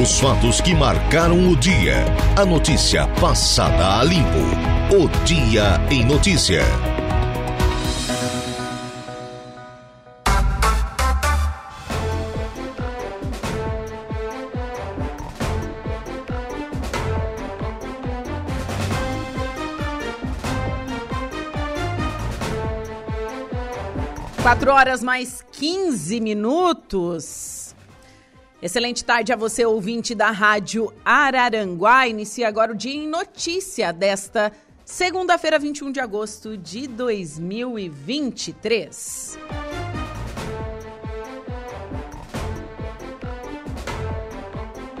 Os fatos que marcaram o dia. A notícia passada a limpo. O Dia em Notícia. Quatro horas mais 15 minutos. Excelente tarde a você, ouvinte da Rádio Araranguá. Inicia agora o Dia em Notícia desta segunda-feira, 21 de agosto de 2023.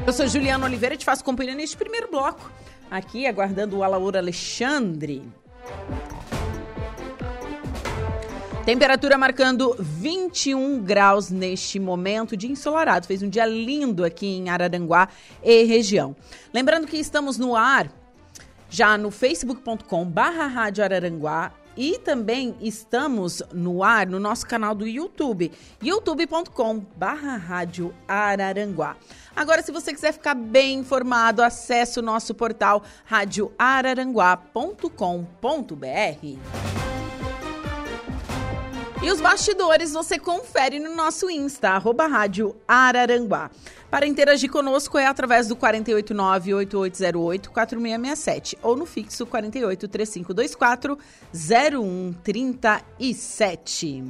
Eu sou Juliana Oliveira e te faço companhia neste primeiro bloco, aqui aguardando o Alaor Alexandre. Temperatura marcando 21 graus neste momento de ensolarado. Fez um dia lindo aqui em Araranguá e região. Lembrando que estamos no ar já no facebook.com barra Rádio Araranguá e também estamos no ar no nosso canal do YouTube, youtube.com barra Rádio Araranguá. Agora, se você quiser ficar bem informado, acesse o nosso portal radioararanguá.com.br. E os bastidores você confere no nosso Insta, arroba Rádio Araranguá. Para interagir conosco é através do 489-8808-4667 ou no fixo 48 3524 0137.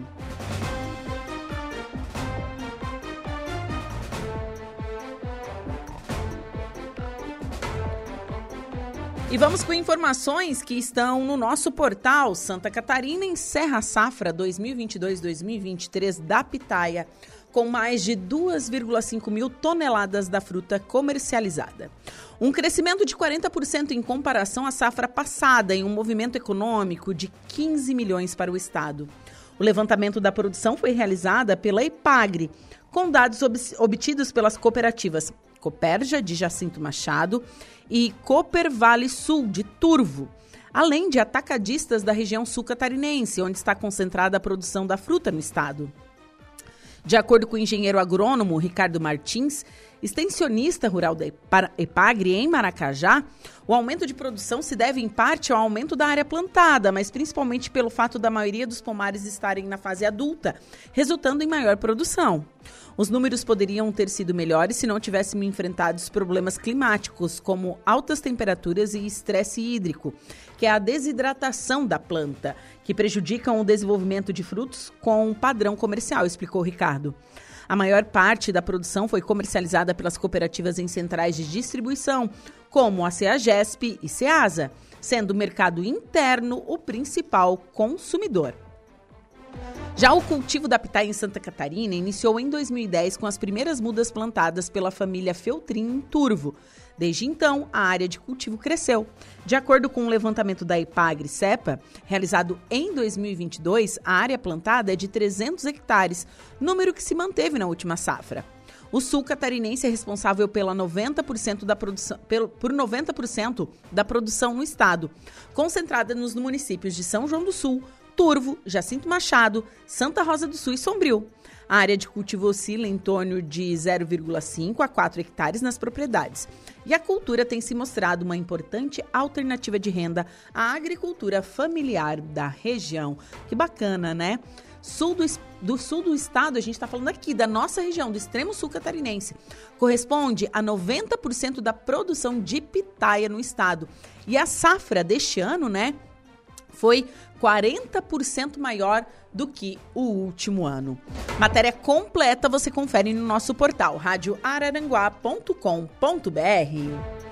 E vamos com informações que estão no nosso portal Santa Catarina encerra a safra 2022-2023 da pitaia com mais de 2,5 mil toneladas da fruta comercializada. Um crescimento de 40% em comparação à safra passada, em um movimento econômico de 15 milhões para o Estado. O levantamento da produção foi realizada pela IPAGRE, com dados obtidos pelas cooperativas Coperja, de Jacinto Machado, e Cooper Vale Sul, de Turvo, além de atacadistas da região sul catarinense, onde está concentrada a produção da fruta no estado. De acordo com o engenheiro agrônomo Ricardo Martins, extensionista rural da Epagre em Maracajá, o aumento de produção se deve em parte ao aumento da área plantada, mas principalmente pelo fato da maioria dos pomares estarem na fase adulta, resultando em maior produção. Os números poderiam ter sido melhores se não tivéssemos enfrentado os problemas climáticos, como altas temperaturas e estresse hídrico, que é a desidratação da planta, que prejudicam o desenvolvimento de frutos com padrão comercial, explicou Ricardo. A maior parte da produção foi comercializada pelas cooperativas em centrais de distribuição, como a CEAGESP e CEASA, sendo o mercado interno o principal consumidor. Já o cultivo da pitaia em Santa Catarina iniciou em 2010 com as primeiras mudas plantadas pela família Feltrin em Turvo. Desde então, a área de cultivo cresceu. De acordo com o um levantamento da Ipagre CEPA, realizado em 2022, a área plantada é de 300 hectares, número que se manteve na última safra. O sul catarinense é responsável pela 90% da produção, por 90% da produção no estado, concentrada nos municípios de São João do Sul, Turvo, Jacinto Machado, Santa Rosa do Sul e Sombrio. A área de cultivo oscila em torno de 0,5 a 4 hectares nas propriedades. E a cultura tem se mostrado uma importante alternativa de renda à agricultura familiar da região. Que bacana, né? Sul do, do sul do estado, a gente está falando aqui da nossa região, do extremo sul catarinense, corresponde a 90% da produção de pitaia no estado. E a safra deste ano, né, foi 40% maior do que o último ano. Matéria completa você confere no nosso portal radioararanguá.com.br.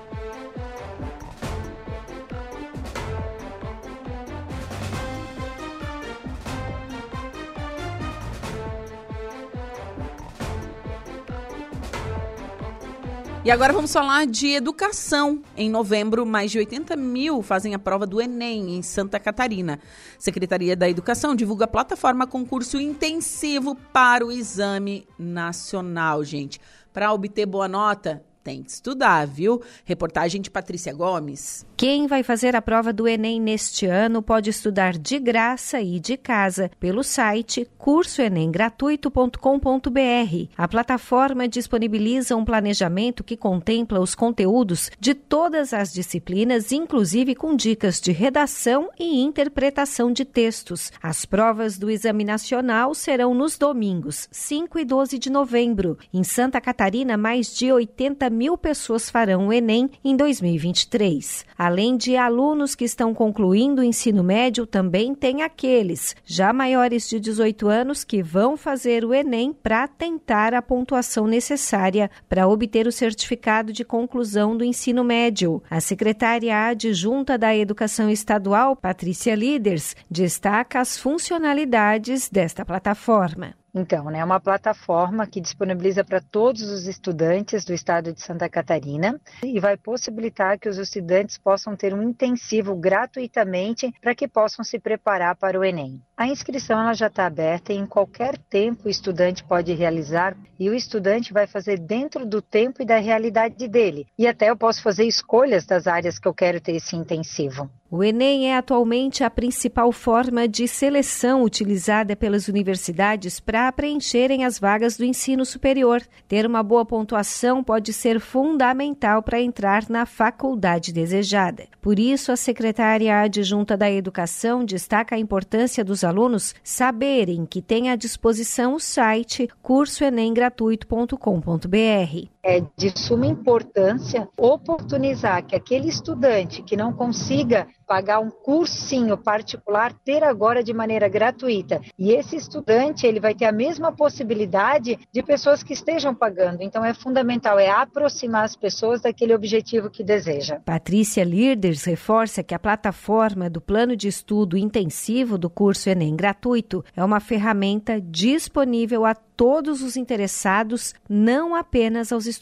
E agora vamos falar de educação. Em novembro, mais de 80 mil fazem a prova do Enem em Santa Catarina. Secretaria da Educação divulga a plataforma concurso intensivo para o exame nacional, gente. Para obter boa nota, tem que estudar, viu? Reportagem de Patrícia Gomes. Quem vai fazer a prova do Enem neste ano pode estudar de graça e de casa pelo site cursoenemgratuito.com.br. A plataforma disponibiliza um planejamento que contempla os conteúdos de todas as disciplinas, inclusive com dicas de redação e interpretação de textos. As provas do Exame Nacional serão nos domingos 5 e 12 de novembro. Em Santa Catarina, mais de 80 mil pessoas farão o Enem em 2023. Além de alunos que estão concluindo o ensino médio, também tem aqueles já maiores de 18 anos que vão fazer o Enem para tentar a pontuação necessária para obter o certificado de conclusão do ensino médio. A secretária adjunta da Educação Estadual, Patrícia Líderes, destaca as funcionalidades desta plataforma. Então, né, é uma plataforma que disponibiliza para todos os estudantes do estado de Santa Catarina e vai possibilitar que os estudantes possam ter um intensivo gratuitamente para que possam se preparar para o Enem. A inscrição ela já está aberta e em qualquer tempo o estudante pode realizar e o estudante vai fazer dentro do tempo e da realidade dele. E até eu posso fazer escolhas das áreas que eu quero ter esse intensivo. O Enem é atualmente a principal forma de seleção utilizada pelas universidades para preencherem as vagas do ensino superior. Ter uma boa pontuação pode ser fundamental para entrar na faculdade desejada. Por isso, a secretária adjunta da Educação destaca a importância dos alunos saberem que tem à disposição o site cursoenemgratuito.com.br. É de suma importância oportunizar que aquele estudante que não consiga pagar um cursinho particular ter agora de maneira gratuita. E esse estudante, ele vai ter a mesma possibilidade de pessoas que estejam pagando. Então é fundamental é aproximar as pessoas daquele objetivo que deseja. Patrícia Lirders reforça que a plataforma do plano de estudo intensivo do curso Enem gratuito é uma ferramenta disponível a todos os interessados, não apenas aos estudantes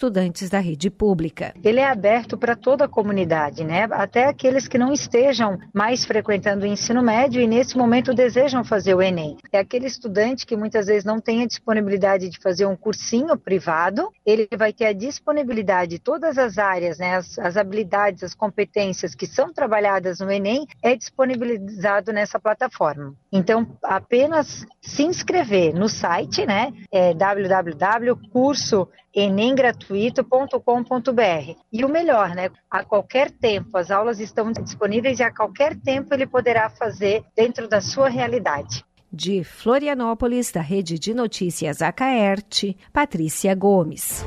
da rede pública. Ele é aberto para toda a comunidade, né? Até aqueles que não estejam mais frequentando o ensino médio e nesse momento desejam fazer o Enem. É aquele estudante que muitas vezes não tem a disponibilidade de fazer um cursinho privado, ele vai ter a disponibilidade de todas as áreas, né? As, as habilidades, as competências que são trabalhadas no Enem é disponibilizado nessa plataforma. Então, apenas se inscrever no site, né? é www.cursoenemgratuito.com.br. E o melhor, né? A qualquer tempo, as aulas estão disponíveis e a qualquer tempo ele poderá fazer dentro da sua realidade. De Florianópolis, da Rede de Notícias Acaerte, Patrícia Gomes.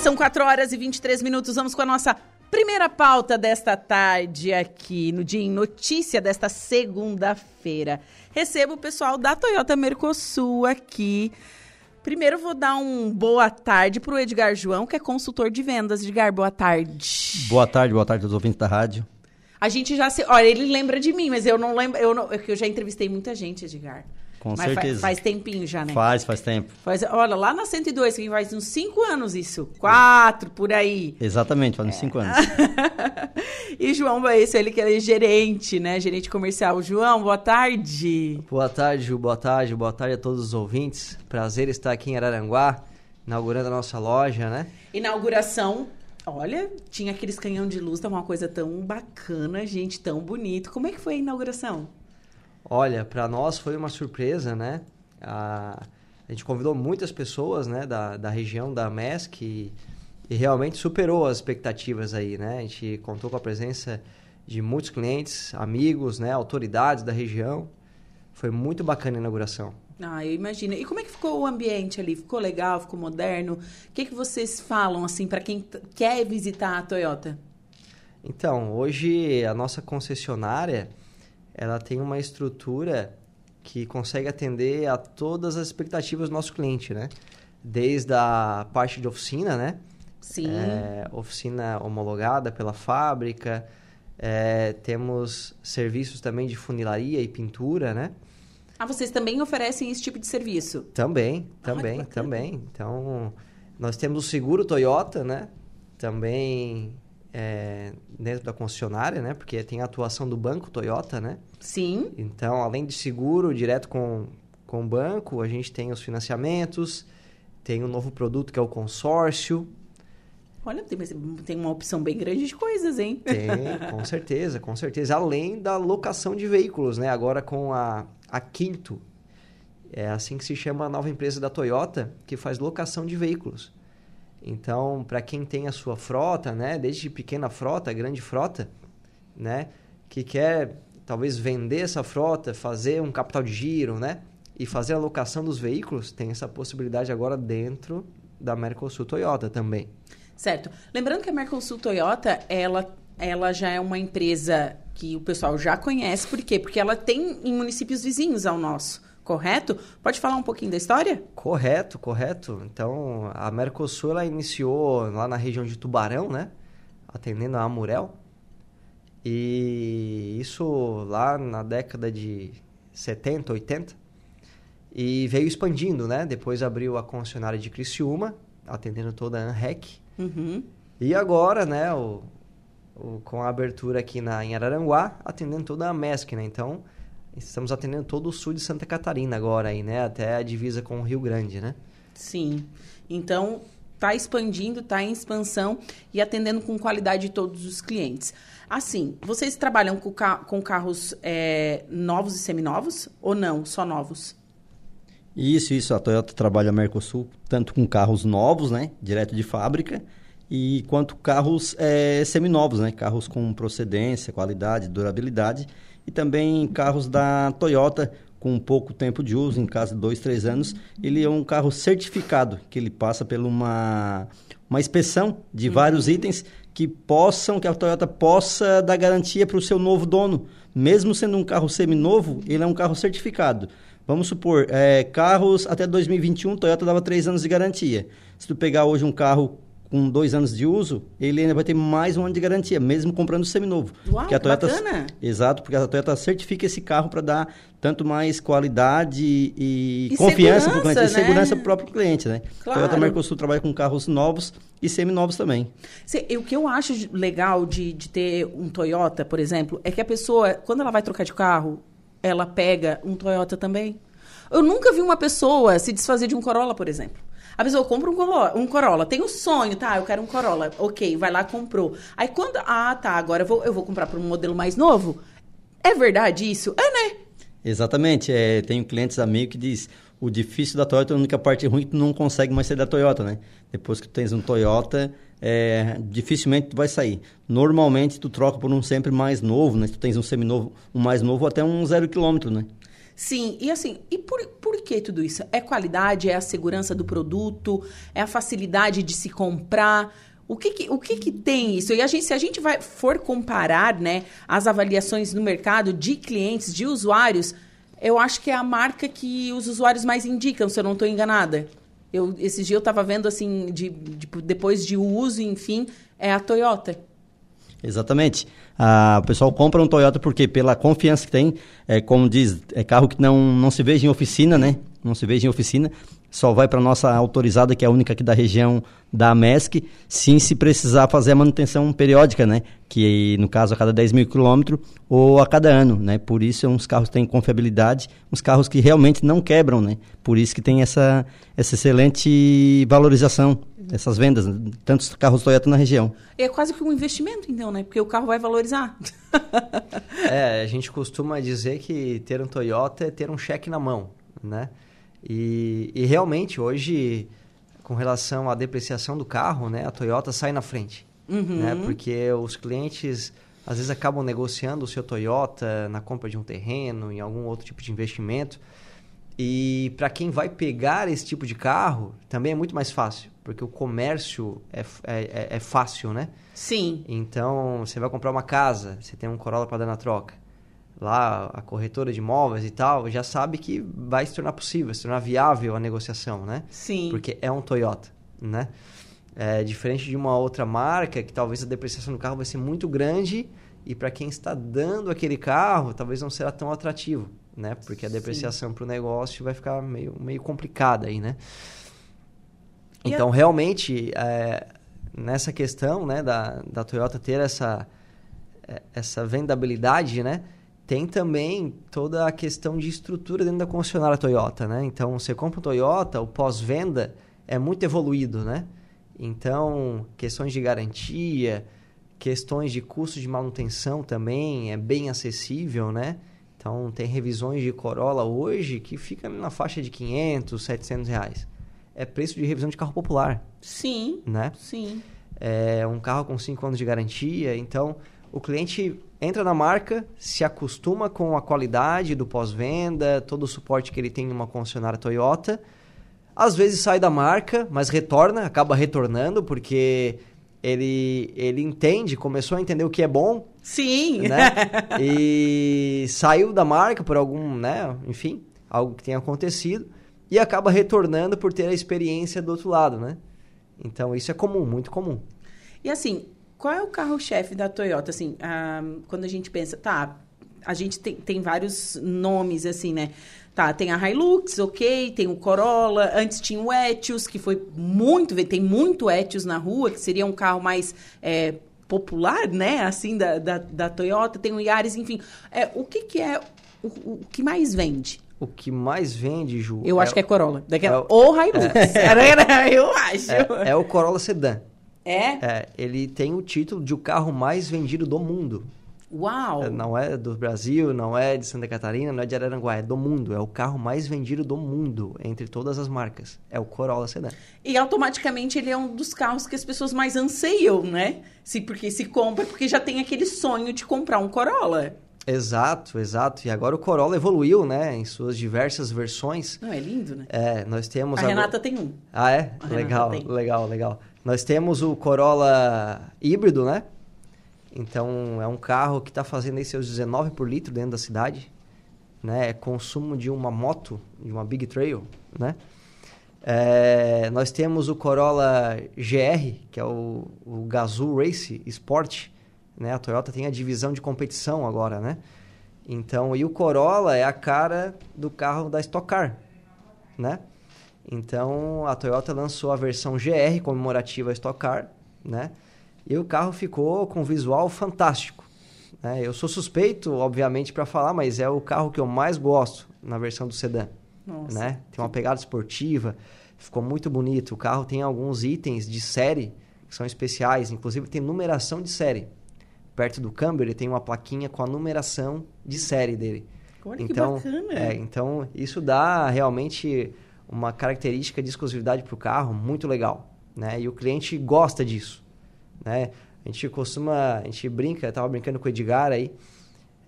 São 4 horas e 23 minutos. Vamos com a nossa primeira pauta desta tarde aqui no Dia em Notícia desta segunda-feira. Recebo o pessoal da Toyota Mercosul aqui. Primeiro vou dar um boa tarde para o Edgar João, que é consultor de vendas. Edgar, boa tarde. Boa tarde, boa tarde aos ouvintes da rádio. A gente já se. Olha, ele lembra de mim, mas eu não lembro. Eu, não, eu já entrevistei muita gente, Edgar. Com Mas certeza. Faz, faz tempinho já, né? Faz, faz tempo. Faz, olha, lá na 102, que faz uns 5 anos isso. 4, por aí. Exatamente, faz uns 5 É. anos. e João Baesso, ele que é gerente, né? Gerente comercial. João, boa tarde. Boa tarde, Ju. Boa tarde. Boa tarde a todos os ouvintes. Prazer estar aqui em Araranguá, inaugurando a nossa loja, né? Inauguração. Olha, tinha aqueles canhão de luz, tava uma coisa tão bacana, gente, tão bonito. Como é que foi a inauguração? Olha, para nós foi uma surpresa, né? A, a gente convidou muitas pessoas, né, da, da região da MESC e, e realmente superou as expectativas aí, né? A gente contou com a presença de muitos clientes, amigos, né, autoridades da região. Foi muito bacana a inauguração. Ah, eu imagino. E como é que ficou o ambiente ali? Ficou legal? Ficou moderno? O que, que vocês falam, assim, para quem quer visitar a Toyota? Então, hoje a nossa concessionária, ela tem uma estrutura que consegue atender a todas as expectativas do nosso cliente, né? Desde a parte de oficina, né? Sim. É, oficina homologada pela fábrica, é, temos serviços também de funilaria e pintura, né? Ah, vocês também oferecem esse tipo de serviço? Também, Ah, também, bacana. também. Então, nós temos o seguro Toyota, né? Também é, dentro da concessionária, né? Porque tem a atuação do banco Toyota, né? Sim. Então, além de seguro direto com, com o banco, a gente tem os financiamentos, tem um novo produto que é o consórcio. Olha, tem, tem uma opção bem grande de coisas, hein? Tem, com certeza, com certeza. Além da locação de veículos, né? Agora com a, a Quinto. É assim que se chama a nova empresa da Toyota, que faz locação de veículos. Então, para quem tem a sua frota, né? Desde pequena frota, grande frota, né? Que quer talvez vender essa frota, fazer um capital de giro, né? E fazer a locação dos veículos, tem essa possibilidade agora dentro da Mercosul Toyota também. Certo. Lembrando que a Mercosul Toyota, ela, ela já é uma empresa que o pessoal já conhece. Por quê? Porque ela tem em municípios vizinhos ao nosso, correto? Pode falar um pouquinho da história? Correto, correto. Então, a Mercosul ela iniciou lá na região de Tubarão, né? Atendendo a Amurel. E isso lá na década de 70, 80. E veio expandindo, né? Depois abriu a concessionária de Criciúma, atendendo toda a ANREC. Uhum. E agora, né, o, o- com a abertura aqui na, em Araranguá, atendendo toda a MESC, né? Então, estamos atendendo todo o sul de Santa Catarina agora aí, né? Até a divisa com o Rio Grande, né? Sim. Então, está expandindo, está em expansão e atendendo com qualidade todos os clientes. Assim, vocês trabalham com, ca- com carros é, novos e seminovos ou não? Só novos? Isso, isso. A Toyota trabalha a Mercosul tanto com carros novos, né? Direto de fábrica, e quanto carros eh, seminovos, né? Carros com procedência, qualidade, durabilidade. E também carros da Toyota com pouco tempo de uso, em caso de dois, três anos. Ele é um carro certificado, que ele passa por uma, uma inspeção de vários itens que possam, que a Toyota possa dar garantia para o seu novo dono. Mesmo sendo um carro seminovo, ele é um carro certificado. Vamos supor, é, carros até 2021, Toyota dava três anos de garantia. Se tu pegar hoje um carro com dois anos de uso, ele ainda vai ter mais um ano de garantia, mesmo comprando semiноvo. Uau, Porque a que Toyota, bacana! Exato, porque a Toyota certifica esse carro para dar tanto mais qualidade e, E confiança para o cliente, segurança, e segurança né? para o próprio cliente, né? Claro. Toyota Mercosul trabalha com carros novos e seminovos também. Cê- o que eu acho legal de, de ter um Toyota, por exemplo, é que a pessoa, quando ela vai trocar de carro, ela pega um Toyota também. Eu nunca vi uma pessoa se desfazer de um Corolla, por exemplo. A pessoa compra um Corolla, um Corolla, tem o sonho, tá? Eu quero um Corolla. Ok, vai lá, comprou. Aí quando. Ah, tá, agora eu vou, eu vou comprar para um modelo mais novo. É verdade isso? É, né? Exatamente. É, tenho clientes amigos que diz o difícil da Toyota, a única parte ruim é que tu não consegue mais sair da Toyota, né? Depois que tu tens um Toyota, é, dificilmente tu vai sair. Normalmente tu troca por um sempre mais novo, né? Se tu tens um seminovo, um mais novo, até um zero quilômetro, né? Sim, e assim, e por, por que tudo isso? É qualidade, é a segurança do produto, é a facilidade de se comprar. O que que, o que, que tem isso? E a gente, se a gente vai, for comparar né, as avaliações no mercado de clientes, de usuários, eu acho que é a marca que os usuários mais indicam, se eu não estou enganada. Eu, esse dia eu estava vendo assim, de, de- depois de uso, enfim, é a Toyota. Exatamente. Ah, o pessoal compra um Toyota porque pela confiança que tem, é, como diz, é carro que não, não se veja em oficina, né? Não se veja em oficina. Só vai para nossa autorizada, que é a única aqui da região da MESC, sim se precisar fazer a manutenção periódica, né? Que no caso a cada 10 mil quilômetros ou a cada ano, né? Por isso uns carros têm confiabilidade, uns carros que realmente não quebram, né? Por isso que tem essa, essa excelente valorização, essas vendas, né? tantos carros Toyota na região. É quase que um investimento, então, né? Porque o carro vai valorizar. É, a gente costuma dizer que ter um Toyota é ter um cheque na mão, né? E, e realmente hoje, com relação à depreciação do carro, né, a Toyota sai na frente, Uhum. né? Porque os clientes às vezes acabam negociando o seu Toyota na compra de um terreno, em algum outro tipo de investimento. E para quem vai pegar esse tipo de carro, também é muito mais fácil, porque o comércio é, é, é, é fácil, né? Sim. Então, você vai comprar uma casa, você tem um Corolla para dar na troca. Lá, a corretora de imóveis e tal, já sabe que vai se tornar possível, se tornar viável a negociação, né? Sim. Porque é um Toyota, né? É diferente de uma outra marca, que talvez a depreciação do carro vai ser muito grande e para quem está dando aquele carro, talvez não será tão atrativo, né? Porque a depreciação para o negócio vai ficar meio, meio complicada aí, né? E Então, realmente, é, nessa questão né, da, da Toyota ter essa, é, essa vendabilidade, né? Tem também toda a questão de estrutura dentro da concessionária Toyota, né? Então, você compra um Toyota, o pós-venda é muito evoluído, né? Então, questões de garantia, questões de custo de manutenção também é bem acessível, né? Então, tem revisões de Corolla hoje que fica na faixa de 500, 700 reais. É preço de revisão de carro popular, Sim. né? Sim. É um carro com 5 anos de garantia. Então, o cliente entra na marca, se acostuma com a qualidade do pós-venda, todo o suporte que ele tem em uma concessionária Toyota. Às vezes sai da marca, mas retorna, acaba retornando, porque ele, ele entende, começou a entender o que é bom, Sim. né? e saiu da marca por algum, né? Enfim, algo que tenha acontecido. E acaba retornando por ter a experiência do outro lado, né? Então, isso é comum, muito comum. E assim, qual é o carro-chefe da Toyota? Assim, ah, quando a gente pensa, tá, a gente tem, tem vários nomes, assim, né? Tá, tem a Hilux, ok, tem o Corolla, antes tinha o Etios, que foi muito, tem muito Etios na rua, que seria um carro mais é, popular, né, assim, da, da, da Toyota, tem o Yaris, enfim. É, o que que é, o, o que mais vende? O que mais vende, Ju... Eu acho que é Corolla, daquela, é o- ou Hilux, Era- eu acho. é, é o Corolla Sedan. É? É, ele tem o título de o carro mais vendido do mundo. Uau! É, Não é do Brasil, não é de Santa Catarina, não é de Araranguá, é do mundo. É o carro mais vendido do mundo, entre todas as marcas. É o Corolla Sedan. E automaticamente ele é um dos carros que as pessoas mais anseiam, né? Se, porque se compra, porque já tem aquele sonho de comprar um Corolla. Exato, exato. E agora o Corolla evoluiu, né? Em suas diversas versões. Não, é lindo, né? É, nós temos... A agora- Renata tem um. Ah, é? A Legal, legal, legal. Nós temos o Corolla híbrido, né? Então, é um carro que está fazendo aí seus 19 por litro dentro da cidade. Né? É consumo de uma moto, de uma Big Trail, né? É, nós temos o Corolla GR, que é o, o Gazoo Race Sport. Né? A Toyota tem a divisão de competição agora, né? Então, e o Corolla é a cara do carro da Stock Car, né? Então, a Toyota lançou a versão GR comemorativa Stock Car, né? E o carro ficou com um visual fantástico. né? Eu sou suspeito, obviamente, para falar, mas é o carro que eu mais gosto na versão do sedã, Nossa. né? Tem uma pegada esportiva, ficou muito bonito. O carro tem alguns itens de série que são especiais, inclusive tem numeração de série. Perto do câmbio, ele tem uma plaquinha com a numeração de série dele. Olha então, que bacana. é, então, isso dá realmente uma característica de exclusividade para o carro muito legal, né? E o cliente gosta disso, né? A gente costuma, a gente brinca, eu tava brincando com o Edgar aí,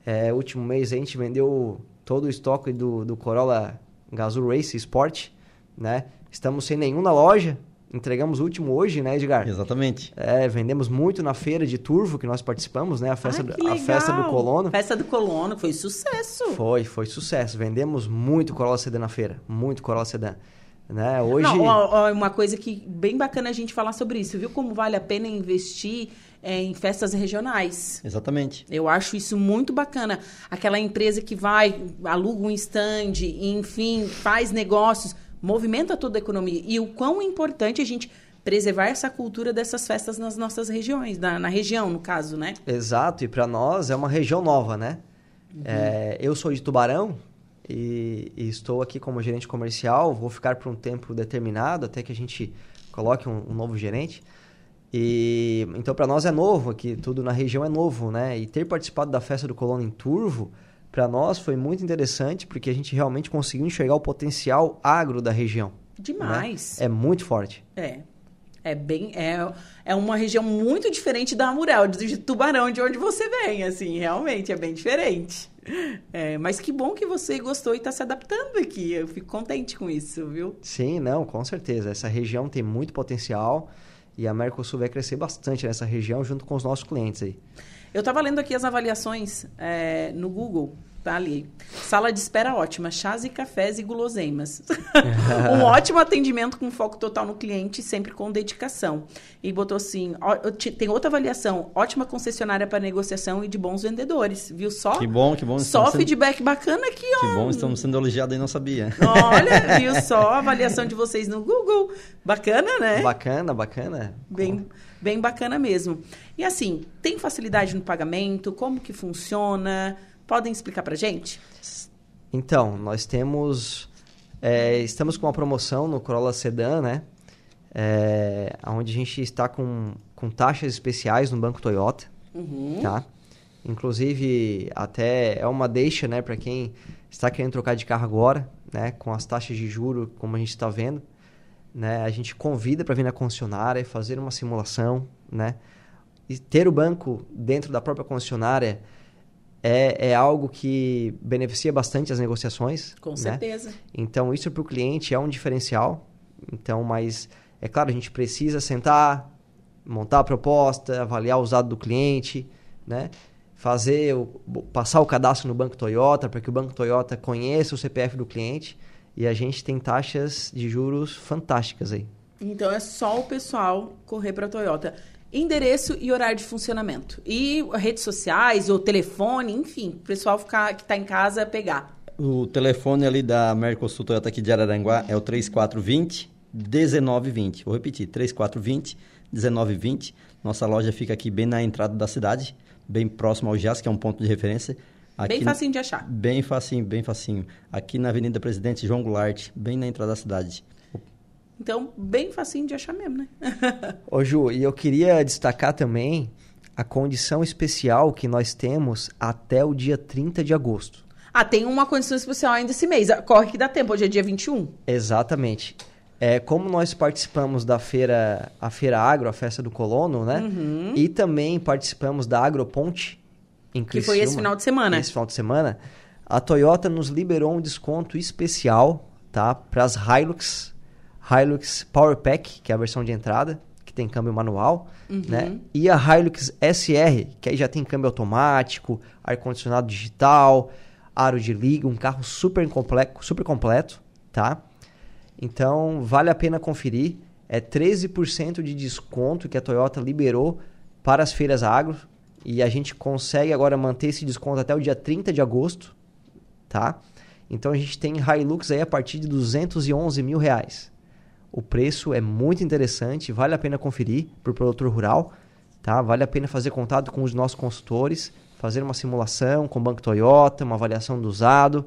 é, último mês a gente vendeu todo o estoque do, do Corolla Gazoo Race Sport, né? Estamos sem nenhum na loja, entregamos o último hoje, né, Edgar? Exatamente. É, vendemos muito na feira de Turvo que nós participamos, né? A festa, Ai, do- a festa do. Colono. Festa do Colono, foi sucesso. Foi, foi sucesso. Vendemos muito Corolla Sedan na feira. Muito Corolla Sedan. Né? Hoje... Não, ó, ó, uma coisa que bem bacana a gente falar sobre isso, viu? Como vale a pena investir é, em festas regionais. Exatamente. Eu acho isso muito bacana. Aquela empresa que vai, aluga um stand, e, enfim, faz negócios, movimenta toda a economia. E o quão importante a gente preservar essa cultura dessas festas nas nossas regiões, na, na região, no caso, né? Exato, e para nós é uma região nova, né? Uhum. É, eu sou de Tubarão e, e estou aqui como gerente comercial. Vou ficar por um tempo determinado até que a gente coloque um, um novo gerente. E então para nós é novo aqui, tudo na região é novo, né? E ter participado da festa do Colono em Turvo, para nós foi muito interessante porque a gente realmente conseguiu enxergar o potencial agro da região. né? Demais. É muito forte. É. É bem. É, é uma região muito diferente da Amurel, de Tubarão, de onde você vem, assim, realmente, é bem diferente. É, mas que bom que você gostou e está se adaptando aqui. Eu fico contente com isso, viu? Sim, não, com certeza. Essa região tem muito potencial e a Mercosul vai crescer bastante nessa região junto com os nossos clientes aí. Eu estava lendo aqui as avaliações é, no Google Tá ali. Sala de espera ótima, chás e cafés e guloseimas. um ótimo atendimento com foco total no cliente, sempre com dedicação. E botou assim: ó, tem outra avaliação, ótima concessionária para negociação e de bons vendedores, viu só? Que bom, que bom. Só feedback sendo... bacana aqui, ó. Que bom, estamos sendo elogiados e não sabia. Olha, viu só a avaliação de vocês no Google. Bacana, né? Bacana, bacana. Bem, bem bacana mesmo. E assim, tem facilidade no pagamento? Como que funciona? Podem explicar para gente? Então, nós temos... É, estamos com uma promoção no Corolla Sedan, né? É, onde a gente está com, com taxas especiais no Banco Toyota, uhum. tá? Inclusive, até é uma deixa, né, para quem está querendo trocar de carro agora, né, com as taxas de juro, como a gente está vendo, né, a gente convida para vir na concessionária, fazer uma simulação, né, e ter o banco dentro da própria concessionária é, é algo que beneficia bastante as negociações. Com né? certeza. Então, isso para o cliente é um diferencial. Então, mas é claro, a gente precisa sentar, montar a proposta, avaliar o usado do cliente, né? Fazer o, passar o cadastro no Banco Toyota para que o Banco Toyota conheça o CPF do cliente e a gente tem taxas de juros fantásticas aí. Então é só o pessoal correr para a Toyota endereço e horário de funcionamento. E redes sociais, ou telefone, enfim, o pessoal ficar, que está em casa pegar. O telefone ali da Mercosul Toyota aqui de Araranguá é o 3420 1920. Vou repetir, 3420 1920. Nossa loja fica aqui bem na entrada da cidade, bem próximo ao JAS, que é um ponto de referência. Aqui, bem facinho de achar. Bem facinho, bem facinho. Aqui na Avenida Presidente João Goulart, bem na entrada da cidade. Então, bem facinho de achar mesmo, né? Ô Ju, e eu queria destacar também a condição especial que nós temos até o dia 30 de agosto. Ah, tem uma condição especial ainda esse mês. Corre que dá tempo, hoje é dia 21. Exatamente. É, como nós participamos da feira, a Feira Agro, a festa do colono, né? Uhum. E também participamos da Agroponte em Que foi esse final de semana. Esse final de semana. A Toyota nos liberou um desconto especial, tá? Para as Hilux Hilux Power Pack, que é a versão de entrada, que tem câmbio manual, uhum. né? E a Hilux SR, que aí já tem câmbio automático, ar-condicionado digital, aro de liga, um carro super completo, super completo, tá? Então, vale a pena conferir. É 13% de desconto que a Toyota liberou para as feiras agro. E a gente consegue agora manter esse desconto até o dia 30 de agosto, tá? Então, a gente tem Hilux aí a partir de 211 mil reais. O preço é muito interessante, vale a pena conferir para o produtor rural. Tá? Vale a pena fazer contato com os nossos consultores, fazer uma simulação com o Banco Toyota, uma avaliação do usado.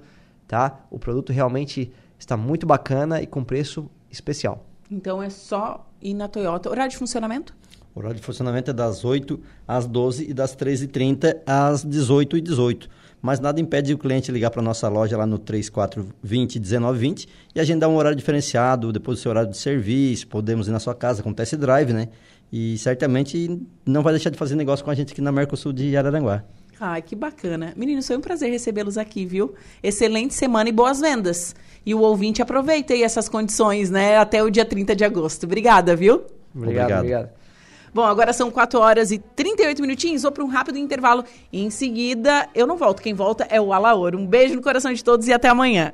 Tá? O produto realmente está muito bacana e com preço especial. Então é só ir na Toyota. Horário de funcionamento? O horário de funcionamento é das 8 às 12 e das 13h30 às 18 h 18 mas nada impede o cliente ligar para a nossa loja lá no 3420 1920 e agendar um horário diferenciado, depois do seu horário de serviço, podemos ir na sua casa com test drive, né? E certamente não vai deixar de fazer negócio com a gente aqui na Mercosul de Araranguá. Ai, que bacana. Meninos, foi um prazer recebê-los aqui, viu? Excelente semana e boas vendas. E o ouvinte aproveita aí essas condições, né? Até o dia 30 de agosto. Obrigada, viu? Obrigado, obrigado. obrigado. Bom, agora são 4 horas e 38 minutinhos. Vou para um rápido intervalo. Em seguida, eu não volto. Quem volta é o Alaor. Um beijo no coração de todos e até amanhã.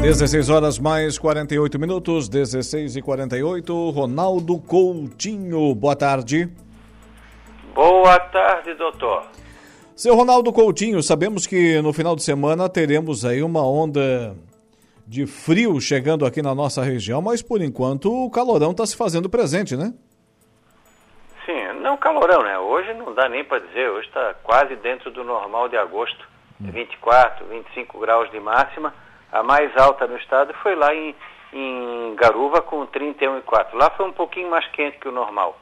16 horas mais 48 minutos, 16 e 48. Ronaldo Coutinho, boa tarde. Boa tarde, doutor. Seu Ronaldo Coutinho, sabemos que no final de semana teremos aí uma onda de frio chegando aqui na nossa região, mas por enquanto o calorão está se fazendo presente, né? Sim, não calorão, né? Hoje não dá nem para dizer, hoje está quase dentro do normal de agosto, 24, 25 graus de máxima. A mais alta no estado foi lá em, em Garuva com 31,4. Lá foi um pouquinho mais quente que o normal.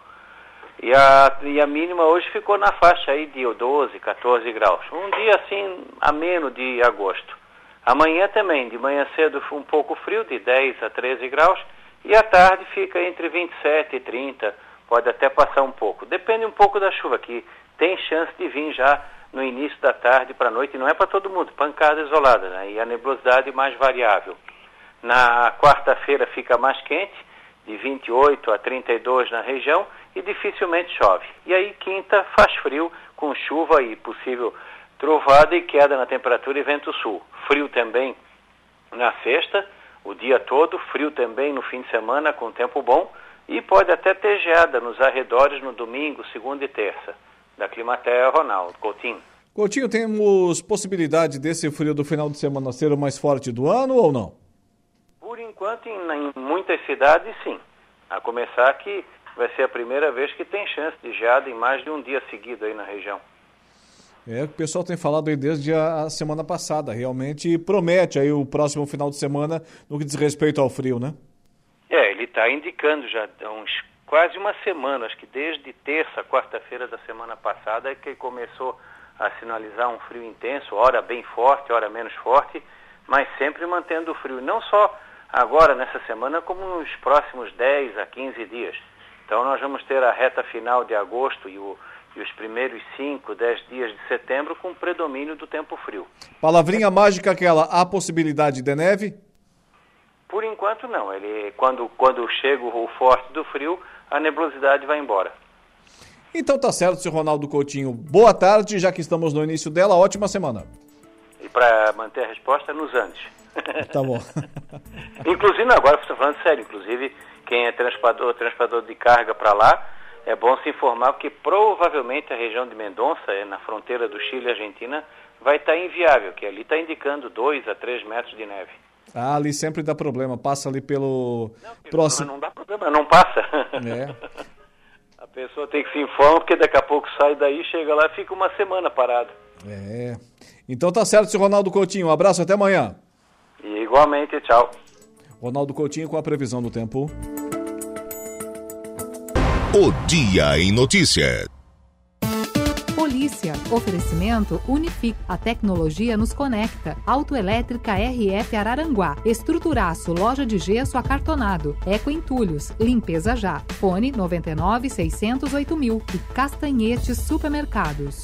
E a, e a mínima hoje ficou na faixa aí de 12, 14 graus. Um dia assim, ameno de agosto. Amanhã também, de manhã cedo um pouco frio, de 10 a 13 graus. E à tarde fica entre 27 e 30, pode até passar um pouco. Depende um pouco da chuva, que tem chance de vir já no início da tarde para a noite. Não é para todo mundo, pancada isolada, né? E a nebulosidade mais variável. Na quarta-feira fica mais quente, de 28 a 32 na região e dificilmente chove. E aí quinta faz frio com chuva e possível trovada e queda na temperatura e vento sul. Frio também na sexta, o dia todo, frio também no fim de semana com tempo bom e pode até ter geada nos arredores no domingo, segunda e terça. Da Climaterra, Ronaldo Coutinho. Coutinho, temos possibilidade desse frio do final de semana ser o mais forte do ano ou não? Por enquanto, em, em muitas cidades, sim. A começar que vai ser a primeira vez que tem chance de geada em mais de um dia seguido aí na região. É, o pessoal tem falado aí desde a semana passada. Realmente promete aí o próximo final de semana no que diz respeito ao frio, né? É, ele está indicando já uns quase uma semana, acho que desde terça, quarta-feira da semana passada é que começou a sinalizar um frio intenso, hora bem forte, hora menos forte, mas sempre mantendo o frio, não só agora nessa semana, como nos próximos 10 a 15 dias. Então nós vamos ter a reta final de agosto e, o, e os primeiros 5, 10 dias de setembro com predomínio do tempo frio. Palavrinha mágica aquela, há possibilidade de neve? Por enquanto não. Ele, quando, quando chega o forte do frio, a nebulosidade vai embora. Então tá certo, seu Ronaldo Coutinho. Boa tarde, já que estamos no início dela, ótima semana. E para manter a resposta, nos Andes. Tá bom. inclusive, agora estou falando sério, inclusive quem é transportador, transportador de carga para lá, é bom se informar porque provavelmente a região de Mendonça, é na fronteira do Chile e Argentina, vai estar tá inviável, que ali está indicando 2 a 3 metros de neve. Ah, ali sempre dá problema, passa ali pelo não, próximo. Não dá problema, não passa. É. A pessoa tem que se informar, porque daqui a pouco sai daí, chega lá e fica uma semana parado. É. Então tá certo, seu Ronaldo Coutinho. Um abraço, até amanhã. E igualmente, tchau. Ronaldo Coutinho com a previsão do tempo. O Dia em Notícia. Oferecimento Unific. A tecnologia nos conecta. Autoelétrica RF Araranguá. Estruturaço. Loja de gesso acartonado. Eco Entulhos. Limpeza já. Fone 99 608 mil. E Castanhetes Supermercados.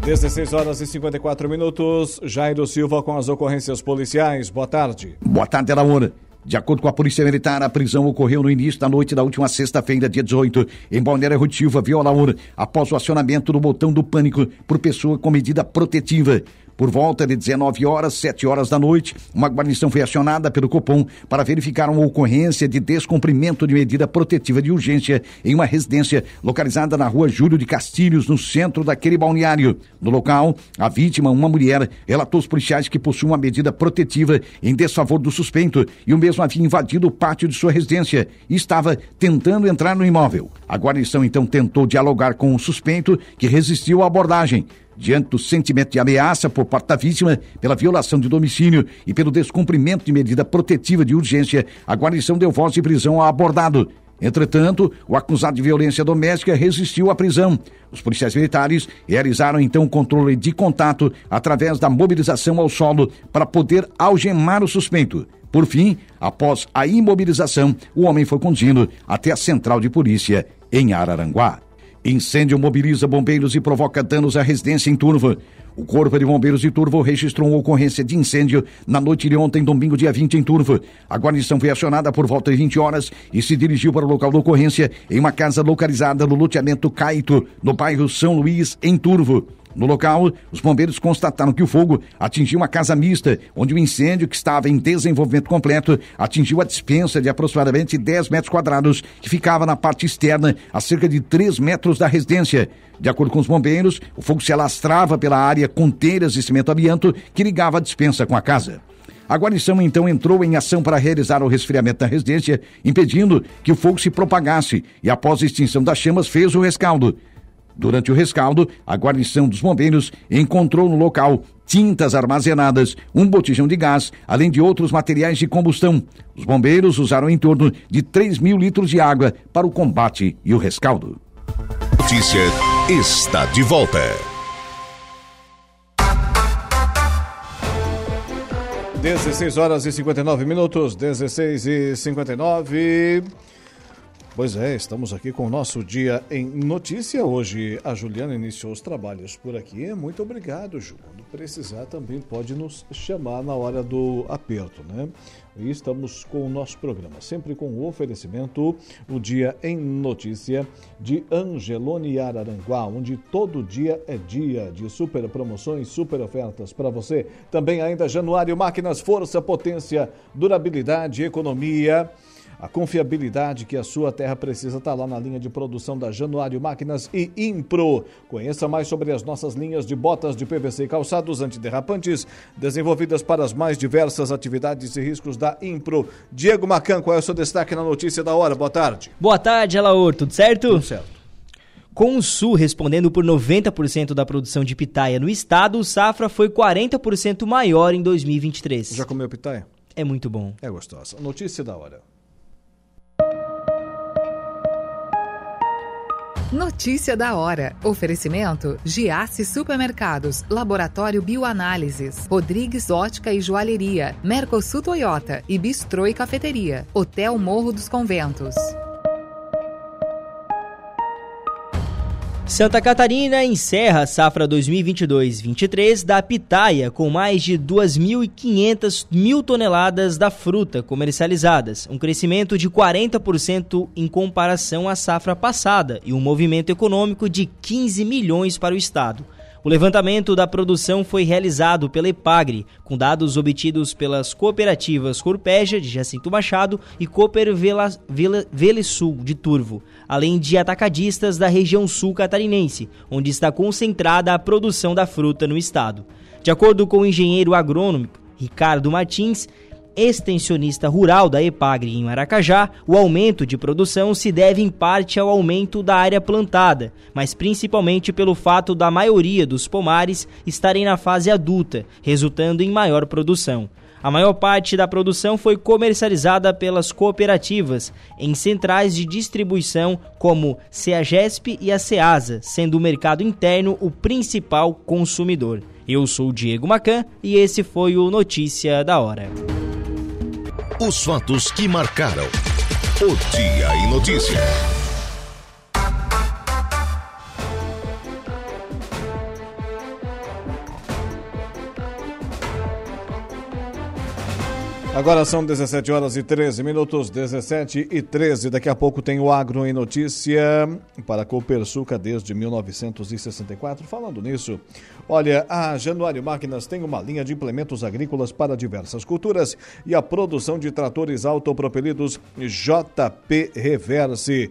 16 horas e 54 minutos. Jairo Silva com as ocorrências policiais. Boa tarde. Boa tarde, Laura. De acordo com a Polícia Militar, a prisão ocorreu no início da noite da última sexta-feira, dia 18, em Balneário Rotiva, Viola Ouro, após o acionamento do botão do pânico por pessoa com medida protetiva. Por volta de 19 horas, 7 horas da noite, uma guarnição foi acionada pelo Copom para verificar uma ocorrência de descumprimento de medida protetiva de urgência em uma residência localizada na rua Júlio de Castilhos, no centro daquele balneário. No local, a vítima, uma mulher, relatou aos policiais que possui uma medida protetiva em desfavor do suspeito e o mesmo havia invadido o pátio de sua residência e estava tentando entrar no imóvel. A guarnição então tentou dialogar com o suspeito, que resistiu à abordagem diante do sentimento de ameaça por parte da vítima pela violação de domicílio e pelo descumprimento de medida protetiva de urgência, a guarnição deu voz de prisão ao abordado. Entretanto, o acusado de violência doméstica resistiu à prisão. Os policiais militares realizaram então o controle de contato através da mobilização ao solo para poder algemar o suspeito. Por fim, após a imobilização, o homem foi conduzido até a central de polícia em Araranguá. Incêndio mobiliza bombeiros e provoca danos à residência em Turva. O Corpo de Bombeiros de Turvo registrou uma ocorrência de incêndio na noite de ontem, domingo, dia 20, em Turvo. A guarnição foi acionada por volta de 20 horas e se dirigiu para o local da ocorrência em uma casa localizada no loteamento Caito, no bairro São Luís, em Turvo. No local, os bombeiros constataram que o fogo atingiu uma casa mista, onde o incêndio, que estava em desenvolvimento completo, atingiu a dispensa de aproximadamente 10 metros quadrados, que ficava na parte externa, a cerca de 3 metros da residência. De acordo com os bombeiros, o fogo se alastrava pela área com telhas e cimento amianto que ligava a dispensa com a casa. A guarnição então entrou em ação para realizar o resfriamento da residência, impedindo que o fogo se propagasse e, após a extinção das chamas, fez o rescaldo. Durante o rescaldo, a guarnição dos bombeiros encontrou no local tintas armazenadas, um botijão de gás, além de outros materiais de combustão. Os bombeiros usaram em torno de 3 mil litros de água para o combate e o rescaldo. Notícia está de volta. 16 horas e 59 minutos, 16 e 59. Pois é, estamos aqui com o nosso dia em notícia. Hoje a Juliana iniciou os trabalhos por aqui. Muito obrigado, Ju. Quando precisar também pode nos chamar na hora do aperto, né? E estamos com o nosso programa, sempre com o oferecimento, o Dia em Notícia de Angelone Araranguá, onde todo dia é dia de super promoções, super ofertas para você. Também ainda Januário Máquinas, força, potência, durabilidade, economia. A confiabilidade que a sua terra precisa está lá na linha de produção da Januário Máquinas e Impro. Conheça mais sobre as nossas linhas de botas de PVC e calçados antiderrapantes, desenvolvidas para as mais diversas atividades e riscos da Impro. Diego Macan, qual é o seu destaque na notícia da hora? Boa tarde. Boa tarde, Alaor. Tudo certo? Tudo certo. Com o Sul respondendo por 90% da produção de pitaia no estado, o safra foi 40% maior em 2023. Já comeu pitaia? É muito bom. É gostosa. Notícia da hora. Notícia da hora. Oferecimento: Giasse Supermercados, Laboratório Bioanálises, Rodrigues Ótica e Joalheria, Mercosul Toyota e Bistrô e Cafeteria, Hotel Morro dos Conventos. Santa Catarina encerra a safra 2022-23 da pitaia com mais de 2.500 mil toneladas da fruta comercializadas, um crescimento de 40% em comparação à safra passada e um movimento econômico de 15 milhões para o estado. O levantamento da produção foi realizado pela EPAGRE, com dados obtidos pelas cooperativas Corpeja, de Jacinto Machado, e Cooper Vela, Vela, Velesul, de Turvo, além de atacadistas da região sul catarinense, onde está concentrada a produção da fruta no estado. De acordo com o engenheiro agrônomo Ricardo Martins, extensionista rural da EPAGRE em Maracajá, o aumento de produção se deve em parte ao aumento da área plantada, mas principalmente pelo fato da maioria dos pomares estarem na fase adulta, resultando em maior produção. A maior parte da produção foi comercializada pelas cooperativas em centrais de distribuição como CEAGESP e a CEASA, sendo o mercado interno o principal consumidor. Eu sou o Diego Macan e esse foi o Notícia da Hora. Os fatos que marcaram o Dia em Notícia. Agora são 17 horas e 13 minutos, 17 e 13. Daqui a pouco tem o Agro em Notícia para a Copersuca desde 1964. Falando nisso, olha, a Januário Máquinas tem uma linha de implementos agrícolas para diversas culturas e a produção de tratores autopropelidos JP Reverse.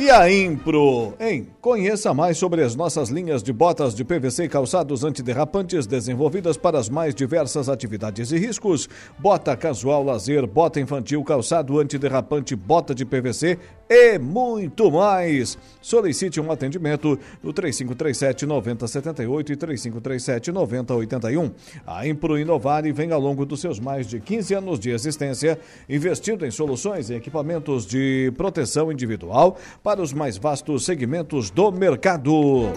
E a Impro, hein? Conheça mais sobre as nossas linhas de botas de PVC e calçados antiderrapantes desenvolvidas para as mais diversas atividades e riscos. Bota casual, lazer, bota infantil, calçado antiderrapante, bota de PVC e muito mais. Solicite um atendimento no 3537 9078 e 3537 9081. A Impro Inovar e vem ao longo dos seus mais de 15 anos de existência investindo em soluções e equipamentos de proteção individual para os mais vastos segmentos do mercado.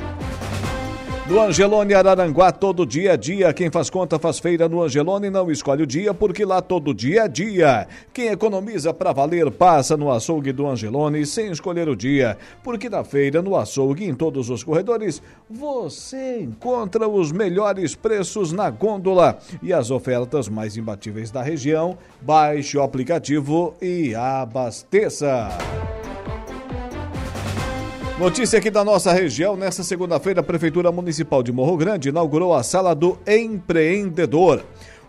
No Angelone Araranguá, todo dia é dia. Quem faz conta faz feira no Angelone não escolhe o dia, porque lá todo dia é dia. Quem economiza para valer passa no açougue do Angelone sem escolher o dia, porque na feira, no açougue, em todos os corredores, você encontra os melhores preços na gôndola e as ofertas mais imbatíveis da região. Baixe o aplicativo e abasteça. Notícia aqui da nossa região. Nesta segunda-feira, a Prefeitura Municipal de Morro Grande inaugurou a Sala do Empreendedor.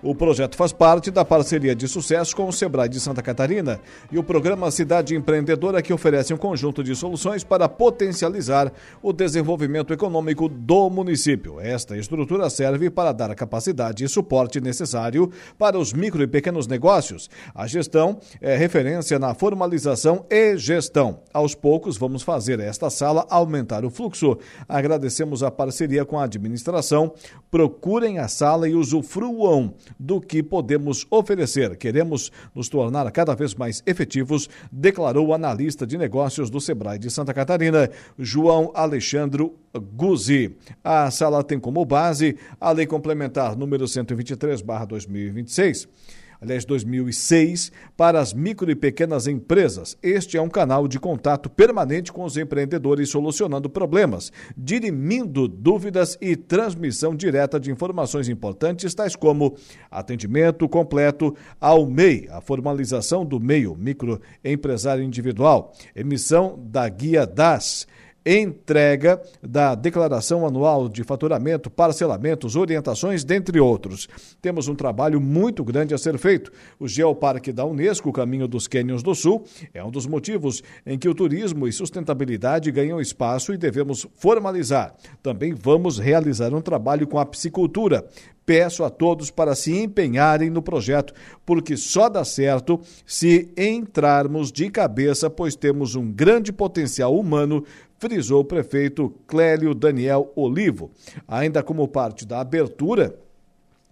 O projeto faz parte da parceria de sucesso com o Sebrae de Santa Catarina e o programa Cidade Empreendedora, que oferece um conjunto de soluções para potencializar o desenvolvimento econômico do município. Esta estrutura serve para dar a capacidade e suporte necessário para os micro e pequenos negócios. A gestão é referência na formalização e gestão. Aos poucos, vamos fazer esta sala aumentar o fluxo. Agradecemos a parceria com a administração. Procurem a sala e usufruam do que podemos oferecer. Queremos nos tornar cada vez mais efetivos, declarou o analista de negócios do Sebrae de Santa Catarina, João Alexandre Guzzi. A sala tem como base a Lei Complementar número 123/2026 aliás, 2006, para as micro e pequenas empresas. Este é um canal de contato permanente com os empreendedores, solucionando problemas, dirimindo dúvidas e transmissão direta de informações importantes, tais como atendimento completo ao MEI, a formalização do meio microempresário individual, emissão da guia DAS entrega da declaração anual de faturamento, parcelamentos, orientações, dentre outros. Temos um trabalho muito grande a ser feito. O Geoparque da Unesco, Caminho dos Cânions do Sul, é um dos motivos em que o turismo e sustentabilidade ganham espaço e devemos formalizar. Também vamos realizar um trabalho com a piscicultura. Peço a todos para se empenharem no projeto, porque só dá certo se entrarmos de cabeça, pois temos um grande potencial humano frisou o prefeito Clélio Daniel Olivo. Ainda como parte da abertura,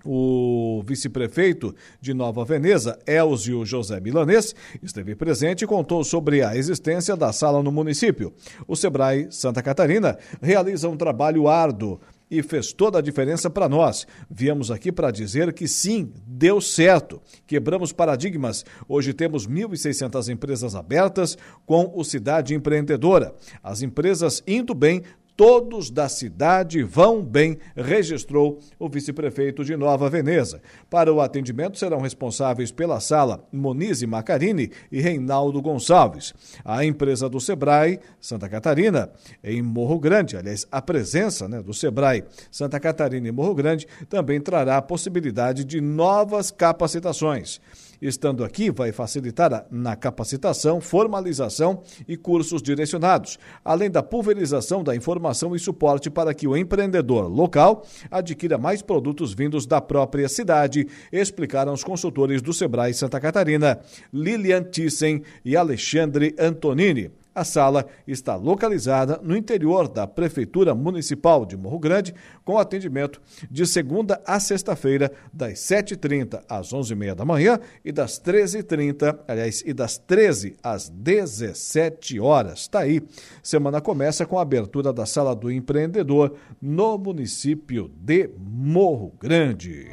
o vice-prefeito de Nova Veneza, Elzio José Milanês, esteve presente e contou sobre a existência da sala no município. O Sebrae Santa Catarina realiza um trabalho árduo e fez toda a diferença para nós. Viemos aqui para dizer que sim, deu certo. Quebramos paradigmas. Hoje temos 1.600 empresas abertas com o Cidade Empreendedora. As empresas indo bem, todos da cidade vão bem, registrou o vice-prefeito de Nova Veneza. Para o atendimento serão responsáveis pela sala Monize Macarini e Reinaldo Gonçalves. A empresa do Sebrae Santa Catarina, em Morro Grande, aliás, a presença né, do Sebrae Santa Catarina em Morro Grande também trará a possibilidade de novas capacitações. Estando aqui, vai facilitar na capacitação, formalização e cursos direcionados, além da pulverização da informação e suporte para que o empreendedor local adquira mais produtos vindos da própria cidade, explicaram os consultores do Sebrae Santa Catarina, Lilian Thyssen e Alexandre Antonini. A sala está localizada no interior da Prefeitura Municipal de Morro Grande, com atendimento de segunda a sexta-feira, das 7h30 às 11h30 da manhã e das 13h30, aliás, e das 13 às 17 horas. Está aí. Semana começa com a abertura da Sala do Empreendedor no município de Morro Grande.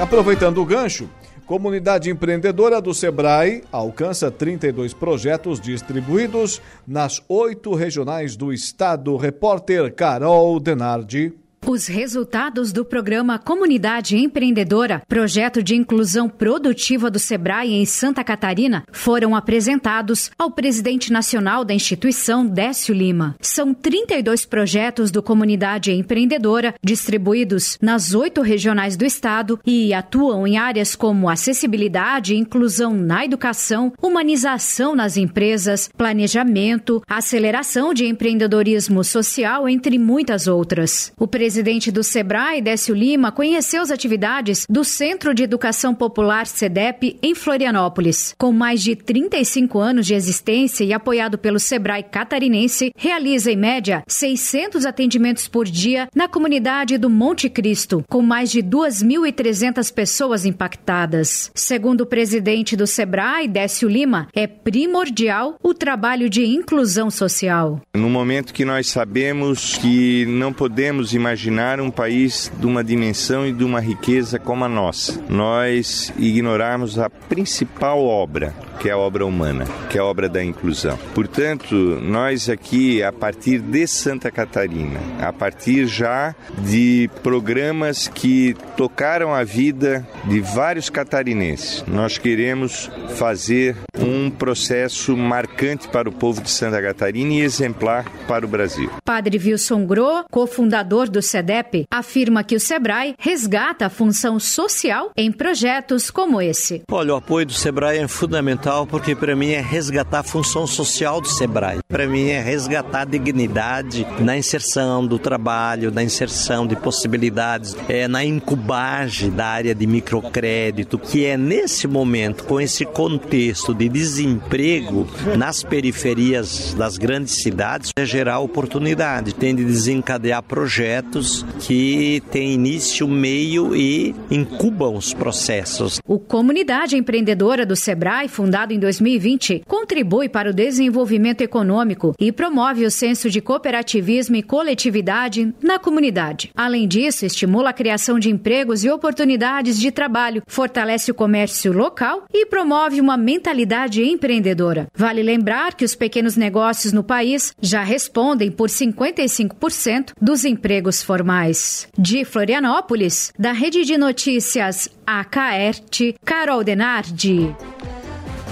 Aproveitando o gancho, Comunidade empreendedora do Sebrae alcança 32 projetos distribuídos nas oito regionais do estado. Repórter Carol Denardi. Os resultados do programa Comunidade Empreendedora, projeto de inclusão produtiva do Sebrae em Santa Catarina, foram apresentados ao presidente nacional da instituição, Décio Lima. São 32 projetos do Comunidade Empreendedora, distribuídos nas oito regionais do estado e atuam em áreas como acessibilidade e inclusão na educação, humanização nas empresas, planejamento, aceleração de empreendedorismo social, entre muitas outras. O presidente do Sebrae, Décio Lima, conheceu as atividades do Centro de Educação Popular CEDEP em Florianópolis. Com mais de 35 anos de existência e apoiado pelo Sebrae catarinense, realiza em média 600 atendimentos por dia na comunidade do Monte Cristo, com mais de 2.300 pessoas impactadas. Segundo o presidente do Sebrae, Décio Lima, é primordial o trabalho de inclusão social. No momento que nós sabemos que não podemos imaginar um país de uma dimensão e de uma riqueza como a nossa, nós ignorarmos a principal obra, que é a obra humana, que é a obra da inclusão. Portanto, nós aqui, a partir de Santa Catarina, a partir já de programas que tocaram a vida de vários catarinenses, nós queremos fazer um processo marcante para o povo de Santa Catarina e exemplar para o Brasil. Padre Wilson Gro, cofundador do SEDEP, afirma que o SEBRAE resgata a função social em projetos como esse. Olha, o apoio do SEBRAE é fundamental porque para mim é resgatar a função social do SEBRAE. Para mim é resgatar a dignidade na inserção do trabalho, na inserção de possibilidades, é na incubagem da área de microcrédito, que é nesse momento, com esse contexto de desemprego nas periferias das grandes cidades, é gerar oportunidade, tem de desencadear projetos que têm início, meio e incubam os processos. O Comunidade Empreendedora do Sebrae, fundado em 2020, contribui para o desenvolvimento econômico e promove o senso de cooperativismo e coletividade na comunidade. Além disso, estimula a criação de empregos e oportunidades de trabalho, fortalece o comércio local e promove uma mentalidade empreendedora. Vale lembrar que os pequenos negócios no país já respondem por 55% dos empregos formais. De Florianópolis, da Rede de Notícias AKERT, Carol Denardi.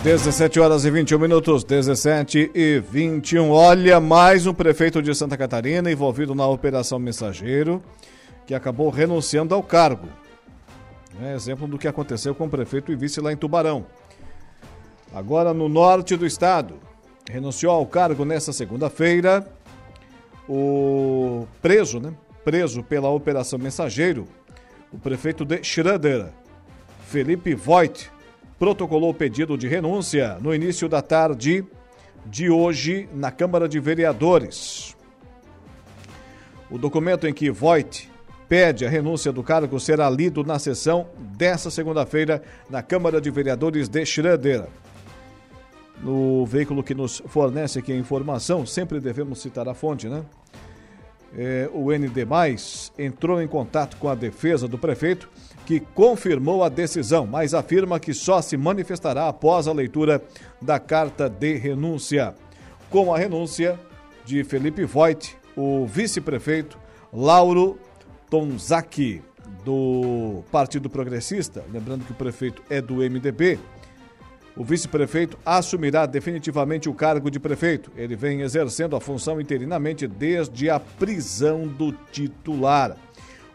17 horas e 21 minutos, 17 e 21. Olha, mais um prefeito de Santa Catarina envolvido na Operação Mensageiro, que acabou renunciando ao cargo. É exemplo do que aconteceu com o prefeito e vice lá em Tubarão. Agora no norte do estado, renunciou ao cargo nesta segunda-feira o preso, né? Preso pela Operação Mensageiro, o prefeito de Schroeder, Felipe Voigt, protocolou o pedido de renúncia no início da tarde de hoje na Câmara de Vereadores. O documento em que Voigt pede a renúncia do cargo será lido na sessão desta segunda-feira na Câmara de Vereadores de Schroeder. No veículo que nos fornece aqui a informação, sempre devemos citar a fonte, né? É, o ND, entrou em contato com a defesa do prefeito, que confirmou a decisão, mas afirma que só se manifestará após a leitura da carta de renúncia. Com a renúncia de Felipe Voigt, o vice-prefeito Lauro Tonzaki, do Partido Progressista, lembrando que o prefeito é do MDB, o vice-prefeito assumirá definitivamente o cargo de prefeito. Ele vem exercendo a função interinamente desde a prisão do titular.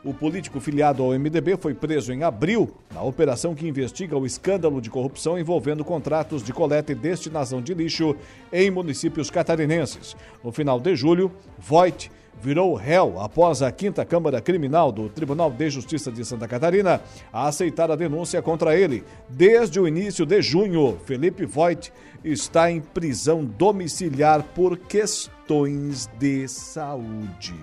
O político filiado ao MDB foi preso em abril na operação que investiga o escândalo de corrupção envolvendo contratos de coleta e destinação de lixo em municípios catarinenses. No final de julho, Voigt virou réu após a quinta Câmara Criminal do Tribunal de Justiça de Santa Catarina a aceitar a denúncia contra ele. Desde o início de junho, Felipe Voigt está em prisão domiciliar por questões de saúde.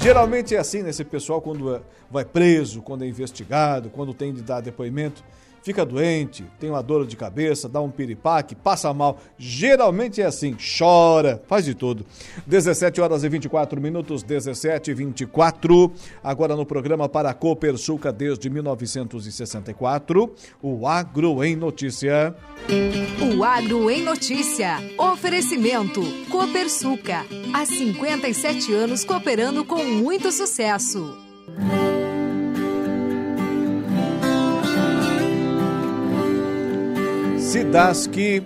Geralmente é assim nesse pessoal quando é, vai preso, quando é investigado, quando tem de dar depoimento fica doente, tem uma dor de cabeça, dá um piripaque, passa mal. Geralmente é assim, chora, faz de tudo. 17 horas e 24 minutos, 17 e 24. Agora no programa para a Copersuca desde 1964, o Agro em Notícia. O Agro em Notícia. Oferecimento Copersuca. Há 57 anos cooperando com muito sucesso. Sidaski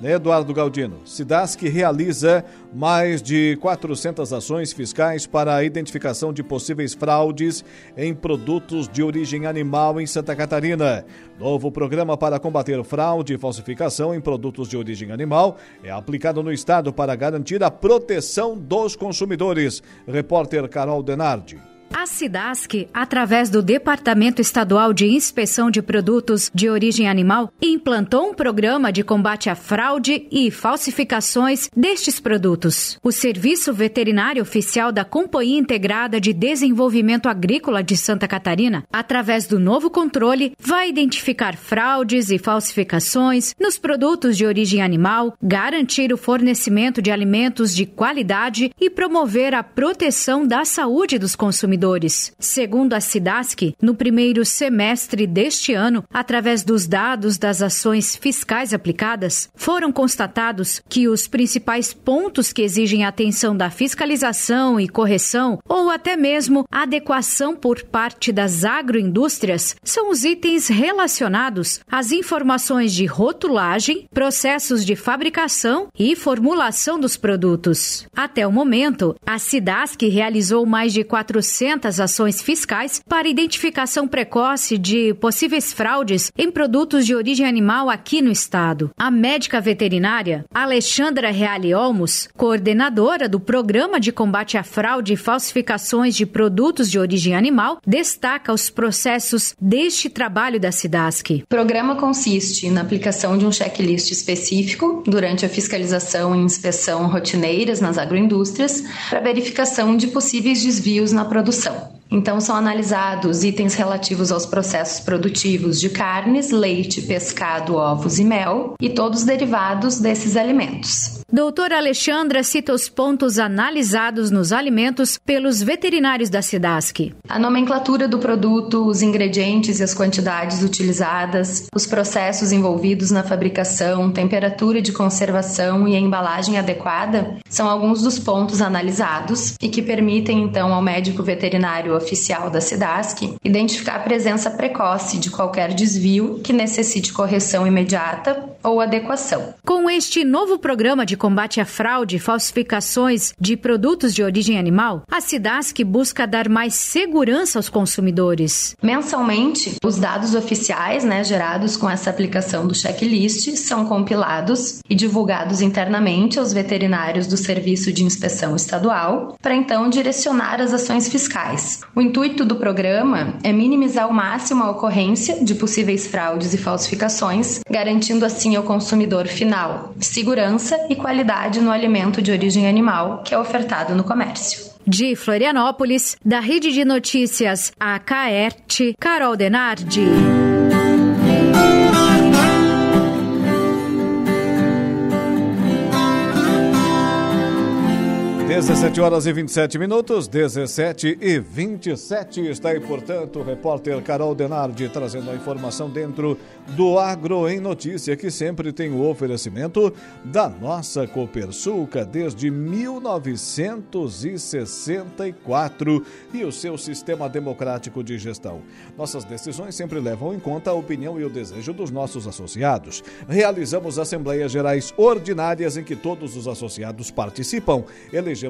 né, Eduardo Galdino? Cidasc realiza mais de 400 ações fiscais para a identificação de possíveis fraudes em produtos de origem animal em Santa Catarina. Novo programa para combater fraude e falsificação em produtos de origem animal é aplicado no estado para garantir a proteção dos consumidores. Repórter Carol Denardi. A SIDASC, através do Departamento Estadual de Inspeção de Produtos de Origem Animal, implantou um programa de combate à fraude e falsificações destes produtos. O Serviço Veterinário Oficial da Companhia Integrada de Desenvolvimento Agrícola de Santa Catarina, através do novo controle, vai identificar fraudes e falsificações nos produtos de origem animal, garantir o fornecimento de alimentos de qualidade e promover a proteção da saúde dos consumidores consumidores. Segundo a SIDASC, no primeiro semestre deste ano, através dos dados das ações fiscais aplicadas, foram constatados que os principais pontos que exigem atenção da fiscalização e correção, ou até mesmo adequação por parte das agroindústrias, são os itens relacionados às informações de rotulagem, processos de fabricação e formulação dos produtos. Até o momento, a SIDASC realizou mais de 400 200 ações fiscais para identificação precoce de possíveis fraudes em produtos de origem animal aqui no estado. A médica veterinária Alexandra Reale Olmos, coordenadora do Programa de Combate à Fraude e Falsificações de Produtos de Origem Animal, destaca os processos deste trabalho da SIDASC. O programa consiste na aplicação de um checklist específico durante a fiscalização e inspeção rotineiras nas agroindústrias para verificação de possíveis desvios na produção Então, são analisados itens relativos aos processos produtivos de carnes, leite, pescado, ovos e mel e todos os derivados desses alimentos. Doutora Alexandra cita os pontos analisados nos alimentos pelos veterinários da SIDASC. A nomenclatura do produto, os ingredientes e as quantidades utilizadas, os processos envolvidos na fabricação, temperatura de conservação e a embalagem adequada são alguns dos pontos analisados e que permitem então ao médico veterinário oficial da SIDASC identificar a presença precoce de qualquer desvio que necessite correção imediata ou adequação. Com este novo programa de combate à fraude e falsificações de produtos de origem animal, a SIDASC busca dar mais segurança aos consumidores. Mensalmente, os dados oficiais né, gerados com essa aplicação do checklist são compilados e divulgados internamente aos veterinários do Serviço de Inspeção Estadual, para então direcionar as ações fiscais. O intuito do programa é minimizar ao máximo a ocorrência de possíveis fraudes e falsificações, garantindo assim ao consumidor final segurança e qualidade no alimento de origem animal que é ofertado no comércio. De Florianópolis, da Rede de Notícias AKERT, Carol Denardi. 17 horas e 27 minutos, 17 e 27. Está aí, portanto, o repórter Carol Denardi trazendo a informação dentro do Agro em Notícia, que sempre tem o oferecimento da nossa Copersuca desde 1964 e o seu sistema democrático de gestão. Nossas decisões sempre levam em conta a opinião e o desejo dos nossos associados. Realizamos assembleias gerais ordinárias em que todos os associados participam. Elegemos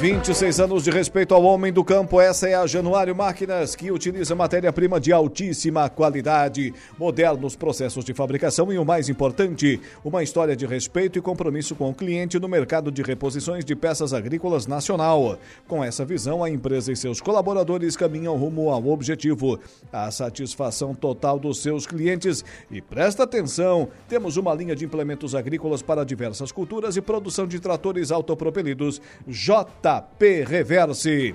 26 anos de respeito ao homem do campo, essa é a Januário Máquinas, que utiliza matéria-prima de altíssima qualidade, modernos processos de fabricação e o mais importante, uma história de respeito e compromisso com o cliente no mercado de reposições de peças agrícolas nacional. Com essa visão, a empresa e seus colaboradores caminham rumo ao objetivo, a satisfação total dos seus clientes. E presta atenção, temos uma linha de implementos agrícolas para diversas culturas e produção de tratores autopropelidos J JP Reverse.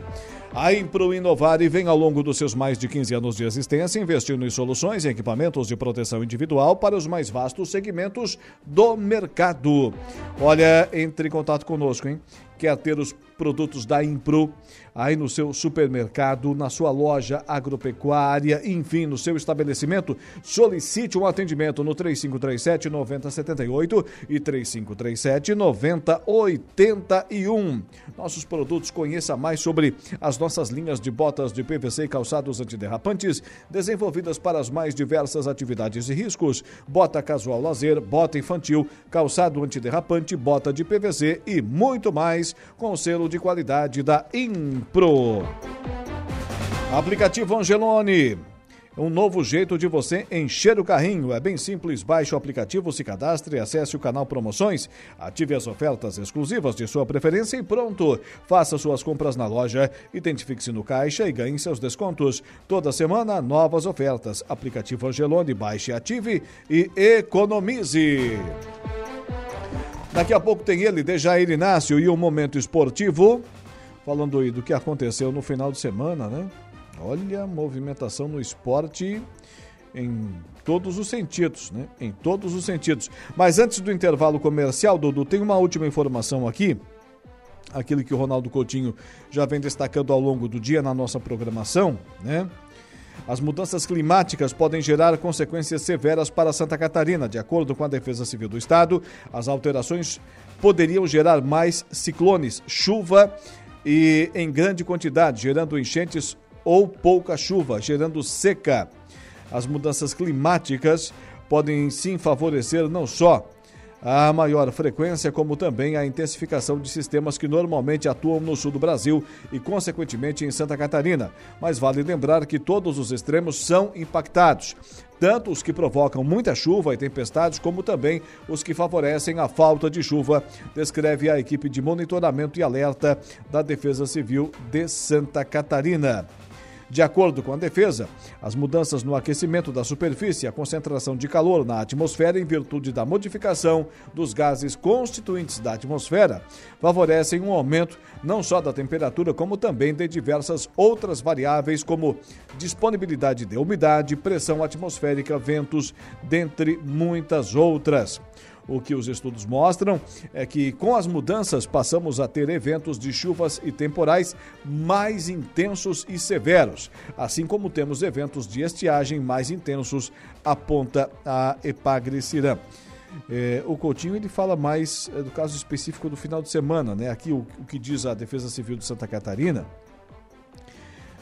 A Impro Inovare vem ao longo dos seus mais de 15 anos de existência investindo em soluções e equipamentos de proteção individual para os mais vastos segmentos do mercado. Olha, entre em contato conosco, hein? quer ter os produtos da Impro aí no seu supermercado, na sua loja agropecuária, enfim, no seu estabelecimento, solicite um atendimento no 3537 9078 e 3537 9081. Nossos produtos, conheça mais sobre as nossas linhas de botas de PVC e calçados antiderrapantes, desenvolvidas para as mais diversas atividades e riscos: bota casual lazer, bota infantil, calçado antiderrapante, bota de PVC e muito mais, com selo de qualidade da Impro. Aplicativo Angelone. Um novo jeito de você encher o carrinho. É bem simples. Baixe o aplicativo, se cadastre, acesse o canal Promoções, ative as ofertas exclusivas de sua preferência e pronto. Faça suas compras na loja, identifique-se no caixa e ganhe seus descontos. Toda semana, novas ofertas. Aplicativo Angelone, baixe, ative e economize. Daqui a pouco tem ele, Dejair Inácio, e o Momento Esportivo. Falando aí do que aconteceu no final de semana, né? Olha, movimentação no esporte em todos os sentidos, né? Em todos os sentidos. Mas antes do intervalo comercial, Dudu, tem uma última informação aqui. Aquilo que o Ronaldo Coutinho já vem destacando ao longo do dia na nossa programação, né? As mudanças climáticas podem gerar consequências severas para Santa Catarina. De acordo com a Defesa Civil do Estado, as alterações poderiam gerar mais ciclones, chuva e em grande quantidade, gerando enchentes ou pouca chuva, gerando seca. As mudanças climáticas podem sim favorecer não só a maior frequência, como também a intensificação de sistemas que normalmente atuam no sul do Brasil e, consequentemente, em Santa Catarina. Mas vale lembrar que todos os extremos são impactados, tanto os que provocam muita chuva e tempestades, como também os que favorecem a falta de chuva, descreve a equipe de monitoramento e alerta da Defesa Civil de Santa Catarina. De acordo com a defesa, as mudanças no aquecimento da superfície e a concentração de calor na atmosfera em virtude da modificação dos gases constituintes da atmosfera favorecem um aumento não só da temperatura, como também de diversas outras variáveis, como disponibilidade de umidade, pressão atmosférica, ventos, dentre muitas outras. O que os estudos mostram é que com as mudanças passamos a ter eventos de chuvas e temporais mais intensos e severos, assim como temos eventos de estiagem mais intensos, aponta a Epagre-Cirã. É, o Coutinho ele fala mais é, do caso específico do final de semana, né? Aqui o, o que diz a Defesa Civil de Santa Catarina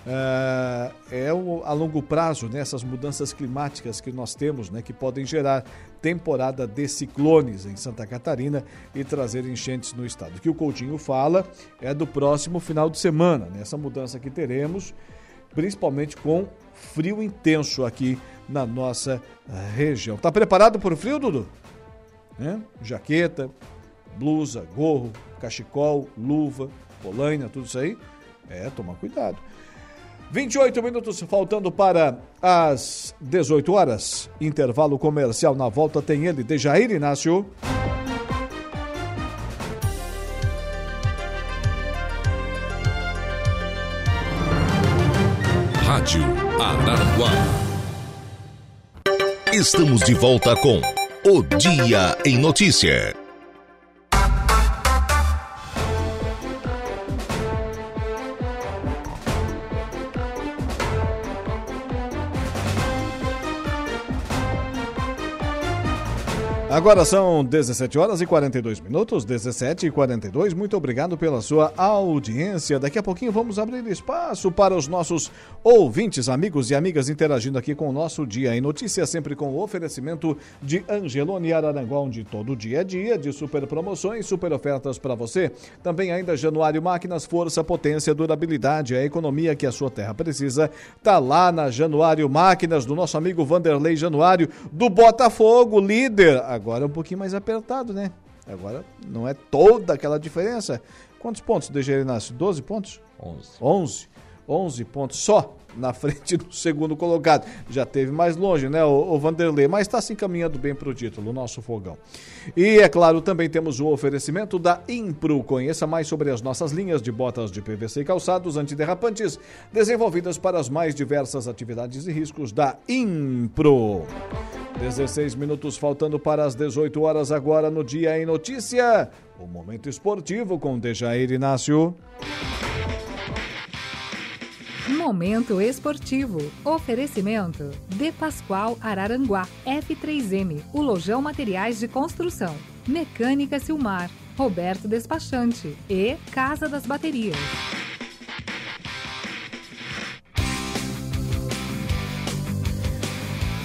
é, é o, a longo prazo, né, essas mudanças climáticas que nós temos, né, que podem gerar temporada de ciclones em Santa Catarina e trazer enchentes no estado. O que o Coutinho fala é do próximo final de semana, né, essa mudança que teremos, principalmente com frio intenso aqui na nossa região. Tá preparado para o frio, Dudu? É? Jaqueta, blusa, gorro, cachecol, luva, polaina, tudo isso aí? É, toma cuidado. 28 minutos faltando para as 18 horas. Intervalo comercial na volta tem ele, Dejair Inácio. Rádio Araranguá. Estamos de volta com O Dia em Notícia. Agora são 17 horas e 42 minutos, 17 e 42. Muito obrigado pela sua audiência. Daqui a pouquinho vamos abrir espaço para os nossos ouvintes, amigos e amigas interagindo aqui com o nosso Dia em Notícias, sempre com o oferecimento de Angelone Araranguá, onde todo dia é dia de super promoções, super ofertas para você. Também ainda Januário Máquinas, força, potência, durabilidade, a economia que a sua terra precisa. Tá lá na Januário Máquinas, do nosso amigo Vanderlei Januário, do Botafogo, líder Agora é um pouquinho mais apertado, né? Agora não é toda aquela diferença. Quantos pontos deixa Inácio? 12 pontos? 11. 11. 11 pontos só na frente do segundo colocado. Já teve mais longe, né, o, o Vanderlei, mas está se encaminhando bem para o título, o nosso fogão. E é claro, também temos o oferecimento da Impro. Conheça mais sobre as nossas linhas de botas de PVC e calçados antiderrapantes, desenvolvidas para as mais diversas atividades e riscos da Impro. 16 minutos faltando para as 18 horas agora no Dia em Notícia. O momento esportivo com Dejair Inácio. Momento esportivo. Oferecimento. De Pascoal Araranguá. F3M. O Lojão Materiais de Construção. Mecânica Silmar. Roberto Despachante. E Casa das Baterias.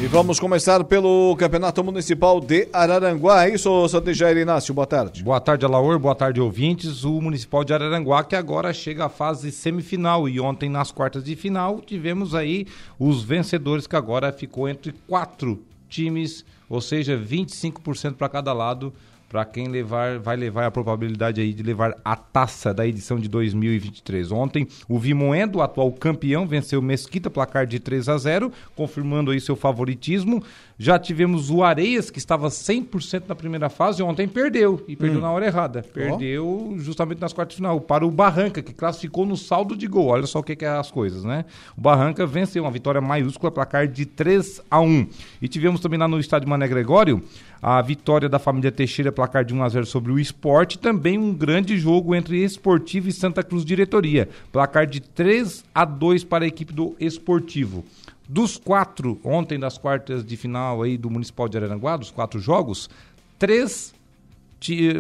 E vamos começar pelo Campeonato Municipal de Araranguá. É isso, Santijair Inácio, boa tarde. Boa tarde, Alaor, boa tarde, ouvintes. O Municipal de Araranguá que agora chega à fase semifinal e ontem nas quartas de final tivemos aí os vencedores que agora ficou entre quatro times, ou seja, 25% para cada lado para quem levar, vai levar a probabilidade aí de levar a taça da edição de 2023. Ontem, o Vimoendo, atual campeão, venceu Mesquita, placar de 3 a 0, confirmando aí seu favoritismo. Já tivemos o Areias, que estava 100% na primeira fase, ontem perdeu, e perdeu hum. na hora errada. Perdeu oh. justamente nas quartas de final, para o Barranca, que classificou no saldo de gol. Olha só o que, que é as coisas, né? O Barranca venceu uma vitória maiúscula, placar de 3 a 1. E tivemos também lá no estádio Mané Gregório, a vitória da família Teixeira, placar de 1 a 0 sobre o esporte. Também um grande jogo entre Esportivo e Santa Cruz Diretoria. Placar de 3 a 2 para a equipe do Esportivo. Dos quatro, ontem das quartas de final aí do Municipal de Araranguá, dos quatro jogos, três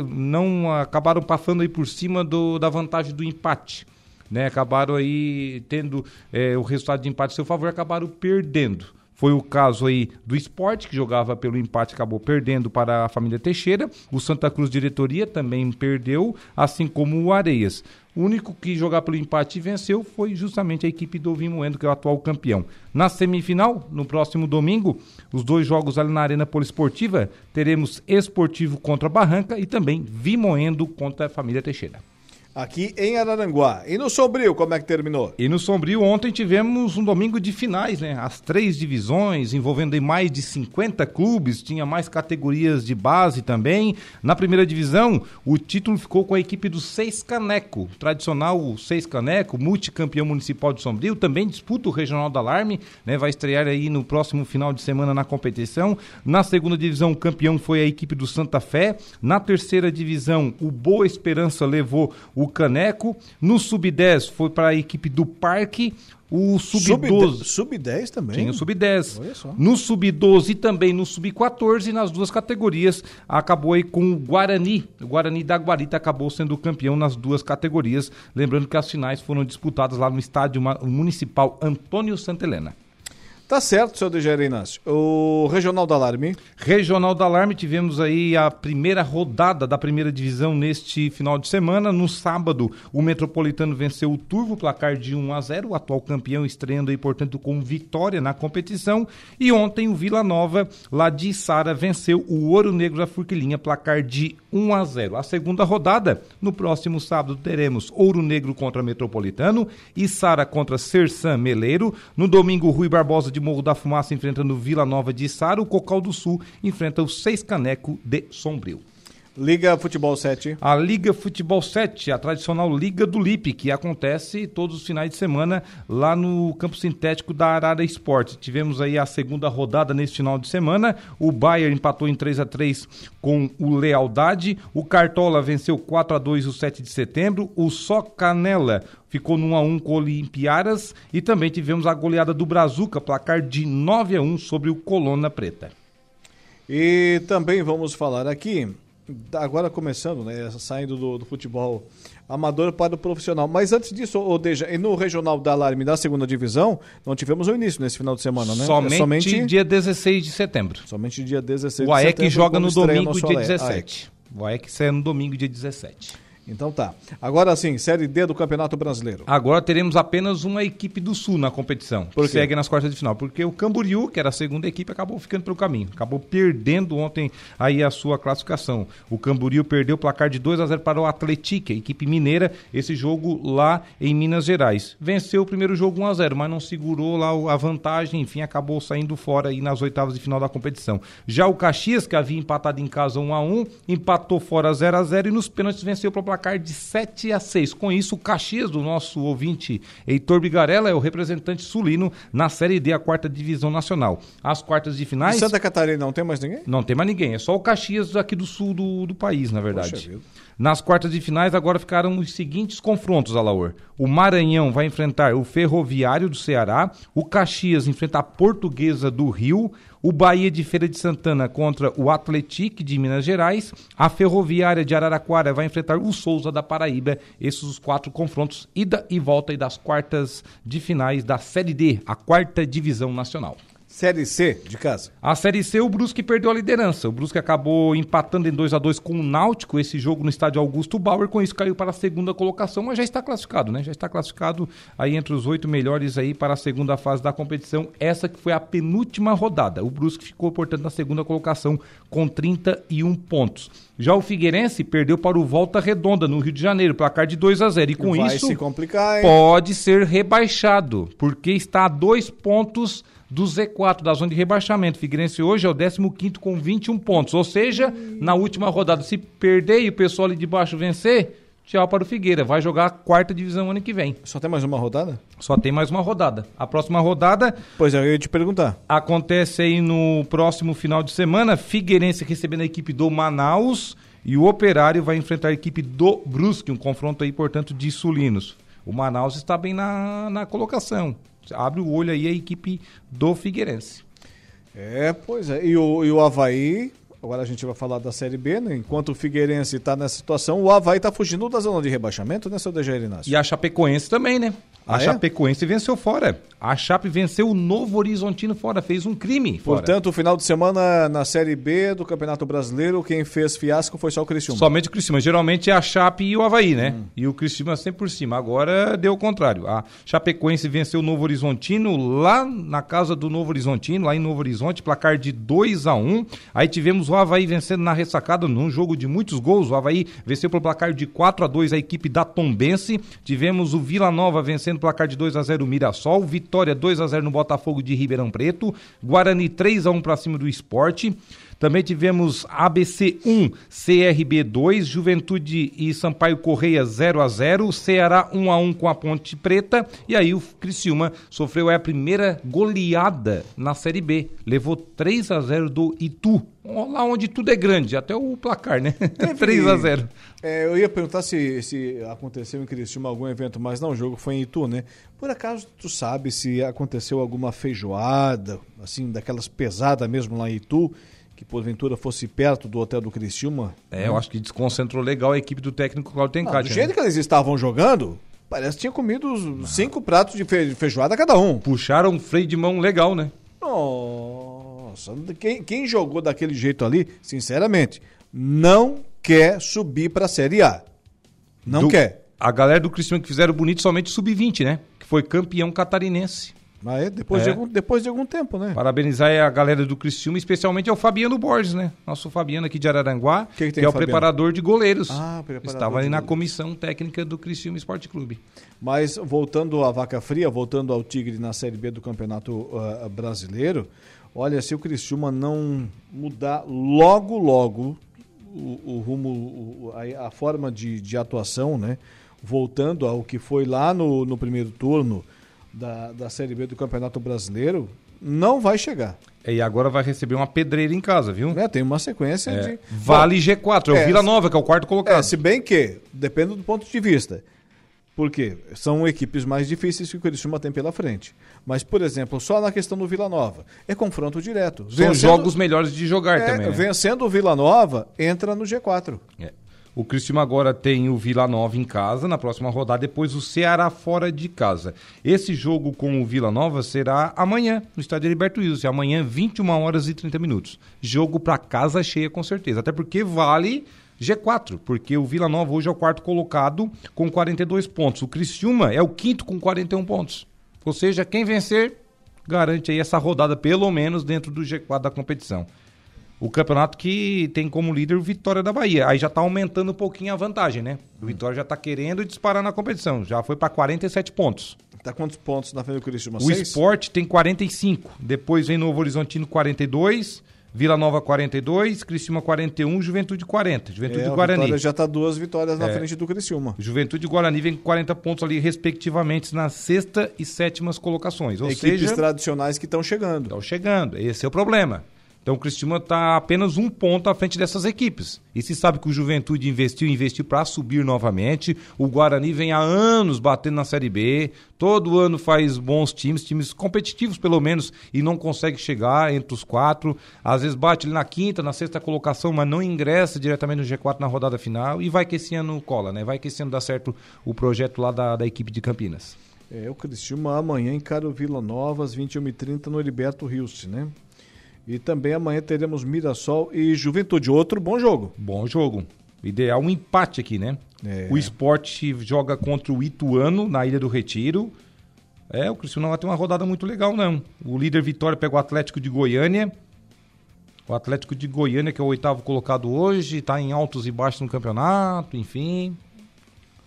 não acabaram passando aí por cima do, da vantagem do empate. Né? Acabaram aí tendo é, o resultado de empate a seu favor, acabaram perdendo. Foi o caso aí do esporte, que jogava pelo empate, acabou perdendo para a família Teixeira. O Santa Cruz Diretoria também perdeu, assim como o Areias. O único que jogar pelo empate e venceu foi justamente a equipe do Vimoendo, que é o atual campeão. Na semifinal, no próximo domingo, os dois jogos ali na Arena Poliesportiva, teremos Esportivo contra Barranca e também Vimoendo contra a família Teixeira aqui em Araranguá. E no Sombrio, como é que terminou? E no Sombrio, ontem tivemos um domingo de finais, né? As três divisões, envolvendo mais de 50 clubes, tinha mais categorias de base também. Na primeira divisão, o título ficou com a equipe do Seis Caneco, tradicional Seis Caneco, multicampeão municipal de Sombrio, também disputa o Regional da Alarme, né? Vai estrear aí no próximo final de semana na competição. Na segunda divisão, o campeão foi a equipe do Santa Fé. Na terceira divisão, o Boa Esperança levou o Caneco. No Sub-10 foi para a equipe do Parque. O Sub-12. Sub-10 também? Tinha o Sub-10. No Sub-12 e também no Sub-14, nas duas categorias, acabou aí com o Guarani. O Guarani da Guarita acabou sendo campeão nas duas categorias. Lembrando que as finais foram disputadas lá no estádio municipal Antônio Santa Helena. Tá certo, senhor Dejair Inácio. O Regional da Alarme. Regional da Alarme, tivemos aí a primeira rodada da primeira divisão neste final de semana. No sábado, o Metropolitano venceu o Turvo, placar de 1 a 0 o atual campeão estreando aí, portanto, com vitória na competição. E ontem o Vila Nova, lá de Sara, venceu o Ouro Negro da Furquilinha, placar de 1 a 0 A segunda rodada, no próximo sábado, teremos Ouro Negro contra Metropolitano e Sara contra Sersan Meleiro. No domingo, Rui Barbosa de de Morro da Fumaça enfrentando Vila Nova de Sara, o Cocal do Sul enfrenta o Seis Caneco de Sombrio. Liga Futebol 7. A Liga Futebol 7, a tradicional Liga do Lipe, que acontece todos os finais de semana lá no campo sintético da Arara Esporte. Tivemos aí a segunda rodada nesse final de semana. O Bayern empatou em 3 a 3 com o Lealdade. O Cartola venceu 4 a 2 o 7 de setembro. O Só Canela ficou no 1 a 1 com o Olimpiaras e também tivemos a goleada do Brazuca, placar de 9 a 1 sobre o Colonna Preta. E também vamos falar aqui agora começando, né, saindo do, do, futebol amador para o profissional. Mas antes disso, ou Deja, no regional da Alarme da segunda divisão, não tivemos o início nesse final de semana, né? Somente, é somente... dia 16 de setembro. Somente dia 16 o de setembro. O AEC joga no domingo, dia 17. O AEC sai no domingo, dia 17. Então tá. Agora sim, Série D do Campeonato Brasileiro. Agora teremos apenas uma equipe do Sul na competição. Por que segue nas quartas de final. Porque o Camboriú, que era a segunda equipe, acabou ficando pelo caminho. Acabou perdendo ontem aí a sua classificação. O Camboriú perdeu o placar de 2 a 0 para o Atlético, a equipe mineira, esse jogo lá em Minas Gerais. Venceu o primeiro jogo 1 a 0 mas não segurou lá a vantagem, enfim, acabou saindo fora aí nas oitavas de final da competição. Já o Caxias, que havia empatado em casa 1 a 1 empatou fora 0 a 0 e nos pênaltis venceu pelo placar placar de 7 a 6. Com isso, o Caxias, do nosso ouvinte Heitor Bigarella, é o representante sulino na Série D, a quarta divisão nacional. As quartas de finais. Em Santa Catarina não tem mais ninguém? Não tem mais ninguém, é só o Caxias aqui do sul do, do país, na verdade. Poxa. Nas quartas de finais, agora ficaram os seguintes confrontos, Alaor. O Maranhão vai enfrentar o Ferroviário do Ceará, o Caxias enfrenta a Portuguesa do Rio, o Bahia de Feira de Santana contra o Atletique de Minas Gerais, a Ferroviária de Araraquara vai enfrentar o Souza da Paraíba. Esses os quatro confrontos, ida e volta aí das quartas de finais da Série D, a quarta divisão nacional. Série C de casa. A Série C, o Brusque perdeu a liderança. O Brusque acabou empatando em 2 a 2 com o Náutico, esse jogo no estádio Augusto Bauer. Com isso, caiu para a segunda colocação, mas já está classificado, né? Já está classificado aí entre os oito melhores aí para a segunda fase da competição. Essa que foi a penúltima rodada. O Brusque ficou, portanto, na segunda colocação com 31 pontos. Já o Figueirense perdeu para o Volta Redonda, no Rio de Janeiro, placar de 2 a 0 E com Vai isso, se complicar, hein? pode ser rebaixado, porque está a dois pontos do Z4, da zona de rebaixamento. Figueirense hoje é o 15 com 21 pontos. Ou seja, na última rodada, se perder e o pessoal ali de baixo vencer, tchau para o Figueira. Vai jogar a quarta divisão ano que vem. Só tem mais uma rodada? Só tem mais uma rodada. A próxima rodada. Pois é, eu ia te perguntar. Acontece aí no próximo final de semana. Figueirense recebendo a equipe do Manaus. E o Operário vai enfrentar a equipe do Brusque. Um confronto aí, portanto, de sulinos. O Manaus está bem na, na colocação. Abre o olho aí a equipe do Figueirense. É, pois é. E o, e o Havaí, agora a gente vai falar da Série B, né? Enquanto o Figueirense está nessa situação, o Havaí está fugindo da zona de rebaixamento, né, seu Dejair Inácio? E a Chapecoense também, né? A Ah, é? Chapecoense venceu fora. A Chape venceu o Novo Horizontino fora, fez um crime fora. Portanto, o final de semana na Série B do Campeonato Brasileiro, quem fez fiasco foi só o Criciúma. Somente o Criciúma. Geralmente é a Chape e o Havaí, né? E o Criciúma sempre por cima. Agora deu o contrário. A Chapecoense venceu o Novo Horizontino lá na casa do Novo Horizontino, lá em Novo Horizonte, placar de 2 a 1 Aí tivemos o Havaí vencendo na ressacada num jogo de muitos gols. O Havaí venceu pelo placar de 4 a 2 a equipe da Tombense. Tivemos o Vila Nova vencendo placar de 2 a 0 o Mirassol. Vitória 2 a 0 no Botafogo de Ribeirão Preto. Guarani 3 a 1 para cima do Esporte. Também tivemos ABC 1, CRB 2, Juventude e Sampaio Correia 0 a 0, Ceará 1 a 1 com a Ponte Preta e aí o Criciúma sofreu a primeira goleada na Série B, levou 3 a 0 do Itu. Lá onde tudo é grande, até o placar, né? 3 a 0. É, eu ia perguntar se, se aconteceu em Criciúma algum evento, mas não, o jogo foi em Itu, né? Por acaso tu sabe se aconteceu alguma feijoada, assim, daquelas pesadas mesmo lá em Itu, que porventura fosse perto do hotel do Criciúma? É, eu acho que desconcentrou legal a equipe do técnico Claudio Ah, do Tencati. jeito que eles estavam jogando, parece que tinha comido os cinco pratos de fe- feijoada cada um. Puxaram um freio de mão legal, né? Nossa, quem, quem jogou daquele jeito ali, sinceramente, não quer subir pra Série A. Não Do- quer. A galera do Criciúma que fizeram bonito somente sub-20, né? Que foi campeão catarinense. Mas é depois, É. De algum, depois de algum tempo, né? Parabenizar a galera do Criciúma, especialmente ao Fabiano Borges, né? Nosso Fabiano aqui de Araranguá, que que, tem é o Fabiano? preparador de goleiros. Ah, preparador Estava ali na comissão técnica do Criciúma Esporte Clube. Mas voltando à vaca fria, voltando ao Tigre na Série B do Campeonato ah, Brasileiro, olha, se o Criciúma não mudar logo, logo o, o rumo, o- a, a forma de, de atuação, né? Voltando ao que foi lá no, no primeiro turno da, da Série B do Campeonato Brasileiro, não vai chegar. E agora vai receber uma pedreira em casa, viu? É, tem uma sequência É. de. Vale G4, é o é, Vila Nova, que é o quarto colocado. É, se bem que, depende do ponto de vista. Porque são equipes mais difíceis que o Criciúma tem pela frente. Mas, por exemplo, só na questão do Vila Nova, é confronto direto. São jogos melhores de jogar é, também. né? Vencendo o Vila Nova, entra no G4. É. O Criciúma agora tem o Vila Nova em casa na próxima rodada, depois o Ceará fora de casa. Esse jogo com o Vila Nova será amanhã, no estádio Heriberto Wilson. Amanhã, 21 horas e 30 minutos. Jogo para casa cheia, com certeza. Até porque vale G4, porque o Vila Nova hoje é o quarto colocado com 42 pontos. O Criciúma é o quinto com 41 pontos. Ou seja, quem vencer garante aí essa rodada, pelo menos, dentro do G4 da competição. O campeonato que tem como líder o Vitória da Bahia. Aí já tá aumentando um pouquinho a vantagem, né? O Vitória já tá querendo disparar na competição. Já foi para 47 pontos. Tá quantos pontos na frente do Criciúma? O Seis? Sport tem 45. Depois vem Novo Horizontino 42. Vila Nova 42, Criciúma 41, Juventude 40. Juventude É, e Guarani. Vitória já está duas vitórias na É. frente do Criciúma. Juventude e Guarani vem com 40 pontos ali, respectivamente, nas sexta e sétimas colocações. Ou Equipes seja, tradicionais que estão chegando. Estão chegando. Esse é o problema. Então o Criciúma está apenas um ponto à frente dessas equipes. E se sabe que o Juventude investiu, investiu para subir novamente. O Guarani vem há anos batendo na Série B. Todo ano faz bons times, times competitivos pelo menos, e não consegue chegar entre os quatro. Às vezes bate ali na quinta, na sexta colocação, mas não ingressa diretamente no G4 na rodada final. E vai que esse ano cola, né? Vai que esse ano dá certo o projeto lá da, da equipe de Campinas. É, o Criciúma amanhã encara o Vila Nova às 21h30 no Heriberto Rilst, né? E também amanhã teremos Mirassol e Juventude. Outro bom jogo. Bom jogo. Ideal um empate aqui, né? É. O esporte joga contra o Ituano na Ilha do Retiro. É, o Cristiano não vai ter uma rodada muito legal, não. O líder Vitória pega o Atlético de Goiânia. O Atlético de Goiânia, que é o oitavo colocado hoje, está em altos e baixos no campeonato, enfim.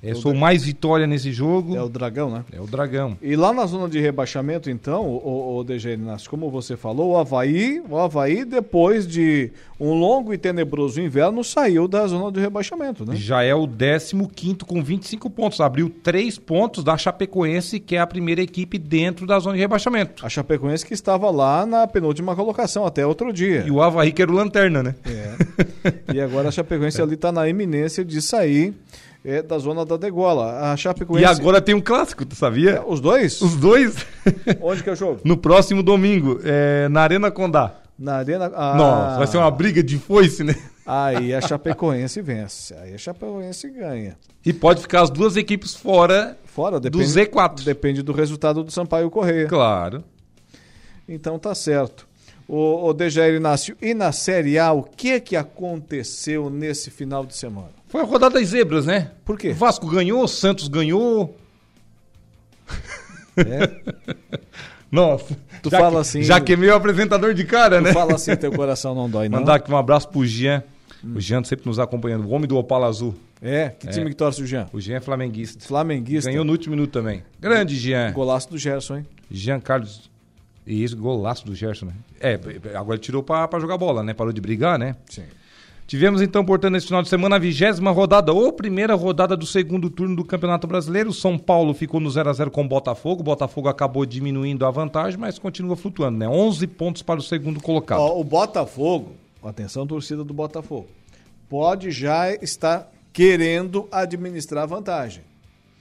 É, O sou mais vitória nesse jogo. É o Dragão, né? É o Dragão. E lá na zona de rebaixamento, então, o, o DG Inácio, como você falou, o Havaí, o Havaí, depois de um longo e tenebroso inverno, saiu da zona de rebaixamento, né? Já é o 15 com 25 pontos. Abriu três pontos da Chapecoense, que é a primeira equipe dentro da zona de rebaixamento. A Chapecoense que estava lá na penúltima colocação até outro dia. E o Havaí que era o lanterna, né? É. E agora a Chapecoense ali está na iminência de sair é, da zona da degola. A Chapecoense... E agora tem um clássico, tu sabia? Os dois? Os dois? Onde que é o jogo? No próximo domingo, é, na Arena Condá. Na Arena... Ah, Nossa, vai ser uma briga de foice, né? Aí a Chapecoense vence. Aí a Chapecoense ganha. E pode ficar as duas equipes fora, Fora, do depende, Z4. Depende do resultado do Sampaio Correia. Claro. Então tá certo. O, o Dejair Inácio, e na Série A, o que que aconteceu nesse final de semana? Foi a rodada das zebras, né? Por quê? Vasco ganhou, Santos ganhou. É? Nossa. Tu já fala que- assim- Já queimei o apresentador de cara, Tu né? fala assim, teu coração não dói, não? Mandar aqui um abraço pro Jean. O Jean sempre nos acompanhando. O homem do Opala Azul. É? Que time que torce o Jean? O Jean é flamenguista. Flamenguista. Ganhou no último minuto também. Grande Jean. Golaço do Gerson, hein? Jean Carlos. E esse golaço do Gerson, né? É, agora ele tirou pra, pra jogar bola, né? Parou de brigar, né? Sim. Tivemos então, portanto, nesse final de semana a vigésima rodada, ou primeira rodada do segundo turno do Campeonato Brasileiro. São Paulo ficou no 0 a 0 com o Botafogo. O Botafogo acabou diminuindo a vantagem, mas continua flutuando, né? 11 pontos para o segundo colocado. Ó, o Botafogo, atenção torcida do Botafogo, pode já estar querendo administrar vantagem.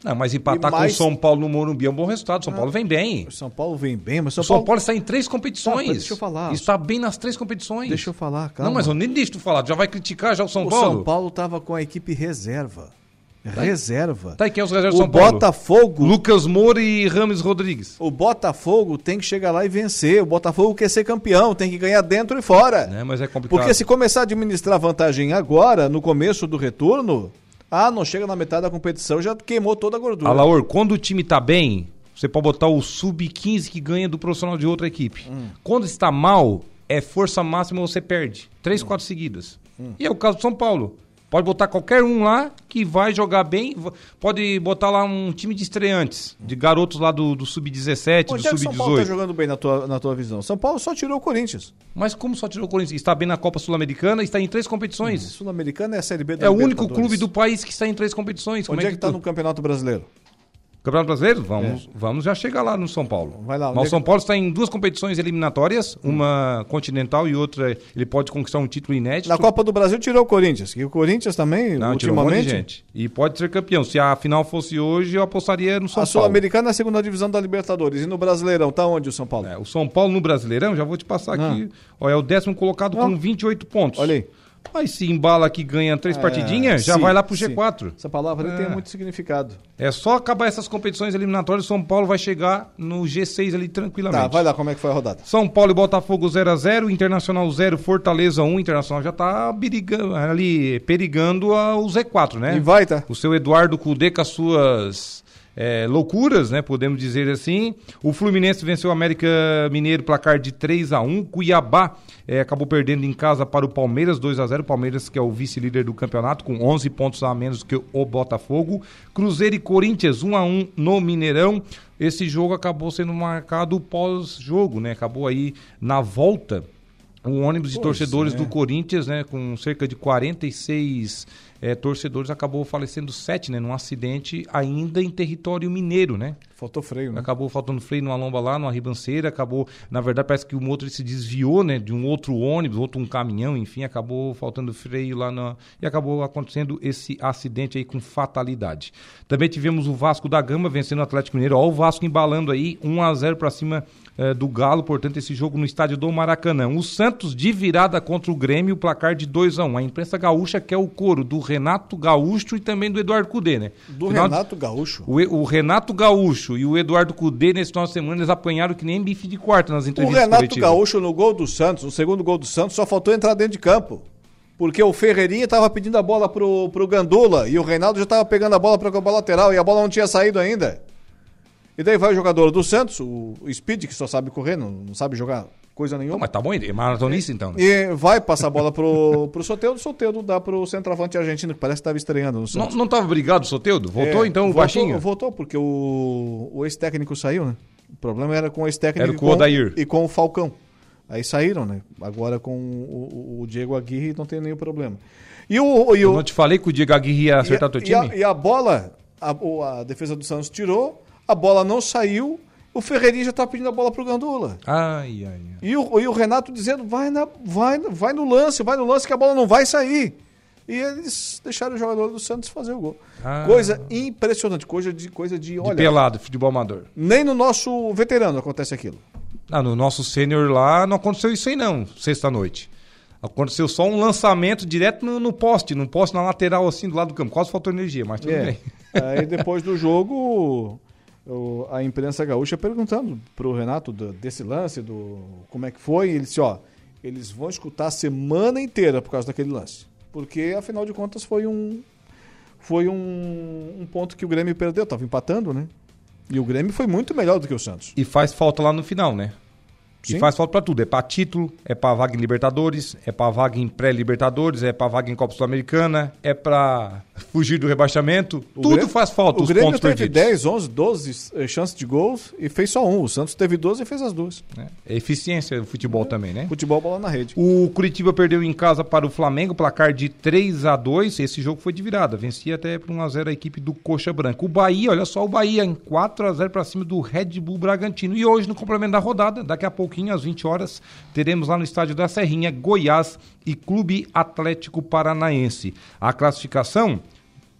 Não, mas empatar mais- com o São Paulo no Morumbi é um bom resultado. O São Paulo vem bem. O São Paulo vem bem, mas O São Paulo está em três competições. Ah, mas deixa eu falar. Está bem nas três competições. Deixa eu falar, calma. Não, mas eu nem deixo tu falar. Já vai criticar já o São o Paulo? São Paulo estava com a equipe reserva. Reserva. Tá, e quem é os reservas O São Paulo? Botafogo. Lucas Moura e Rames Rodrigues. O Botafogo tem que chegar lá e vencer. O Botafogo quer ser campeão, tem que ganhar dentro e fora. Né, mas é complicado. Porque se começar a administrar vantagem agora, no começo do retorno, ah, não chega na metade da competição, já queimou toda a gordura. Alaor, quando o time tá bem, você pode botar o sub-15 que ganha do profissional de outra equipe. Hum. Quando está mal, é força máxima você perde. Hum. Três, quatro seguidas. E é o caso do São Paulo. Pode botar qualquer um lá que vai jogar bem. Pode botar lá um time de estreantes, de garotos lá do, do sub-17, do Onde é que o São Paulo tá sub-18. jogando bem na tua, na tua visão? São Paulo só tirou o Corinthians. Mas como só tirou o Corinthians? Está bem na Copa Sul-Americana, está em três competições. Sul-Americana é a Série B da É o único clube do país que está em três competições. Como Onde é que tu- tá no Campeonato Brasileiro? Campeonato Brasileiro? Vamos, vamos já chegar lá no São Paulo. Vai lá, Mas o é São Paulo está em duas competições eliminatórias, uma continental e outra ele pode conquistar um título inédito. Na Copa do Brasil tirou o Corinthians. E o Corinthians também, Não, tirou um ultimamente. gente. E pode ser campeão. Se a final fosse hoje, eu apostaria no São a Paulo. Sul-Americana é a segunda divisão da Libertadores. E no Brasileirão, tá onde o São Paulo? É, o São Paulo no Brasileirão, já vou te passar aqui. Ó, é o décimo colocado com 28 pontos. Olha aí. Mas se embala que ganha três É, partidinhas, já sim, vai lá pro sim. G4. Essa palavra ali É. tem muito significado. É só acabar essas competições eliminatórias, o São Paulo vai chegar no G6 ali tranquilamente. Tá, vai lá, como é que foi a rodada? São Paulo e Botafogo 0x0, Internacional 0, Fortaleza 1. Internacional já tá berigando, ali, perigando a- o Z4, né? E vai, tá? O seu Eduardo Cudê com as suas é, loucuras, né? Podemos dizer assim. O Fluminense venceu o América Mineiro, placar de 3 a 1 Cuiabá é, acabou perdendo em casa para o Palmeiras, 2 a 0 Palmeiras, que é o vice-líder do campeonato, com 11 pontos a menos que o Botafogo. Cruzeiro e Corinthians, 1 a 1 no Mineirão. Esse jogo acabou sendo marcado pós-jogo, né? Acabou aí na volta um ônibus de Pois torcedores é. do Corinthians, né, com cerca de 46 eh, torcedores, acabou falecendo sete, né, num acidente ainda em território mineiro, né? Faltou freio, né? Acabou faltando freio numa lomba lá, numa ribanceira, acabou, na verdade parece que o motor se desviou, né, de um outro ônibus, outro um caminhão, enfim, acabou faltando freio lá na e acabou acontecendo esse acidente aí com fatalidade. Também tivemos o Vasco da Gama vencendo o Atlético Mineiro, ó, o Vasco embalando aí 1 a 0 para cima eh, do Galo, portanto esse jogo no estádio do Maracanã. O Santos de virada contra o Grêmio, placar de 2 a 1. A imprensa gaúcha quer o coro do Renato Gaúcho e também do Eduardo Cudê, né? Do Final Renato Gaúcho. o, o Renato Gaúcho e o Eduardo Cudê, nesse final de semana, eles apanharam que nem bife de quarta nas O entrevistas Renato coletivas. Gaúcho no gol do Santos, no segundo gol do Santos, só faltou entrar dentro de campo. Porque o Ferreirinha tava pedindo a bola pro, pro Gandula e o Reinaldo já tava pegando a bola pra a lateral e a bola não tinha saído ainda. E daí vai o jogador do Santos, o, o Speed, que só sabe correr, não, não sabe jogar coisa nenhuma. Mas tá bom, ele é maratonista então, né? E vai passar a bola pro, pro Soteudo, o Soteudo dá pro centroavante argentino, que parece que tava estreando Não, não tava brigado, Soteudo? Voltou É, então o voltou, baixinho? Voltou, porque o, o ex-técnico saiu, né? O problema era com o ex-técnico Era e com o Odair. e com o Falcão. Aí saíram, né? Agora com o, o- o Diego Aguirre não tem nenhum problema. E o, e Eu o, não te falei que o Diego Aguirre ia acertar e, teu time? E a, e a bola, a, o- a defesa do Santos tirou, a bola não saiu, o Ferreirinha já tá pedindo a bola pro Gandula. Ai, ai, ai. E o, e o Renato dizendo, vai, na, vai, vai no lance, vai no lance que a bola não vai sair. E eles deixaram o jogador do Santos fazer o gol. Ah. Coisa impressionante, coisa de, coisa de, De olha, pelado, futebol amador. nem no nosso veterano acontece aquilo. Ah, no nosso sênior lá não aconteceu isso aí não, sexta-noite. Aconteceu só um lançamento direto no, no poste, num poste na lateral assim, do lado do campo. Quase faltou energia, mas tudo É. bem. Aí depois do jogo, o- a imprensa gaúcha perguntando pro Renato do- desse lance, do como é que foi, e ele disse, ó, eles vão escutar a semana inteira por causa daquele lance. Porque, afinal de contas, foi um foi um, um ponto que o Grêmio perdeu, tava empatando, né? E o Grêmio foi muito melhor do que o Santos. E faz falta lá no final, né? Sim. E faz falta pra tudo. É pra título, é pra vaga em Libertadores, é pra vaga em pré-Libertadores, é pra vaga em Copa Sul-Americana, é pra fugir do rebaixamento. O tudo Grêmio- faz falta, O os Grêmio teve perdidos. 10, 11, 12 eh, chances de gols e fez só um. O Santos teve 12 e fez as duas. É eficiência do futebol também, né? Futebol bola na rede. O Curitiba perdeu em casa para o Flamengo, placar de 3 a 2 Esse jogo foi de virada. Vencia até por 1x0 a equipe do Coxa Branca. O Bahia, olha só, o Bahia em 4 a 0 para cima do Red Bull Bragantino. E hoje, no complemento da rodada, daqui a pouquinho, às 20 horas, teremos lá no estádio da Serrinha, Goiás e Clube Atlético Paranaense. A classificação: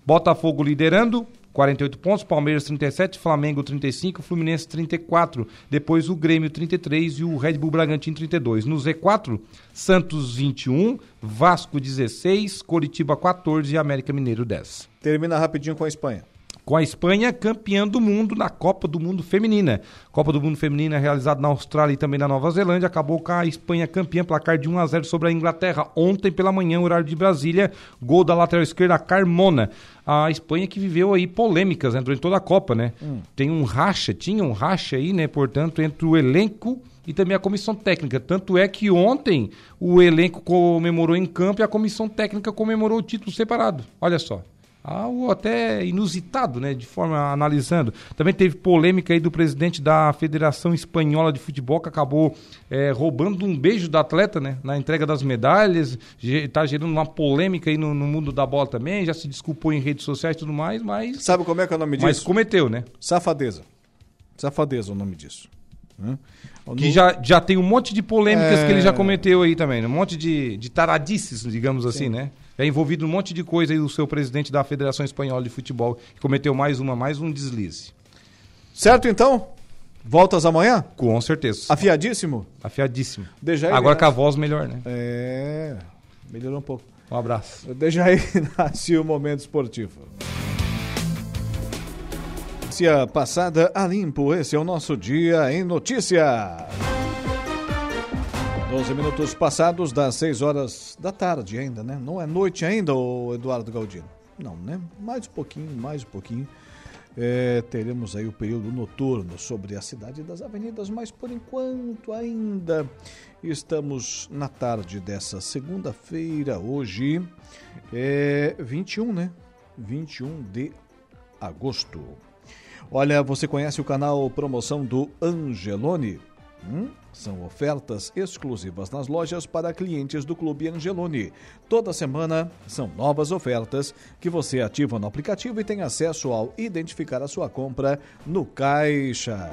Botafogo liderando. 48 pontos, Palmeiras 37, Flamengo 35, Fluminense 34, depois o Grêmio 33 e o Red Bull Bragantino 32. No Z4, Santos 21, Vasco 16, Coritiba 14 e América Mineiro 10. Termina rapidinho com a Espanha. Com a Espanha campeã do mundo na Copa do Mundo Feminina. Copa do Mundo Feminina realizada na Austrália e também na Nova Zelândia. Acabou com a Espanha campeã, placar de 1 a 0 sobre a Inglaterra. Ontem pela manhã, horário de Brasília, gol da lateral esquerda Carmona. A Espanha que viveu aí polêmicas né, durante toda a Copa, né? Tem um racha, tinha um racha aí, né? Portanto, entre o elenco e também a comissão técnica. Tanto é que ontem o elenco comemorou em campo e a comissão técnica comemorou o título separado. Olha só. Algo até inusitado, né? De forma analisando. Também teve polêmica aí do presidente da Federação Espanhola de Futebol, que acabou eh, roubando um beijo da atleta, né? Na entrega das medalhas. Está gerando uma polêmica aí no, no mundo da bola também. Já se desculpou em redes sociais e tudo mais, mas. Sabe como é que é o nome disso? Mas cometeu, né? Safadeza. Safadeza é o nome disso. Né? Que No- já, já tem um monte de polêmicas É. que ele já cometeu aí também, né? um monte de, de taradices, digamos assim, né? É envolvido um monte de coisa aí o seu presidente da Federação Espanhola de Futebol, que cometeu mais uma, mais um deslize. Certo, então? Voltas amanhã? Com certeza. Afiadíssimo? Afiadíssimo. Dejaí Agora com a voz melhor, né? É, melhorou um pouco. Um abraço. Dejaí Inácio, Momento Esportivo. Passada a limpo, esse é o nosso Dia em Notícia. 12 minutos passados das 6 horas da tarde ainda, né? Não é noite ainda, o Eduardo Galdino? Não, né? Mais um pouquinho, mais um pouquinho. É, teremos aí o período noturno sobre a cidade das avenidas, mas por enquanto ainda estamos na tarde dessa segunda-feira, hoje é 21, né? 21 de agosto. Olha, você conhece o canal Promoção do Angelone? Hum? São ofertas exclusivas nas lojas para clientes do Clube Angeloni. Toda semana são novas ofertas que você ativa no aplicativo e tem acesso ao identificar a sua compra no caixa.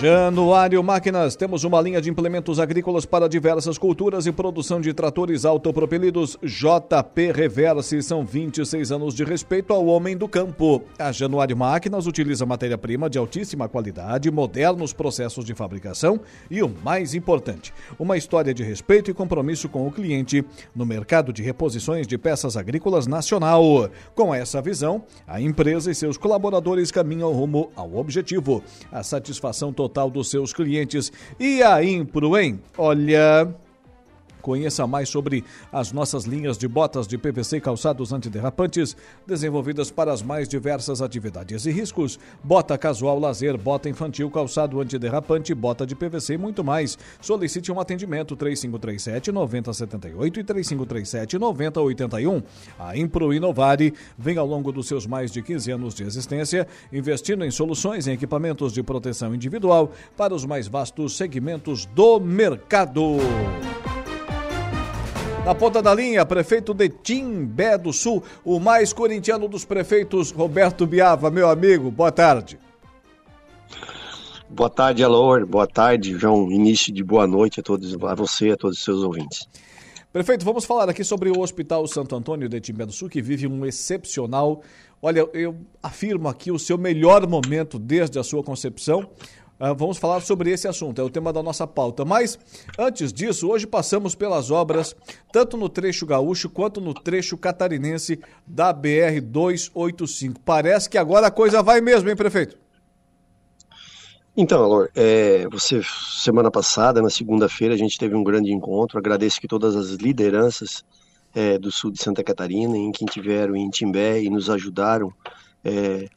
Januário Máquinas, temos uma linha de implementos agrícolas para diversas culturas e produção de tratores autopropelidos JP Reverse. São 26 anos de respeito ao homem do campo. A Januário Máquinas utiliza matéria-prima de altíssima qualidade, modernos processos de fabricação e o mais importante, uma história de respeito e compromisso com o cliente no mercado de reposições de peças agrícolas nacional. Com essa visão, a empresa e seus colaboradores caminham rumo ao objetivo, a satisfação total total dos seus clientes. E a Impro, hein? Olha. Conheça mais sobre as nossas linhas de botas de PVC e calçados antiderrapantes, desenvolvidas para as mais diversas atividades e riscos. Bota casual, lazer, bota infantil, calçado antiderrapante, bota de PVC e muito mais. Solicite um atendimento 3537 9078 e 3537 9081. A Impro Inovare vem ao longo dos seus mais de 15 anos de existência, investindo em soluções e equipamentos de proteção individual para os mais vastos segmentos do mercado. Na ponta da linha, prefeito de Timbé do Sul, o mais corintiano dos prefeitos, Roberto Biava, meu amigo, boa tarde. Boa tarde, Alor. Boa tarde, João. Início de boa noite a todos, a você e a todos os seus ouvintes. Prefeito, vamos falar aqui sobre o Hospital Santo Antônio de Timbé do Sul, que vive um excepcional, olha, eu afirmo aqui o seu melhor momento desde a sua concepção. Uh, vamos falar sobre esse assunto, é o tema da nossa pauta. Mas, antes disso, hoje passamos pelas obras, tanto no trecho gaúcho quanto no trecho catarinense da BR-285. Parece que agora a coisa vai mesmo, hein, prefeito? Então, Alor, é, você, semana passada, na segunda-feira, a gente teve um grande encontro. Agradeço que todas as lideranças é, do sul de Santa Catarina, em quem tiveram em Timbé e nos ajudaram é,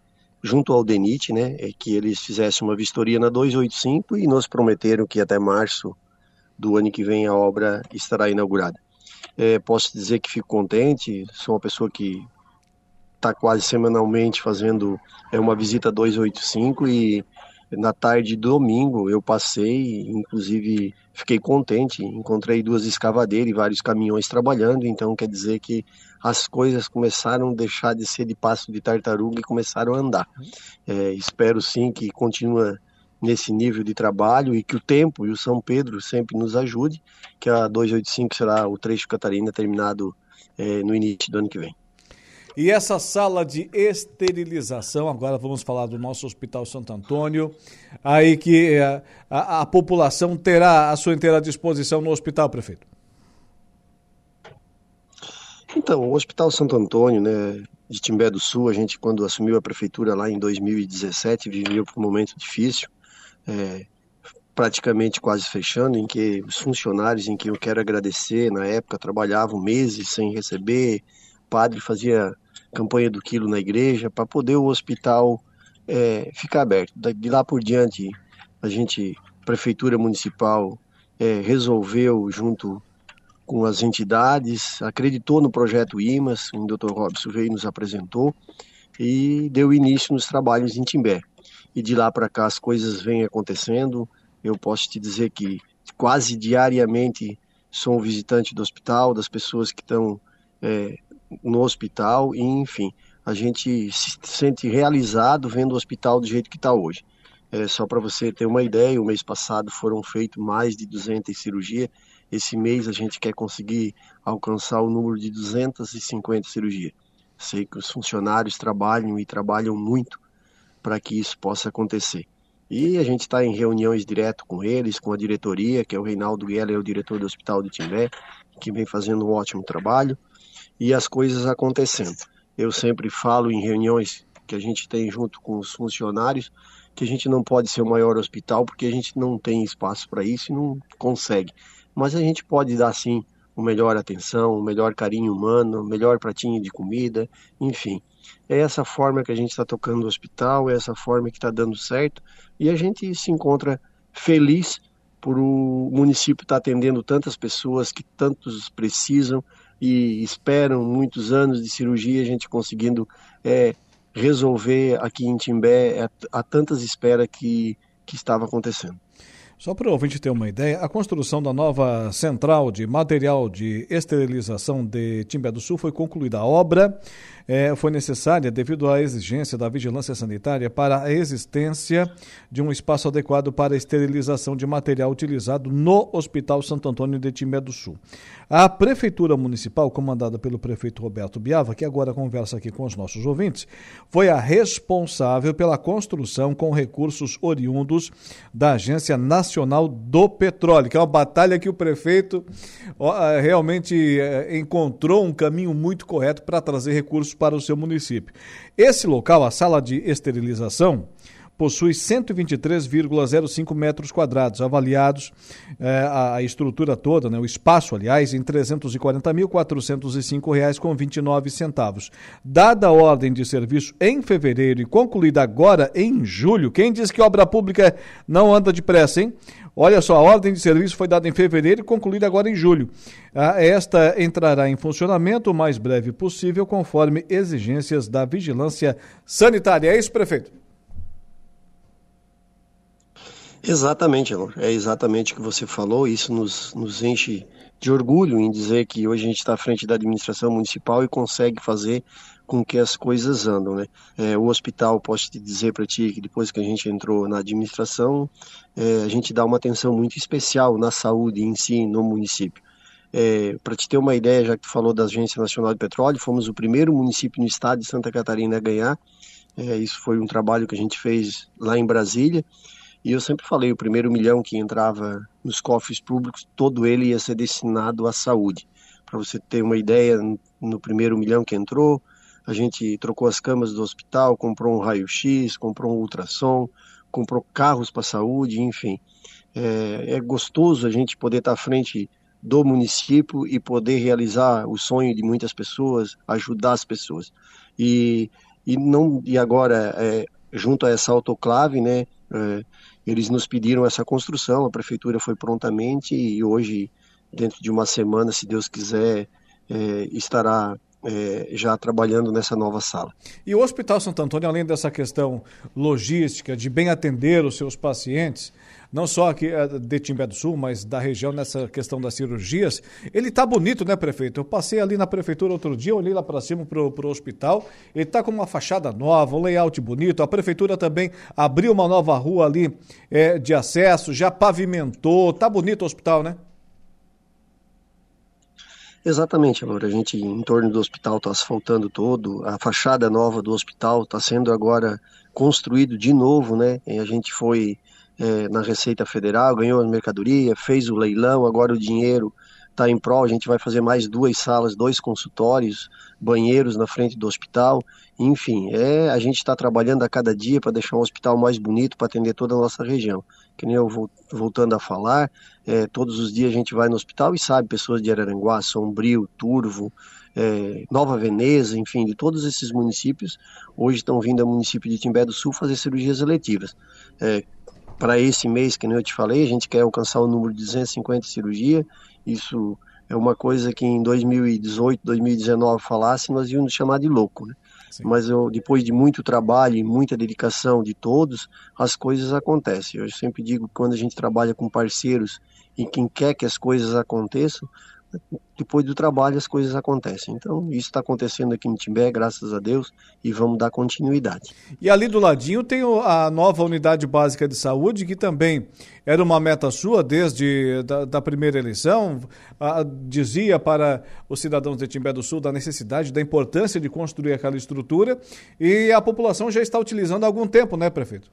junto ao DENIT, né, é que eles fizessem uma vistoria na 285 e nos prometeram que até março do ano que vem a obra estará inaugurada. É, posso dizer que fico contente, sou uma pessoa que está quase semanalmente fazendo é, uma visita 285 e na tarde de domingo eu passei, inclusive fiquei contente, encontrei duas escavadeiras e vários caminhões trabalhando, então quer dizer que as coisas começaram a deixar de ser de passo de tartaruga e começaram a andar. É, espero sim que continue nesse nível de trabalho e que o tempo e o São Pedro sempre nos ajude, que a 285 será o trecho Catarina terminado é, no início do ano que vem. E essa sala de esterilização, agora vamos falar do nosso Hospital Santo Antônio, aí que a, é, a, a população terá a sua inteira disposição no hospital, prefeito. Então, o Hospital Santo Antônio, né, de Timbé do Sul, a gente quando assumiu a prefeitura lá em 2017, viveu por um momento difícil, é, praticamente quase fechando, em que os funcionários, em que eu quero agradecer, na época trabalhavam meses sem receber, padre fazia campanha do quilo na igreja para poder o hospital é, ficar aberto. De lá por diante, a gente, prefeitura municipal, é, resolveu junto com as entidades, acreditou no projeto IMAS, o Dr. Robson veio e nos apresentou e deu início nos trabalhos em Timbé. E de lá para cá as coisas vêm acontecendo. Eu posso te dizer que quase diariamente sou um visitante do hospital, das pessoas que estão é, no hospital, e enfim, a gente se sente realizado vendo o hospital do jeito que está hoje. É, só para você ter uma ideia, o mês passado foram feitas mais de 200 cirurgias esse mês a gente quer conseguir alcançar o número de 250 cirurgias. Sei que os funcionários trabalham e trabalham muito para que isso possa acontecer. E a gente está em reuniões direto com eles, com a diretoria, que é o Reinaldo Gueller, é o diretor do Hospital de Timbé, que vem fazendo um ótimo trabalho, e as coisas acontecendo. Eu sempre falo em reuniões que a gente tem junto com os funcionários que a gente não pode ser o maior hospital porque a gente não tem espaço para isso e não consegue mas a gente pode dar sim uma melhor atenção, um melhor carinho humano, um melhor pratinho de comida, enfim. É essa forma que a gente está tocando o hospital, é essa forma que está dando certo e a gente se encontra feliz por o município estar tá atendendo tantas pessoas que tantos precisam e esperam muitos anos de cirurgia, a gente conseguindo é, resolver aqui em Timbé, é, há tantas esperas que que estava acontecendo. Só para o ouvinte ter uma ideia, a construção da nova central de material de esterilização de Timbé do Sul foi concluída. A obra é, foi necessária devido à exigência da vigilância sanitária para a existência de um espaço adequado para a esterilização de material utilizado no Hospital Santo Antônio de Timbé do Sul. A Prefeitura Municipal, comandada pelo prefeito Roberto Biava, que agora conversa aqui com os nossos ouvintes, foi a responsável pela construção com recursos oriundos da Agência Nacional do Petróleo, que é uma batalha que o prefeito ó, realmente é, encontrou um caminho muito correto para trazer recursos para o seu município. Esse local, a sala de esterilização, possui 123,05 metros quadrados, avaliados é, a, estrutura toda, né, o espaço, aliás, em R$ 340.405,29. Dada a ordem de serviço em fevereiro e concluída agora em julho, quem diz que obra pública não anda depressa, hein? Olha só, a ordem de serviço foi dada em fevereiro e concluída agora em julho. Ah, esta entrará em funcionamento o mais breve possível, conforme exigências da vigilância sanitária. É isso, prefeito? Exatamente, Elor. É exatamente o que você falou. Isso nos, nos enche de orgulho em dizer que hoje a gente está à frente da administração municipal e consegue fazer com que as coisas andam, né? É, o hospital, posso te dizer para ti que depois que a gente entrou na administração, é, a gente dá uma atenção muito especial na saúde em si no município. É, para te ter uma ideia, já que tu falou da Agência Nacional de Petróleo, fomos o primeiro município no estado de Santa Catarina a ganhar. É, isso foi um trabalho que a gente fez lá em Brasília. E eu sempre falei, o primeiro milhão que entrava nos cofres públicos, todo ele ia ser destinado à saúde. Para você ter uma ideia, no primeiro milhão que entrou, a gente trocou as camas do hospital, comprou um raio-x, comprou um ultrassom, comprou carros para saúde, enfim. É, é, gostoso a gente poder estar à frente do município e poder realizar o sonho de muitas pessoas, ajudar as pessoas. E, e, não, e agora, é, junto a essa autoclave, né, é, eles nos pediram essa construção, a prefeitura foi prontamente e hoje, dentro de uma semana, se Deus quiser, é, estará é, já trabalhando nessa nova sala. E o Hospital Santo Antônio, além dessa questão logística, de bem atender os seus pacientes, não só aqui é, de Timbé do Sul, mas da região nessa questão das cirurgias, ele está bonito, né, prefeito? Eu passei ali na prefeitura outro dia, olhei lá para cima para o hospital, ele está com uma fachada nova, um layout bonito, a prefeitura também abriu uma nova rua ali é, de acesso, já pavimentou, está bonito o hospital, né? Exatamente, Laura. A gente, em torno do hospital, está asfaltando todo. A fachada nova do hospital está sendo agora construído de novo, né? E a gente foi é, na Receita Federal, ganhou a mercadoria, fez o leilão, agora o dinheiro está em prol. A gente vai fazer mais duas salas, dois consultórios, banheiros na frente do hospital. Enfim, é, a gente está trabalhando a cada dia para deixar um hospital mais bonito para atender toda a nossa região. Que nem eu vou, voltando a falar, é, todos os dias a gente vai no hospital e sabe pessoas de Araranguá, Sombrio, Turvo, é, Nova Veneza, enfim, de todos esses municípios, hoje estão vindo ao município de Timbé do Sul fazer cirurgias eletivas. É, para esse mês, que nem eu te falei, a gente quer alcançar o número de 250 cirurgias. Isso é uma coisa que em 2018, 2019 falasse, nós íamos chamar de louco, né? Sim. Mas eu, depois de muito trabalho e muita dedicação de todos, as coisas acontecem. Eu sempre digo que quando a gente trabalha com parceiros e quem quer que as coisas aconteçam, depois do trabalho as coisas acontecem. Então, isso está acontecendo aqui em Timbé, graças a Deus, e vamos dar continuidade. E ali do ladinho tem a nova unidade básica de saúde, que também era uma meta sua desde da, da primeira eleição, a, dizia para os cidadãos de Timbé do Sul da necessidade, da importância de construir aquela estrutura, e a população já está utilizando há algum tempo, né, prefeito?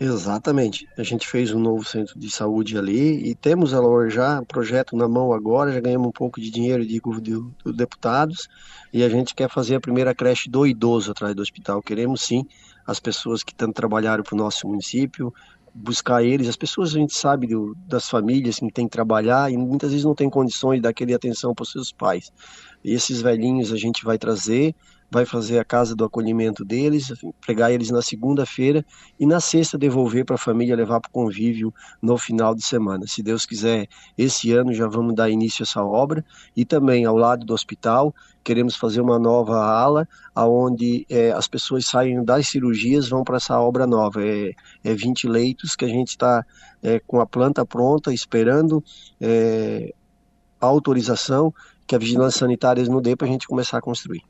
Exatamente. A gente fez um novo centro de saúde ali e temos ela já projeto na mão agora, já ganhamos um pouco de dinheiro de, de, de deputados e a gente quer fazer a primeira creche do idoso atrás do hospital. Queremos sim as pessoas que tanto trabalharam para o nosso município, buscar eles. As pessoas a gente sabe do, das famílias que tem que trabalhar e muitas vezes não tem condições de dar aquela atenção para os seus pais. E esses velhinhos a gente vai trazer vai fazer a casa do acolhimento deles, pregar eles na segunda-feira e na sexta devolver para a família levar para o convívio no final de semana. Se Deus quiser, esse ano já vamos dar início a essa obra e também ao lado do hospital queremos fazer uma nova ala aonde é, as pessoas saem das cirurgias vão para essa obra nova é, é 20 leitos que a gente está é, com a planta pronta esperando é, a autorização que a vigilância sanitária não dê para a gente começar a construir.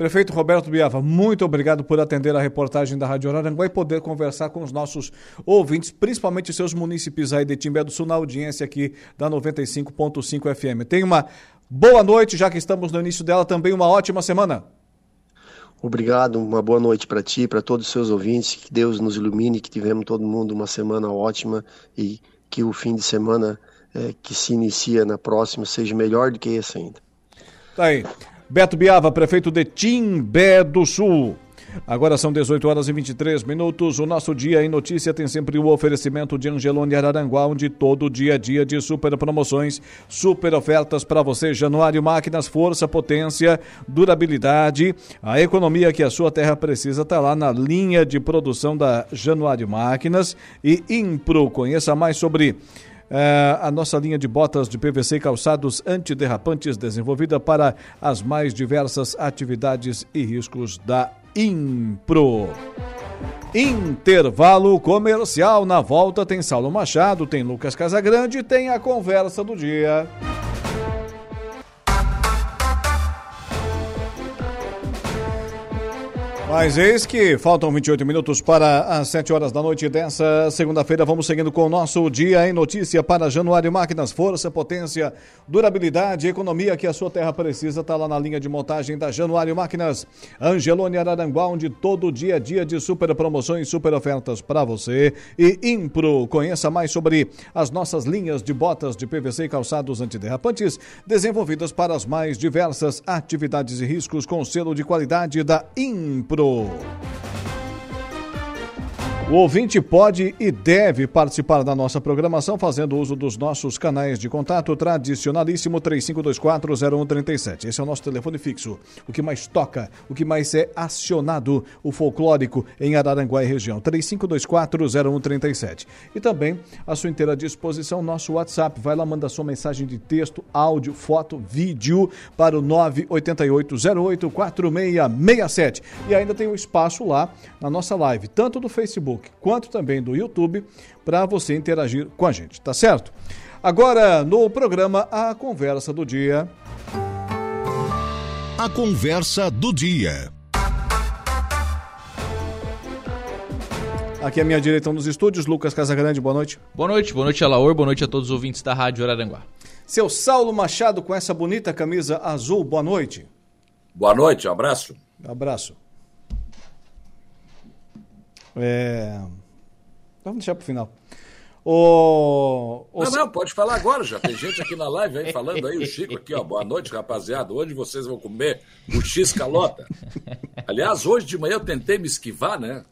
Prefeito Roberto Biava, muito obrigado por atender a reportagem da Rádio Araranguá e poder conversar com os nossos ouvintes, principalmente seus munícipes aí de Timbé do Sul, na audiência aqui da 95.5 FM. Tenha uma boa noite, já que estamos no início dela, também uma ótima semana. Obrigado, uma boa noite para ti, para todos os seus ouvintes, que Deus nos ilumine, que tivemos todo mundo uma semana ótima e que o fim de semana é, que se inicia na próxima seja melhor do que esse ainda. Tá aí. Beto Biava, prefeito de Timbé do Sul. Agora são 18 horas e 23 minutos. O nosso Dia em Notícia tem sempre o oferecimento de Angelone Araranguá, onde todo dia a dia de super promoções, super ofertas para você. Januário Máquinas, força, potência, durabilidade. A economia que a sua terra precisa está lá na linha de produção da Januário Máquinas e Impro. Conheça mais sobre é, a nossa linha de botas de PVC e calçados antiderrapantes desenvolvida para as mais diversas atividades e riscos da Impro. Intervalo comercial. Na volta tem Saulo Machado, tem Lucas Casagrande, tem a conversa do dia. Mas eis que faltam 28 minutos para as 7 horas da noite dessa segunda-feira. Vamos seguindo com o nosso Dia em Notícia para Januário Máquinas. Força, potência, durabilidade, economia que a sua terra precisa. Está lá na linha de montagem da Januário Máquinas. Angelone Araranguá, onde todo dia a dia de super promoções, super ofertas para você. E Impro, conheça mais sobre as nossas linhas de botas de PVC e calçados antiderrapantes, desenvolvidas para as mais diversas atividades e riscos com selo de qualidade da Impro. ど O ouvinte pode e deve participar da nossa programação fazendo uso dos nossos canais de contato tradicionalíssimo 35240137. Esse é o nosso telefone fixo. O que mais toca, o que mais é acionado, o folclórico em Araranguá e região, 35240137. E também à sua inteira disposição nosso WhatsApp. Vai lá, manda sua mensagem de texto, áudio, foto, vídeo para o 988084667. E ainda tem o um espaço lá na nossa live, tanto do Facebook quanto também do YouTube, para você interagir com a gente, tá certo? Agora, no programa A Conversa do Dia. A Conversa do Dia. Aqui à minha direita nos estúdios, Lucas Casagrande, boa noite. Boa noite, boa noite, Alaor, boa noite a todos os ouvintes da Rádio Araranguá. Seu Saulo Machado com essa bonita camisa azul, boa noite. Boa noite, um abraço. Abraço. É... Vamos deixar para o final. O, o... Não, não, pode falar agora já. Tem gente aqui na live aí falando aí, o Chico aqui, ó. Boa noite, rapaziada. Hoje vocês vão comer o X calota. Aliás, hoje de manhã eu tentei me esquivar, né?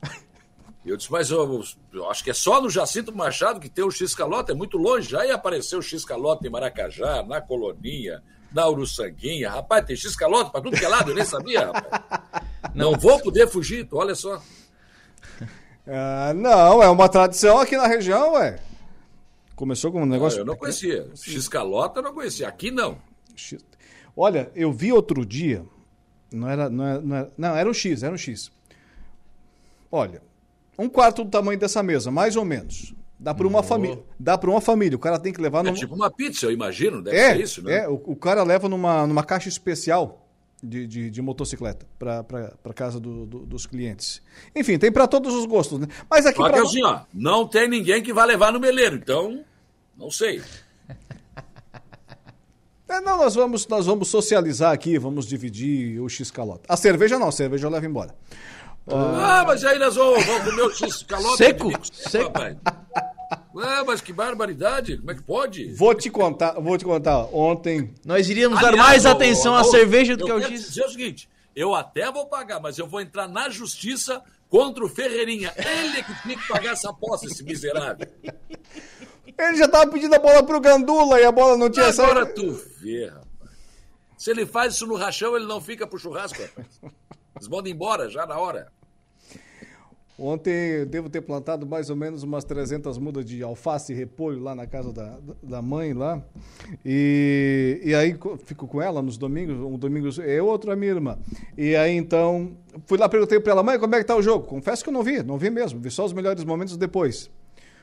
Eu disse, mas eu, eu, acho que é só no Jacinto Machado que tem o X calota, é muito longe. Já ia aparecer o X calota em Maracajá, na Coloninha, na Uruçanguinha. Rapaz, tem X calota para tudo que é lado, eu nem sabia, rapaz. Não vou poder fugir, tu, olha só. Ah, não, é uma tradição aqui na região, ué. Começou com um negócio. Não, eu não conhecia. X-calota eu não conhecia. Aqui não. Olha, eu vi outro dia. Não era, não era, não era. Não, era um X, era um X. Olha, um quarto do tamanho dessa mesa, mais ou menos. Dá para uma família. Dá para uma família. O cara tem que levar. É tipo uma pizza, eu imagino. Deve é, ser isso, né? É, o, o cara leva numa, numa caixa especial de, de, de motocicleta para casa do, do, dos clientes. Enfim, tem para todos os gostos, né? Mas aqui que assim, ó, não tem ninguém que vai levar no meleiro, então não sei. É, não, nós vamos, nós vamos socializar aqui, vamos dividir o X-calota. A cerveja não, a cerveja eu levo embora. Ah, mas aí nós vamos, vamos comer o X-calota. Seco? Seco. Rapaz. Ah, mas que barbaridade, como é que pode? Vou te contar, vou te contar. Ontem. Nós iríamos dar mais atenção à cerveja do que ao X. dizer o seguinte: eu até vou pagar, mas eu vou entrar na justiça contra o Ferreirinha. Ele é que tinha que pagar essa aposta, esse miserável. Ele já tava pedindo a bola pro Gandula e a bola não tinha saído. Agora tu vê, rapaz. Se ele faz isso no rachão, ele não fica pro churrasco, rapaz. Eles mandam embora já na hora. Ontem devo ter plantado mais ou menos umas 300 mudas de alface e repolho lá na casa da, da mãe lá. E, e aí co- fico com ela nos domingos, um domingo eu, outro a minha irmã. E aí então, fui lá perguntei para ela, mãe, como é que tá o jogo? Confesso que eu não vi, não vi mesmo, vi só os melhores momentos depois.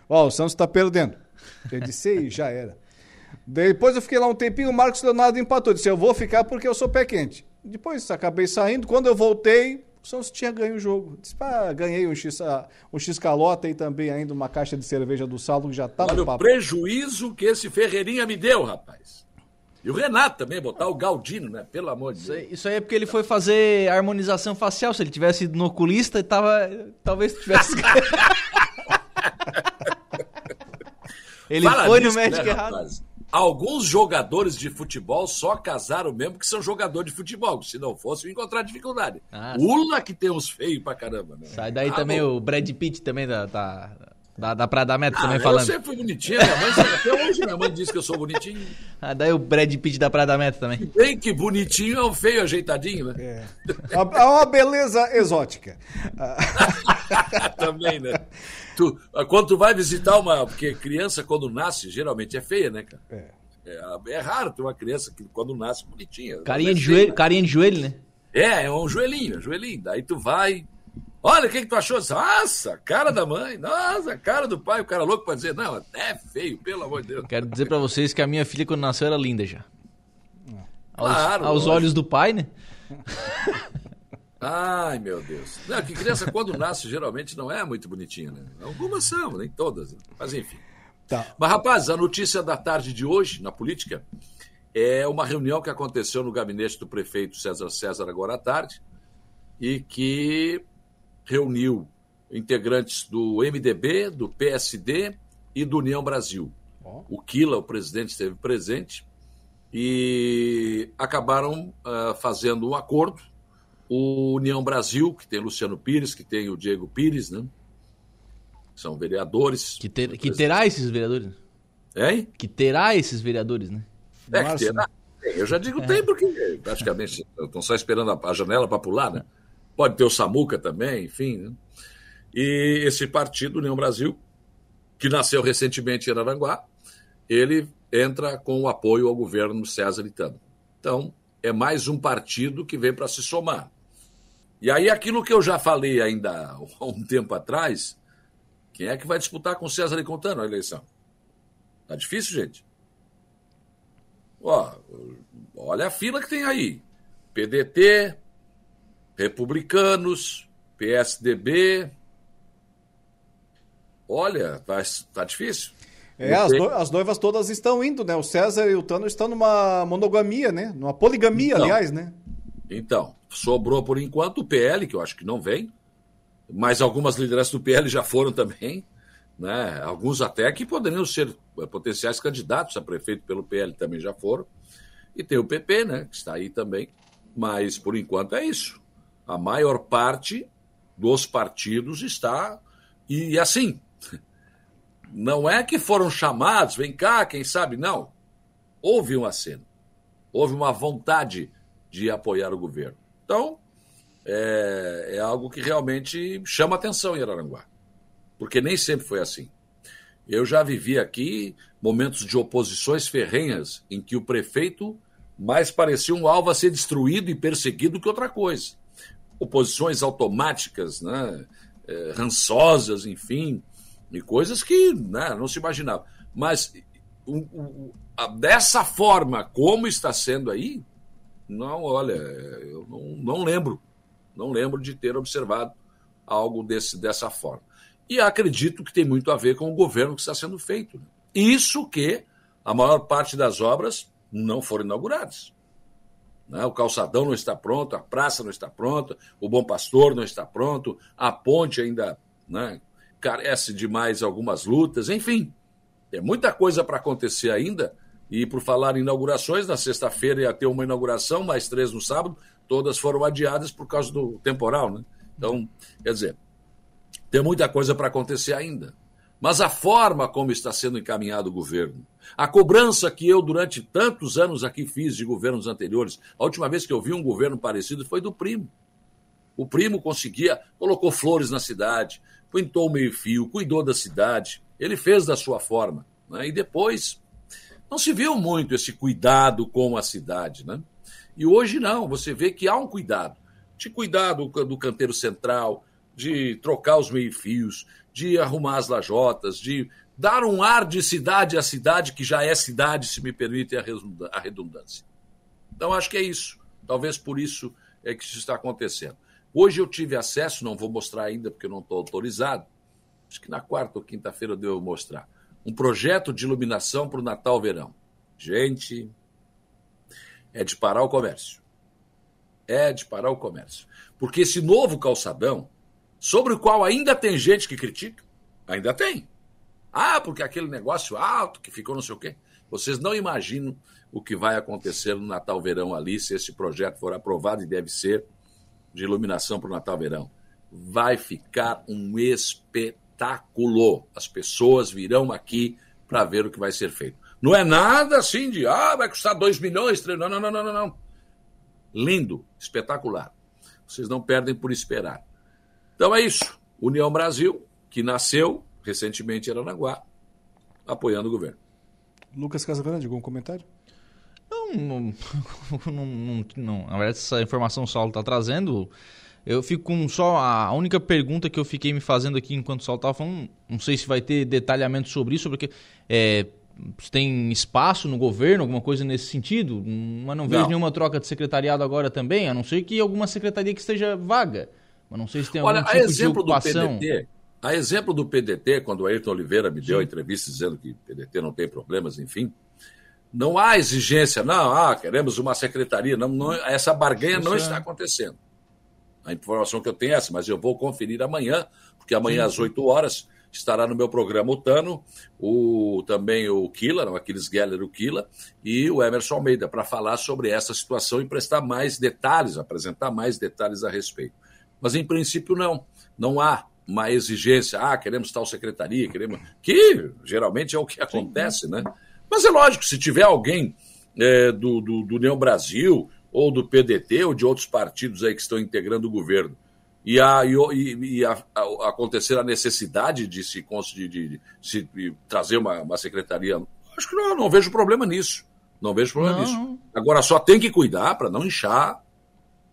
Ó, o Santos está perdendo. Eu disse, "Ei, já era. Depois eu fiquei lá um tempinho, o Marcos Leonardo empatou. Disse, eu vou ficar porque eu sou pé quente. Depois acabei saindo. Quando eu voltei, o Santos tinha ganho o jogo. Disse, pá, ganhei um X, ah, um X calota e também ainda uma caixa de cerveja do saldo que já tá Olha no o papo. prejuízo que esse Ferreirinha me deu, rapaz. E o Renato também, botar o Galdino, né? Pelo amor de Deus. Isso aí é porque ele foi fazer harmonização facial. Se ele tivesse ido no oculista, tava, talvez tivesse ganho. ele Fala foi no nisso, médico né, errado. rapaz? Alguns jogadores de futebol só casaram mesmo que são jogador de futebol. Se não fosse, encontrar dificuldade. Ah, Ula que tem uns feios pra caramba, né? Sai daí Ah, também bom. o Brad Pitt também da, da, da, da Praia da Meta Ah, também eu falando. sempre fui bonitinho, minha mãe, até hoje minha mãe diz que eu sou bonitinho. Ah, daí o Brad Pitt da Praia da Meta também. Bem que bonitinho é um feio ajeitadinho, né? É uma beleza exótica. Também, né? Tu, quando tu vai visitar uma. Porque criança, quando nasce, geralmente é feia, né, cara? É. É, é raro ter uma criança que, quando nasce, bonitinha. Carinha de, É feia, joelho, né? carinha de joelho, né? É, é um joelhinho, é um joelhinho. Daí tu vai. Olha, o que, que tu achou? Nossa, cara da mãe, nossa, cara do pai, o cara louco pra dizer, não, até feio, pelo amor de Deus. Quero dizer pra vocês que a minha filha, quando nasceu, era linda já. Aos, Claro, aos olhos do pai, né? Ai, meu Deus. Não, que criança, quando nasce, geralmente não é muito bonitinha, né? Algumas são, nem todas. né? Mas enfim. Tá. Mas, rapaz, a notícia da tarde de hoje, na política, é uma reunião que aconteceu no gabinete do prefeito César César agora à tarde e que reuniu integrantes do MDB, do PSD e do União Brasil. O Quila, o presidente, esteve presente e acabaram ah, fazendo um acordo. O União Brasil, que tem Luciano Pires, que tem o Diego Pires, né? São vereadores. Que, ter- que terá esses vereadores. Hein? Que terá esses vereadores, né? É que terá. Eu já digo tem, porque praticamente estão só esperando a, a janela para pular, né? Pode ter o Samuca também, enfim. Né? E esse partido, União Brasil, que nasceu recentemente em Araranguá, ele entra com o apoio ao governo César Itano. Então, é mais um partido que vem para se somar. E aí, aquilo que eu já falei ainda há um tempo atrás, quem é que vai disputar com César e com Tano a eleição? Tá difícil, gente. Ó, olha a fila que tem aí. PDT, Republicanos, PSDB. Olha, tá, tá difícil. É, as, no- as noivas todas estão indo, né? O César e o Tano estão numa monogamia, né? Numa poligamia, Então. aliás, né? Então, sobrou por enquanto o PL, que eu acho que não vem, mas algumas lideranças do PL já foram também, né? Alguns até que poderiam ser eh, potenciais candidatos a prefeito pelo PL também já foram. E tem o PP, né, que está aí também, mas por enquanto é isso. A maior parte dos partidos está e assim, não é que foram chamados, vem cá, quem sabe, não. Houve um aceno. Houve uma vontade de apoiar o governo. Então, é, é algo que realmente chama atenção em Araranguá. Porque nem sempre foi assim. Eu já vivi aqui momentos de oposições ferrenhas em que o prefeito mais parecia um alvo a ser destruído e perseguido que outra coisa. Oposições automáticas, né? é, rançosas, enfim, e coisas que né, não se imaginava. Mas o- o- a- dessa forma, como está sendo aí, não, olha, eu não, não lembro. Não lembro de ter observado algo desse, dessa forma. E acredito que tem muito a ver com o governo que está sendo feito. né? Isso que a maior parte das obras não foram inauguradas. né? O calçadão não está pronto, a praça não está pronta, o Bom Pastor não está pronto, a ponte ainda né, carece de mais algumas lutas, enfim. Tem muita coisa para acontecer ainda. E por falar em inaugurações, na sexta-feira ia ter uma inauguração, mais três no sábado, todas foram adiadas por causa do temporal. Né? Então, quer dizer, tem muita coisa para acontecer ainda. Mas a forma como está sendo encaminhado o governo, a cobrança que eu durante tantos anos aqui fiz de governos anteriores, a última vez que eu vi um governo parecido foi do primo. O primo conseguia, colocou flores na cidade, pintou o meio-fio, cuidou da cidade. Ele fez da sua forma. Né? E depois não se viu muito esse cuidado com a cidade. Né? E hoje não, você vê que há um cuidado. De cuidar do, canteiro central, de trocar os meio-fios, de arrumar as lajotas, de dar um ar de cidade à cidade, que já é cidade, se me permite a redundância. Então, acho que é isso. Talvez por isso é que isso está acontecendo. Hoje eu tive acesso, não vou mostrar ainda porque eu não estou autorizado, acho que na quarta ou quinta-feira eu devo mostrar, um projeto de iluminação para o Natal-Verão. Gente, é de parar o comércio. É de parar o comércio. Porque esse novo calçadão, sobre o qual ainda tem gente que critica, ainda tem. Ah, porque aquele negócio alto que ficou não sei o quê. Vocês não imaginam o que vai acontecer no Natal Verão ali, se esse projeto for aprovado e deve ser de iluminação para o Natal Verão. Vai ficar um espetáculo. As pessoas virão aqui para ver o que vai ser feito. Não é nada assim de, ah, vai custar 2 milhões, 3... não, não, não, não, não. Lindo, espetacular. Vocês não perdem por esperar. Então é isso. União Brasil, que nasceu recentemente em Aranaguá, apoiando o governo. Lucas Casagrande, algum comentário? Não, não, não, não, Na verdade, essa informação o Saulo está trazendo. Eu fico com só a única pergunta que eu fiquei me fazendo aqui enquanto o Saulo estava falando. Não sei se vai ter detalhamento sobre isso, porque é, tem espaço no governo, alguma coisa nesse sentido, mas não vejo não. nenhuma troca de secretariado agora também, a não ser que alguma secretaria que esteja vaga. Mas não sei se tem Olha, algum tipo exemplo de ocupação. Do PDT, a exemplo do PDT, quando o Ayrton Oliveira me deu a entrevista dizendo que o PDT não tem problemas, enfim, não há exigência, não, ah, queremos uma secretaria. Não, não essa barganha não está acontecendo. A informação que eu tenho é essa, mas eu vou conferir amanhã, porque amanhã sim, às 8 horas estará no meu programa o Tano, o, também o Kila, o Aquiles Geller, o Kila, e o Emerson Almeida, para falar sobre essa situação e prestar mais detalhes, apresentar mais detalhes a respeito. Mas, em princípio, não. Não há uma exigência, ah, queremos tal secretaria, queremos. Que geralmente é o que acontece, né? Mas é lógico, se tiver alguém é, do, do, do União Brasil, ou do PDT, ou de outros partidos aí que estão integrando o governo, e, a, e, e a, a, acontecer a necessidade de se, de, de, de se trazer uma, uma, secretaria, acho que não, não vejo problema nisso. Não vejo problema não. nisso. Agora só tem que cuidar para não inchar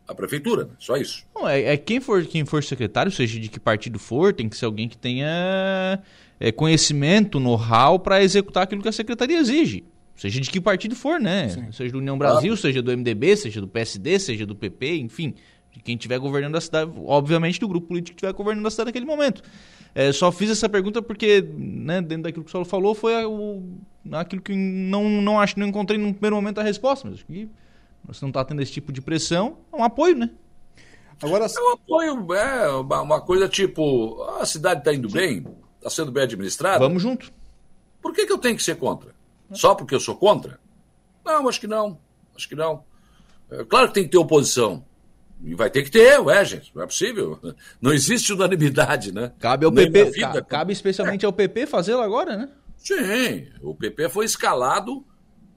a prefeitura, só isso. Não, é, é, quem for quem for secretário, seja de que partido for, tem que ser alguém que tenha é, conhecimento, know-how para executar aquilo que a secretaria exige. Seja de que partido for, né? Sim. Seja do União Brasil, seja do MDB, seja do PSD, seja do PP, enfim. De quem estiver governando a cidade, obviamente do grupo político que estiver governando a cidade naquele momento. É, só fiz essa pergunta porque, né, dentro daquilo que o Saulo falou, foi o, aquilo que não, não acho não encontrei no primeiro momento a resposta. Mas acho que você não está tendo esse tipo de pressão, é um apoio, né? Agora... É um apoio, é uma, coisa tipo, a cidade está indo bem, Está sendo bem administrado? Vamos junto. Por que, que eu tenho que ser contra? Só porque eu sou contra? Não, acho que não. Acho que não. É, claro que tem que ter oposição. E vai ter que ter, ué, gente. Não é possível. Não existe unanimidade, né? Cabe ao PP. Vida, cabe especialmente é. ao PP fazê-lo agora, né? Sim. O PP foi escalado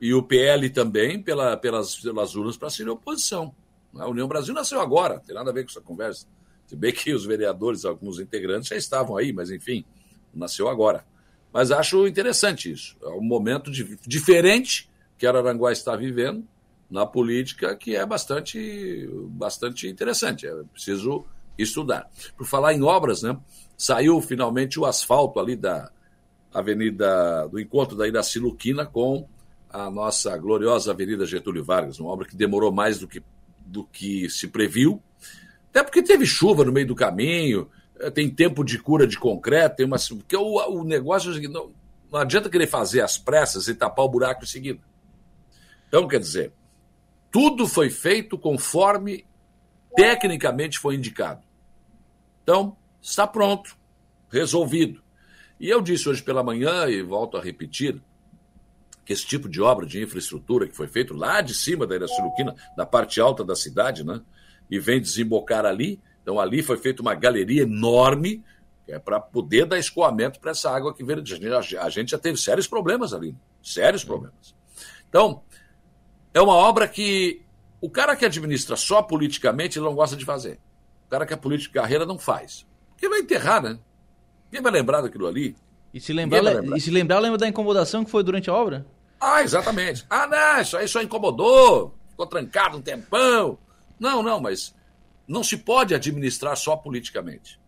e o PL também pela, pelas, pelas urnas para ser oposição. A União Brasil nasceu agora, não tem nada a ver com essa conversa. Se bem que os vereadores, alguns integrantes já estavam aí, mas enfim nasceu agora. Mas acho interessante isso. É um momento de, diferente que Araranguá está vivendo na política que é bastante, bastante interessante. É preciso estudar. Por falar em obras, né? Saiu finalmente o asfalto ali da Avenida do encontro da Iraci Luquina com a nossa gloriosa Avenida Getúlio Vargas, uma obra que demorou mais do que, do que se previu, até porque teve chuva no meio do caminho, tem tempo de cura de concreto, tem uma. Porque o, o negócio é o seguinte: não, não adianta querer fazer as pressas e tapar o buraco em seguida. Então, quer dizer, tudo foi feito conforme tecnicamente foi indicado. Então, está pronto, resolvido. E eu disse hoje pela manhã, e volto a repetir, que esse tipo de obra de infraestrutura que foi feito lá de cima da Iraciluquina, da parte alta da cidade, né, e vem desembocar ali, então ali foi feita uma galeria enorme é para poder dar escoamento para essa água que veio. A gente já teve sérios problemas ali, sérios problemas. Então, é uma obra que o cara que administra só politicamente ele não gosta de fazer. O cara que é político de carreira não faz. Porque vai enterrar, né? Quem vai lembrar daquilo ali? E se lembrar, lembrar. e se lembrar, lembra da incomodação que foi durante a obra? Ah, exatamente. Ah, não, isso aí só incomodou, ficou trancado um tempão. Não, não, mas não se pode administrar só politicamente.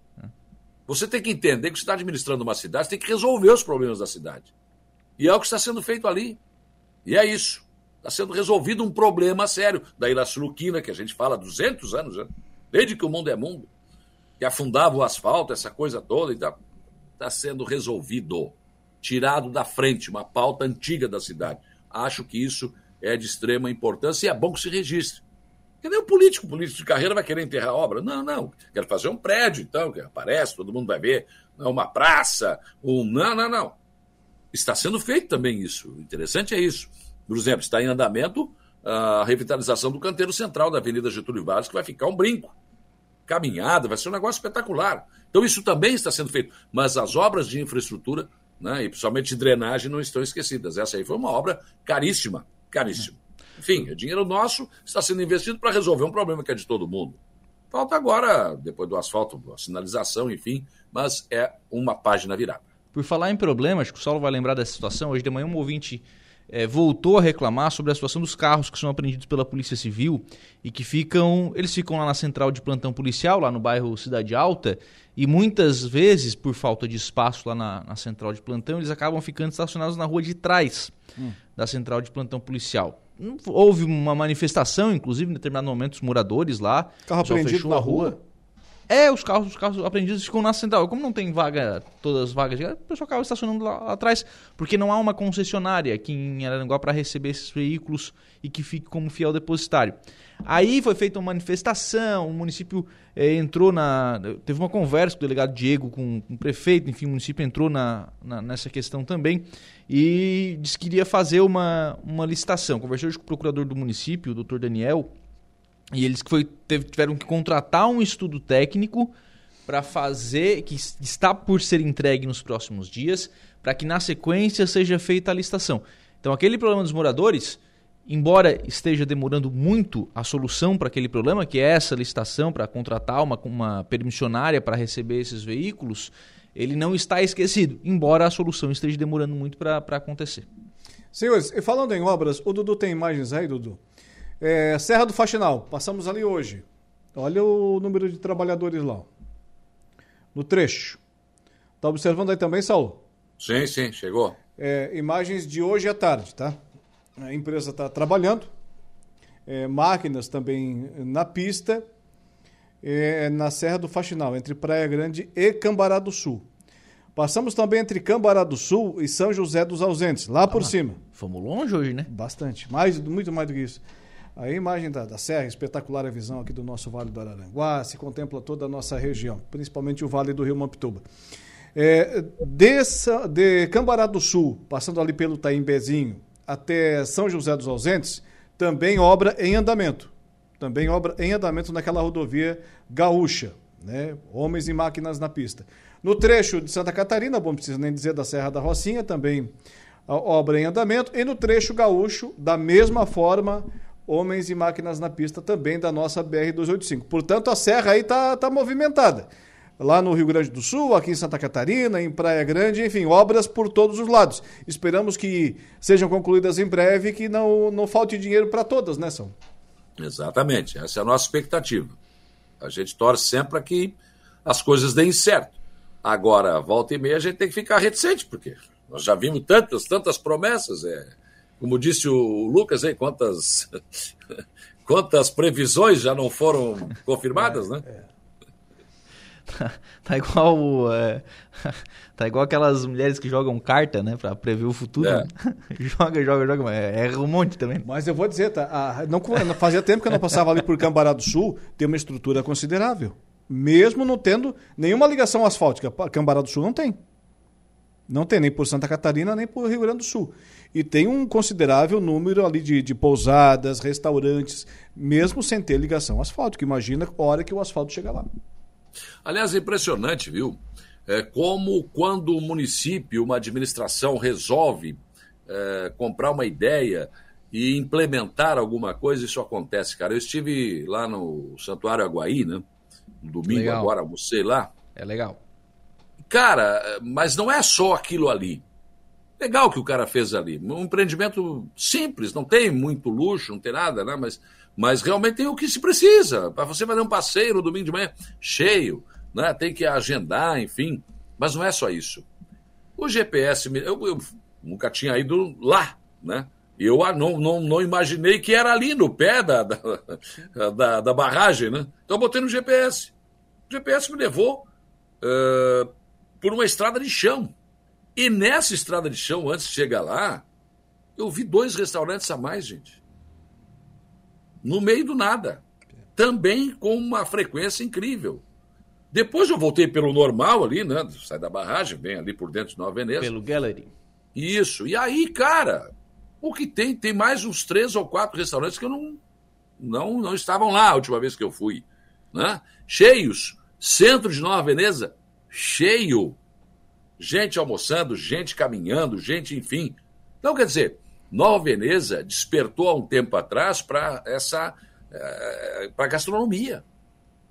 Você tem que entender que você está administrando uma cidade, você tem que resolver os problemas da cidade. E é o que está sendo feito ali. E é isso. Está sendo resolvido um problema sério da Iraculuquina, que a gente fala há 200 anos já, desde que o mundo é mundo, que afundava o asfalto, essa coisa toda. Está sendo resolvido, tirado da frente, uma pauta antiga da cidade. Acho que isso é de extrema importância e é bom que se registre. Nem o político, o político de carreira vai querer enterrar a obra. Não, não. Quero fazer um prédio, então, que aparece, todo mundo vai ver. Não, uma praça, um. Não, não, não. Está sendo feito também isso. O interessante é isso. Por exemplo, está em andamento a revitalização do canteiro central da Avenida Getúlio Vargas, que vai ficar um brinco. Caminhada, vai ser um negócio espetacular. Então, isso também está sendo feito. Mas as obras de infraestrutura, né, e principalmente de drenagem, não estão esquecidas. Essa aí foi uma obra caríssima. Caríssima. Enfim, é dinheiro nosso, está sendo investido para resolver um problema que é de todo mundo. Falta agora, depois do asfalto, a sinalização, enfim, mas é uma página virada. Por falar em problemas, acho que o Saulo vai lembrar dessa situação. Hoje de manhã um ouvinte eh, voltou a reclamar sobre a situação dos carros que são apreendidos pela Polícia Civil e que ficam. Eles ficam lá na central de plantão policial, lá no bairro Cidade Alta, e muitas vezes, por falta de espaço lá na, na central de plantão, eles acabam ficando estacionados na rua de trás Hum. da central de plantão policial. Houve uma manifestação, inclusive, em determinado momento, os moradores lá. Carro apreendido na a rua? É, os carros, os carros apreendidos ficam na central. Como não tem vaga, todas as vagas, o pessoal acaba estacionando lá, lá atrás, porque não há uma concessionária aqui em Araranguá para receber esses veículos e que fique como fiel depositário. Aí foi feita uma manifestação, o município eh, entrou na. Teve uma conversa com o delegado Diego, com, com o prefeito, enfim, o município entrou na, na- nessa questão também e disse que iria fazer uma, uma licitação. Conversei hoje com o procurador do município, o doutor Daniel, e eles que foi, teve- tiveram que contratar um estudo técnico para fazer, que es- está por ser entregue nos próximos dias, para que na sequência seja feita a licitação. Então, aquele problema dos moradores, embora esteja demorando muito a solução para aquele problema, que é essa licitação para contratar uma, uma permissionária para receber esses veículos, ele não está esquecido, embora a solução esteja demorando muito para acontecer. Senhores, e falando em obras, o Dudu tem imagens aí, Dudu? É, Serra do Faxinal, passamos ali hoje. Olha o número de trabalhadores lá. No trecho. Tá observando aí também, Saulo? Sim, sim, chegou. É, imagens de hoje à tarde, tá? A empresa está trabalhando, é, máquinas também na pista, é, na Serra do Faxinal, entre Praia Grande e Cambará do Sul. Passamos também entre Cambará do Sul e São José dos Ausentes, lá por cima. Fomos longe hoje, né? Bastante, mais, muito mais do que isso. A imagem da, da serra, espetacular a visão aqui do nosso Vale do Araranguá, se contempla toda a nossa região, principalmente o Vale do Rio Mampituba. É, de, Cambará do Sul, passando ali pelo Taimbezinho, até São José dos Ausentes, também obra em andamento. Também obra em andamento naquela rodovia gaúcha, né? Homens e máquinas na pista. No trecho de Santa Catarina, bom, não precisa nem dizer da Serra da Rocinha, também obra em andamento. E no trecho gaúcho, da mesma forma, homens e máquinas na pista também da nossa BR-285. Portanto, a serra aí está tá movimentada. Lá no Rio Grande do Sul, aqui em Santa Catarina, em Praia Grande, enfim, obras por todos os lados. Esperamos que sejam concluídas em breve e que não, não falte dinheiro para todas, né, São? Exatamente, essa é a nossa expectativa. A gente torce sempre para que as coisas deem certo. Agora, volta e meia, a gente tem que ficar reticente, porque nós já vimos tantas, tantas promessas. É, como disse o Lucas, aí, quantas, quantas previsões já não foram confirmadas, né? Tá igual o, é, tá igual aquelas mulheres que jogam carta, né, Pra prever o futuro. É. joga, joga, joga, mas erra um monte também. Mas eu vou dizer, tá? a- não, fazia tempo que eu não passava ali por Cambará do Sul, tem uma estrutura considerável. Mesmo não tendo nenhuma ligação asfáltica. Cambará do Sul não tem. Não tem nem por Santa Catarina, nem por Rio Grande do Sul. E tem um considerável número ali de, de pousadas, restaurantes, mesmo sem ter ligação asfáltica. Imagina a hora que o asfalto chega lá. Aliás, é impressionante, viu? É como quando o município, uma administração resolve é, comprar uma ideia e implementar alguma coisa, isso acontece, cara. Eu estive lá no Santuário Aguaí, né? no domingo Legal. agora, almocei lá. É legal. Cara, mas não é só aquilo ali. Legal que o cara fez ali. Um empreendimento simples, não tem muito luxo, não tem nada, né? Mas, mas realmente tem o que se precisa. Para você fazer um passeio no domingo de manhã cheio, né? tem que agendar, enfim. Mas não é só isso. O GPS, eu, eu nunca tinha ido lá, né? Eu ah, não, não, não imaginei que era ali no pé da, da, da, da barragem, né? Então eu botei no GPS. O GPS me levou eh, por uma estrada de chão. E nessa estrada de chão, antes de chegar lá, eu vi dois restaurantes a mais, gente. No meio do nada. Também com uma frequência incrível. Depois eu voltei pelo normal ali, né? Sai da barragem, vem ali por dentro de Nova Veneza. Pelo Gallery. Isso. E aí, cara, o que tem? Tem mais uns três ou quatro restaurantes que eu não, não, não estavam lá a última vez que eu fui. Né? Cheios. Centro de Nova Veneza, cheio. Gente almoçando, gente caminhando, gente, enfim. Então, quer dizer, Nova Veneza despertou há um tempo atrás para essa. para gastronomia.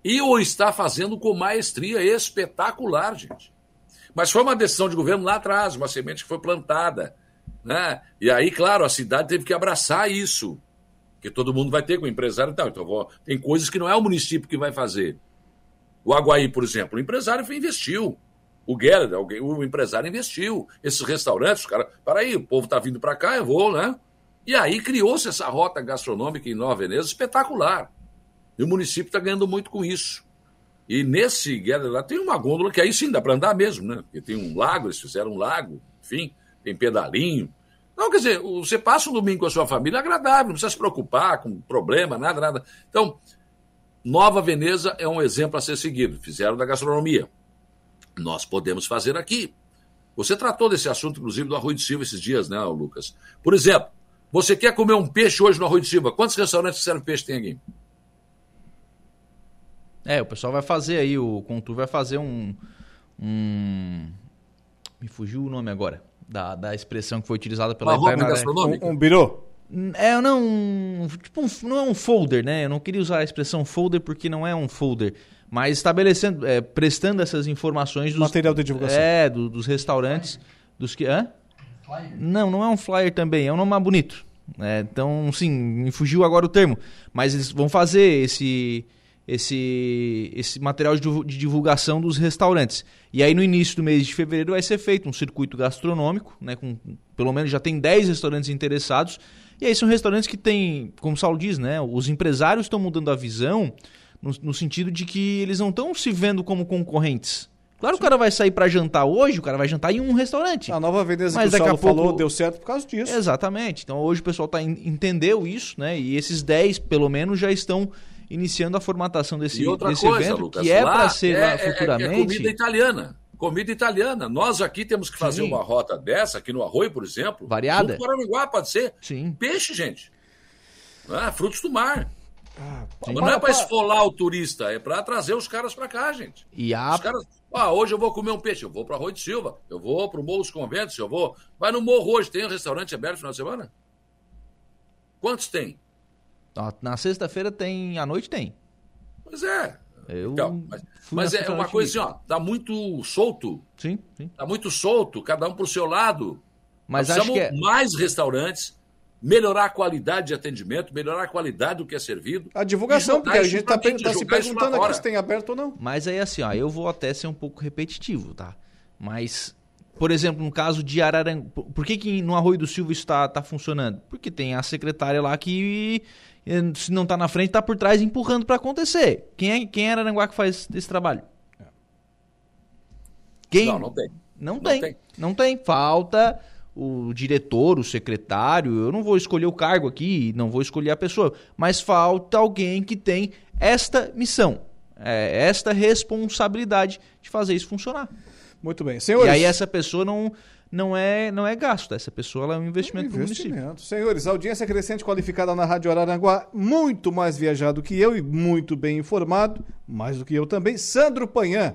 E o está fazendo com maestria espetacular, gente. Mas foi uma decisão de governo lá atrás, uma semente que foi plantada. Né? E aí, claro, a cidade teve que abraçar isso. Que todo mundo vai ter com o empresário e tal. Então, tem coisas que não é o município que vai fazer. O Aguaí, por exemplo, o empresário investiu. O alguém- o empresário investiu. Esses restaurantes, os caras, peraí, o povo está vindo para cá, eu vou, né? E aí criou-se essa rota gastronômica em Nova Veneza espetacular. E o município está ganhando muito com isso. E nesse Geller lá tem uma gôndola que aí sim dá para andar mesmo, né? Porque tem um lago, eles fizeram um lago, enfim, tem pedalinho. Não, quer dizer, você passa um domingo com a sua família agradável, não precisa se preocupar com problema, nada, nada. Então, Nova Veneza é um exemplo a ser seguido. Fizeram da gastronomia. Nós podemos fazer aqui. Você tratou desse assunto, inclusive, do Arroio de Silva esses dias, né, Lucas? Por exemplo, você quer comer um peixe hoje no Arroio de Silva? Quantos restaurantes que servem peixe tem aqui? É, o pessoal vai fazer aí, o Contur vai fazer um. um me fugiu o nome agora. Da, da expressão que foi utilizada pela Uma roda Itanaré. gastronômica? Um, um birô? É, não, um, tipo, um- não é um folder, né? Eu não queria usar a expressão folder porque não é um folder. Mas estabelecendo, é, prestando essas informações dos. Material de divulgação. É, do- dos restaurantes. Dos que. Hã? Não, não é um flyer também, é um nome mais bonito. É, então, sim, me fugiu agora o termo. Mas eles vão fazer esse, esse, esse material de divulgação dos restaurantes. E aí, no início do mês de fevereiro, vai ser feito um circuito gastronômico, né? Com, pelo menos já tem 10 restaurantes interessados. E aí são restaurantes que têm, como o Saulo diz, né? Os empresários estão mudando a visão no, no sentido de que eles não estão se vendo como concorrentes. Claro que o cara vai sair para jantar hoje, o cara vai jantar em um restaurante. A nova Veneza Mas que o daqui a Saulo falou pouco- deu certo por causa disso. Exatamente. Então hoje o pessoal tá, en- entendeu isso, né? E esses 10, pelo menos, já estão iniciando a formatação desse, E outra desse coisa, evento, Lucas, que é para ser é, lá é- é futuramente. comida italiana. Comida italiana. Nós aqui temos que fazer Sim. uma rota dessa, aqui no Arroio, por exemplo. Variada. Junto com Araranguá, pode ser. Sim. Peixe, gente. Ah, frutos do mar. Mas não é para esfolar o turista, é para trazer os caras para cá, gente. E a Os caras, ah, hoje eu vou comer um peixe, eu vou para Arroio de Silva, eu vou para o Morro dos Conventos, eu vou. Vai no Morro hoje, tem um restaurante aberto no final de semana? Quantos tem? Ó, na sexta-feira tem, à noite tem. Pois é. Eu Então, mas mas é uma coisa assim, ó, tá muito solto. Sim, sim. Tá muito solto, cada um pro seu lado. Mas Nós acho que é... mais restaurantes, melhorar a qualidade de atendimento, melhorar a qualidade do que é servido. A divulgação, porque a isso gente pra tá, tá se perguntando aqui se tem aberto ou não. Mas aí assim, ó, eu vou até ser um pouco repetitivo, tá? Mas, por exemplo, no caso de Araranguá, por que, que no Arroio do Silva isso tá, tá funcionando? Porque tem a secretária lá que, se não tá na frente, tá por trás empurrando para acontecer. Quem é, quem é Araranguá que faz esse trabalho? Quem? Não, não tem. Não, Não tem. tem. Não tem. Falta o diretor, o secretário. Eu não vou escolher o cargo aqui, não vou escolher a pessoa. Mas falta alguém que tem esta missão, é, esta responsabilidade de fazer isso funcionar. Muito bem. Senhores, E aí essa pessoa não, não, é, não é gasto. Essa pessoa ela é um investimento para o município. Senhores, audiência crescente qualificada na Rádio Araranguá, muito mais viajado que eu e muito bem informado, mais do que eu também. Sandro Panhan,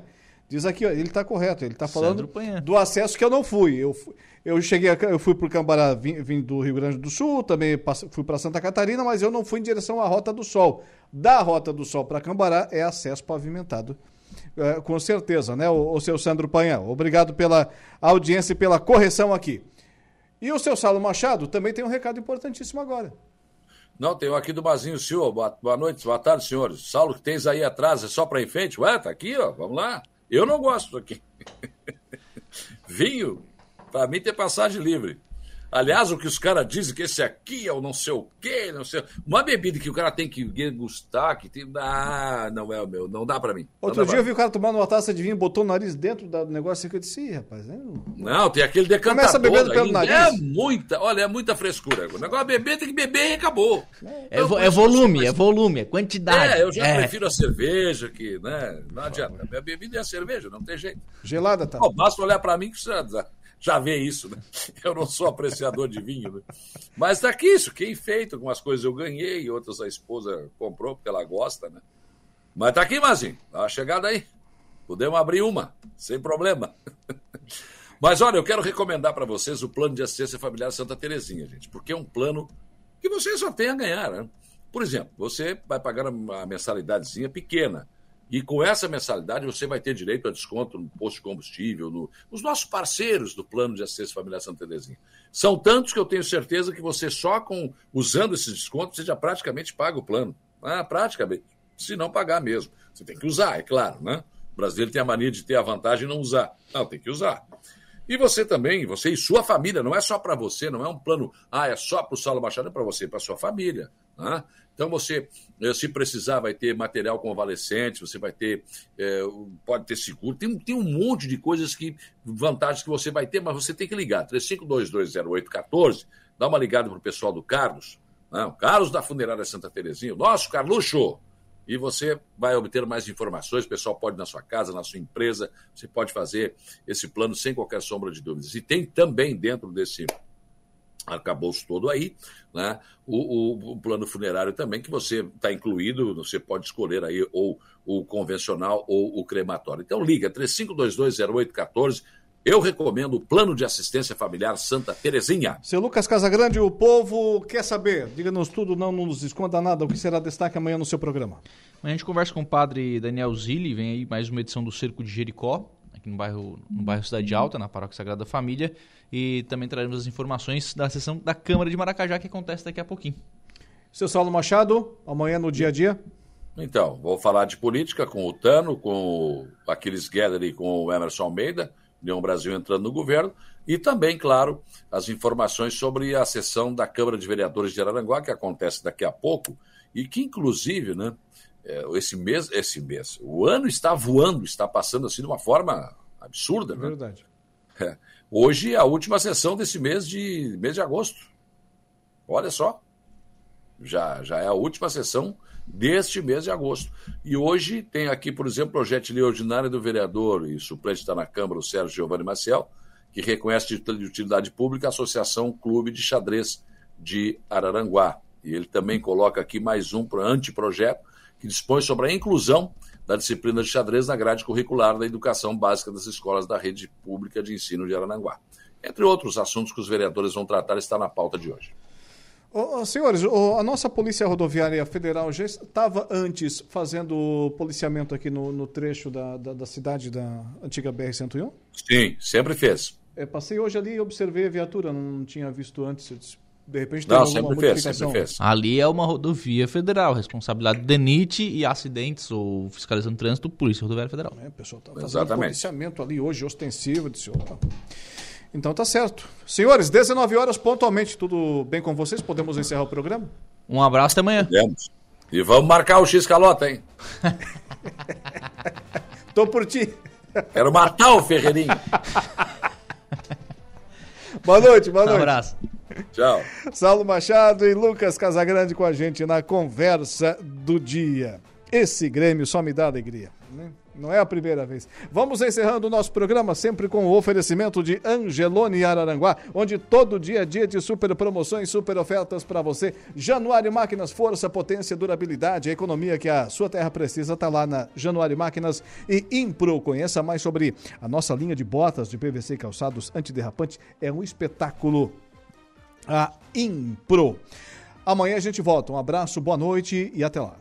Diz aqui, ó, ele está correto, ele está falando do acesso que eu não fui. Eu, eu cheguei, a, eu fui por Cambará, vim, vim do Rio Grande do Sul, também fui para Santa Catarina, mas eu não fui em direção à Rota do Sol. Da Rota do Sol para Cambará é acesso pavimentado. É, com certeza, né, o, o seu Sandro Panhan? Obrigado pela audiência e pela correção aqui. E o seu Saulo Machado também tem um recado importantíssimo agora. Não, tem um aqui do Mazinho Silva. Boa, boa noite, boa tarde, senhores. Saulo, que tens aí atrás é só para enfeite? Ué, tá aqui, ó. Vamos lá. Eu não gosto aqui. Vinho, para mim tem passagem livre. Aliás, o que os caras dizem que esse aqui é o não sei o quê, não sei. Uma bebida que o cara tem que degustar, que tem. Ah, não é o meu, não dá para mim. Não Outro dia pra eu vi o cara tomando uma taça de vinho, botou o nariz dentro do negócio e eu disse, Ih, rapaz, né? Não, tem aquele decantador. Começa bebendo pelo ainda. nariz. É muita, olha, é muita frescura. O negócio é beber, tem que beber e acabou. É, é volume, é volume, é quantidade. É, eu já É. prefiro a cerveja, que, né? Não adianta. Minha bebida é a cerveja, não tem jeito. Gelada, tá? Ó, basta olhar pra mim que você já, vê isso, né? Eu não sou apreciador de vinho, né? Mas tá aqui isso, que feito, algumas coisas eu ganhei, outras a esposa comprou porque ela gosta, né? Mas tá aqui, Mazinho, uma chegada aí. Podemos abrir uma, sem problema. Mas olha, eu quero recomendar para vocês o plano de assistência familiar Santa Terezinha, gente, porque é um plano que você só tem a ganhar, né? Por exemplo, você vai pagar uma mensalidadezinha pequena. E com essa mensalidade você vai ter direito a desconto no posto de combustível, no, os nossos parceiros do plano de assistência familiar Santa Terezinha. São tantos que eu tenho certeza que você só com usando esses descontos você já praticamente paga o plano. Ah, praticamente. Se não pagar mesmo. Você tem que usar, é claro, né? O brasileiro tem a mania de ter a vantagem e não usar. Não, tem que usar. E você também, você e sua família, não é só para você, não é um plano, ah, é só para o Saulo Machado, é para você, para sua família. né? Então você, eh, se precisar, vai ter material convalescente, você vai ter, eh, pode ter seguro, tem, tem um monte de coisas que, vantagens que você vai ter, mas você tem que ligar, 35220814, dá uma ligada para o pessoal do Carlos, né? o Carlos da Funerária Santa Terezinha, o nosso Carluxo, e você vai obter mais informações. O pessoal pode ir na sua casa, na sua empresa, você pode fazer esse plano sem qualquer sombra de dúvidas. E tem também dentro desse arcabouço todo aí, né? O, o- o plano funerário também, que você está incluído, você pode escolher aí ou o convencional ou o crematório. Então liga, 35220814. Eu recomendo o plano de assistência familiar Santa Terezinha. Seu Lucas Casagrande, o povo quer saber. Diga-nos tudo, não nos esconda nada. O que será destaque amanhã no seu programa? Amanhã a gente conversa com o padre Daniel Zilli, vem aí mais uma edição do Cerco de Jericó, aqui no bairro, no bairro Cidade Alta, na Paróquia Sagrada Família, e também traremos as informações da sessão da Câmara de Maracajá, que acontece daqui a pouquinho. Seu Saulo Machado, amanhã no dia a dia. Então, vou falar de política com o Tano, com o Aquiles Guedes e com o Emerson Almeida, União Brasil entrando no governo, e também, claro, as informações sobre a sessão da Câmara de Vereadores de Araranguá, que acontece daqui a pouco, e que, inclusive, né, é, esse mês, esse mês, o ano está voando, está passando assim de uma forma absurda, né? Verdade. É. Hoje é a última sessão desse mês de mês de agosto. Olha só. Já, já é a última sessão deste mês de agosto. E hoje tem aqui, por exemplo, o projeto de lei ordinária do vereador e suplente está na Câmara, o Sérgio Giovanni Maciel, que reconhece de de utilidade pública a Associação Clube de Xadrez de Araranguá. E ele também coloca aqui mais um pro- anteprojeto que dispõe sobre a inclusão da disciplina de xadrez na grade curricular da educação básica das escolas da rede pública de ensino de Araranguá. Entre outros assuntos que os vereadores vão tratar, está na pauta de hoje. Ô, senhores, ô, a nossa Polícia Rodoviária Federal já estava antes fazendo policiamento aqui no, no trecho da, da, da cidade da antiga BR-101? Sim, sempre fez. É, passei hoje ali e observei a viatura, não tinha visto antes. disse, De repente tem Não, alguma sempre fez, sempre fez. Ali é uma rodovia federal, responsabilidade do DENIT e acidentes ou fiscalizando trânsito, Polícia Rodoviária Federal. É, o pessoal tá fazendo Exatamente. policiamento ali hoje, ostensivo. Disse, opa. Então tá certo. Senhores, 19 horas pontualmente, tudo bem com vocês? Podemos encerrar o programa? Um abraço até amanhã. Podemos. E vamos marcar o X-Calota, hein? Tô por ti. Quero matar o Ferreirinho. Boa noite, boa Um noite. abraço. Tchau. Saulo Machado e Lucas Casagrande com a gente na conversa do dia. Esse Grêmio só me dá alegria. né? Não é a primeira vez. Vamos encerrando o nosso programa sempre com o oferecimento de Angelone Araranguá, onde todo dia é dia de super promoções, super ofertas para você. Januário Máquinas, força, potência, durabilidade, a economia que a sua terra precisa está lá na Januário Máquinas e Impro. Conheça mais sobre a nossa linha de botas de PVC calçados antiderrapante. É um espetáculo. A Impro. Amanhã a gente volta. Um abraço, boa noite e até lá.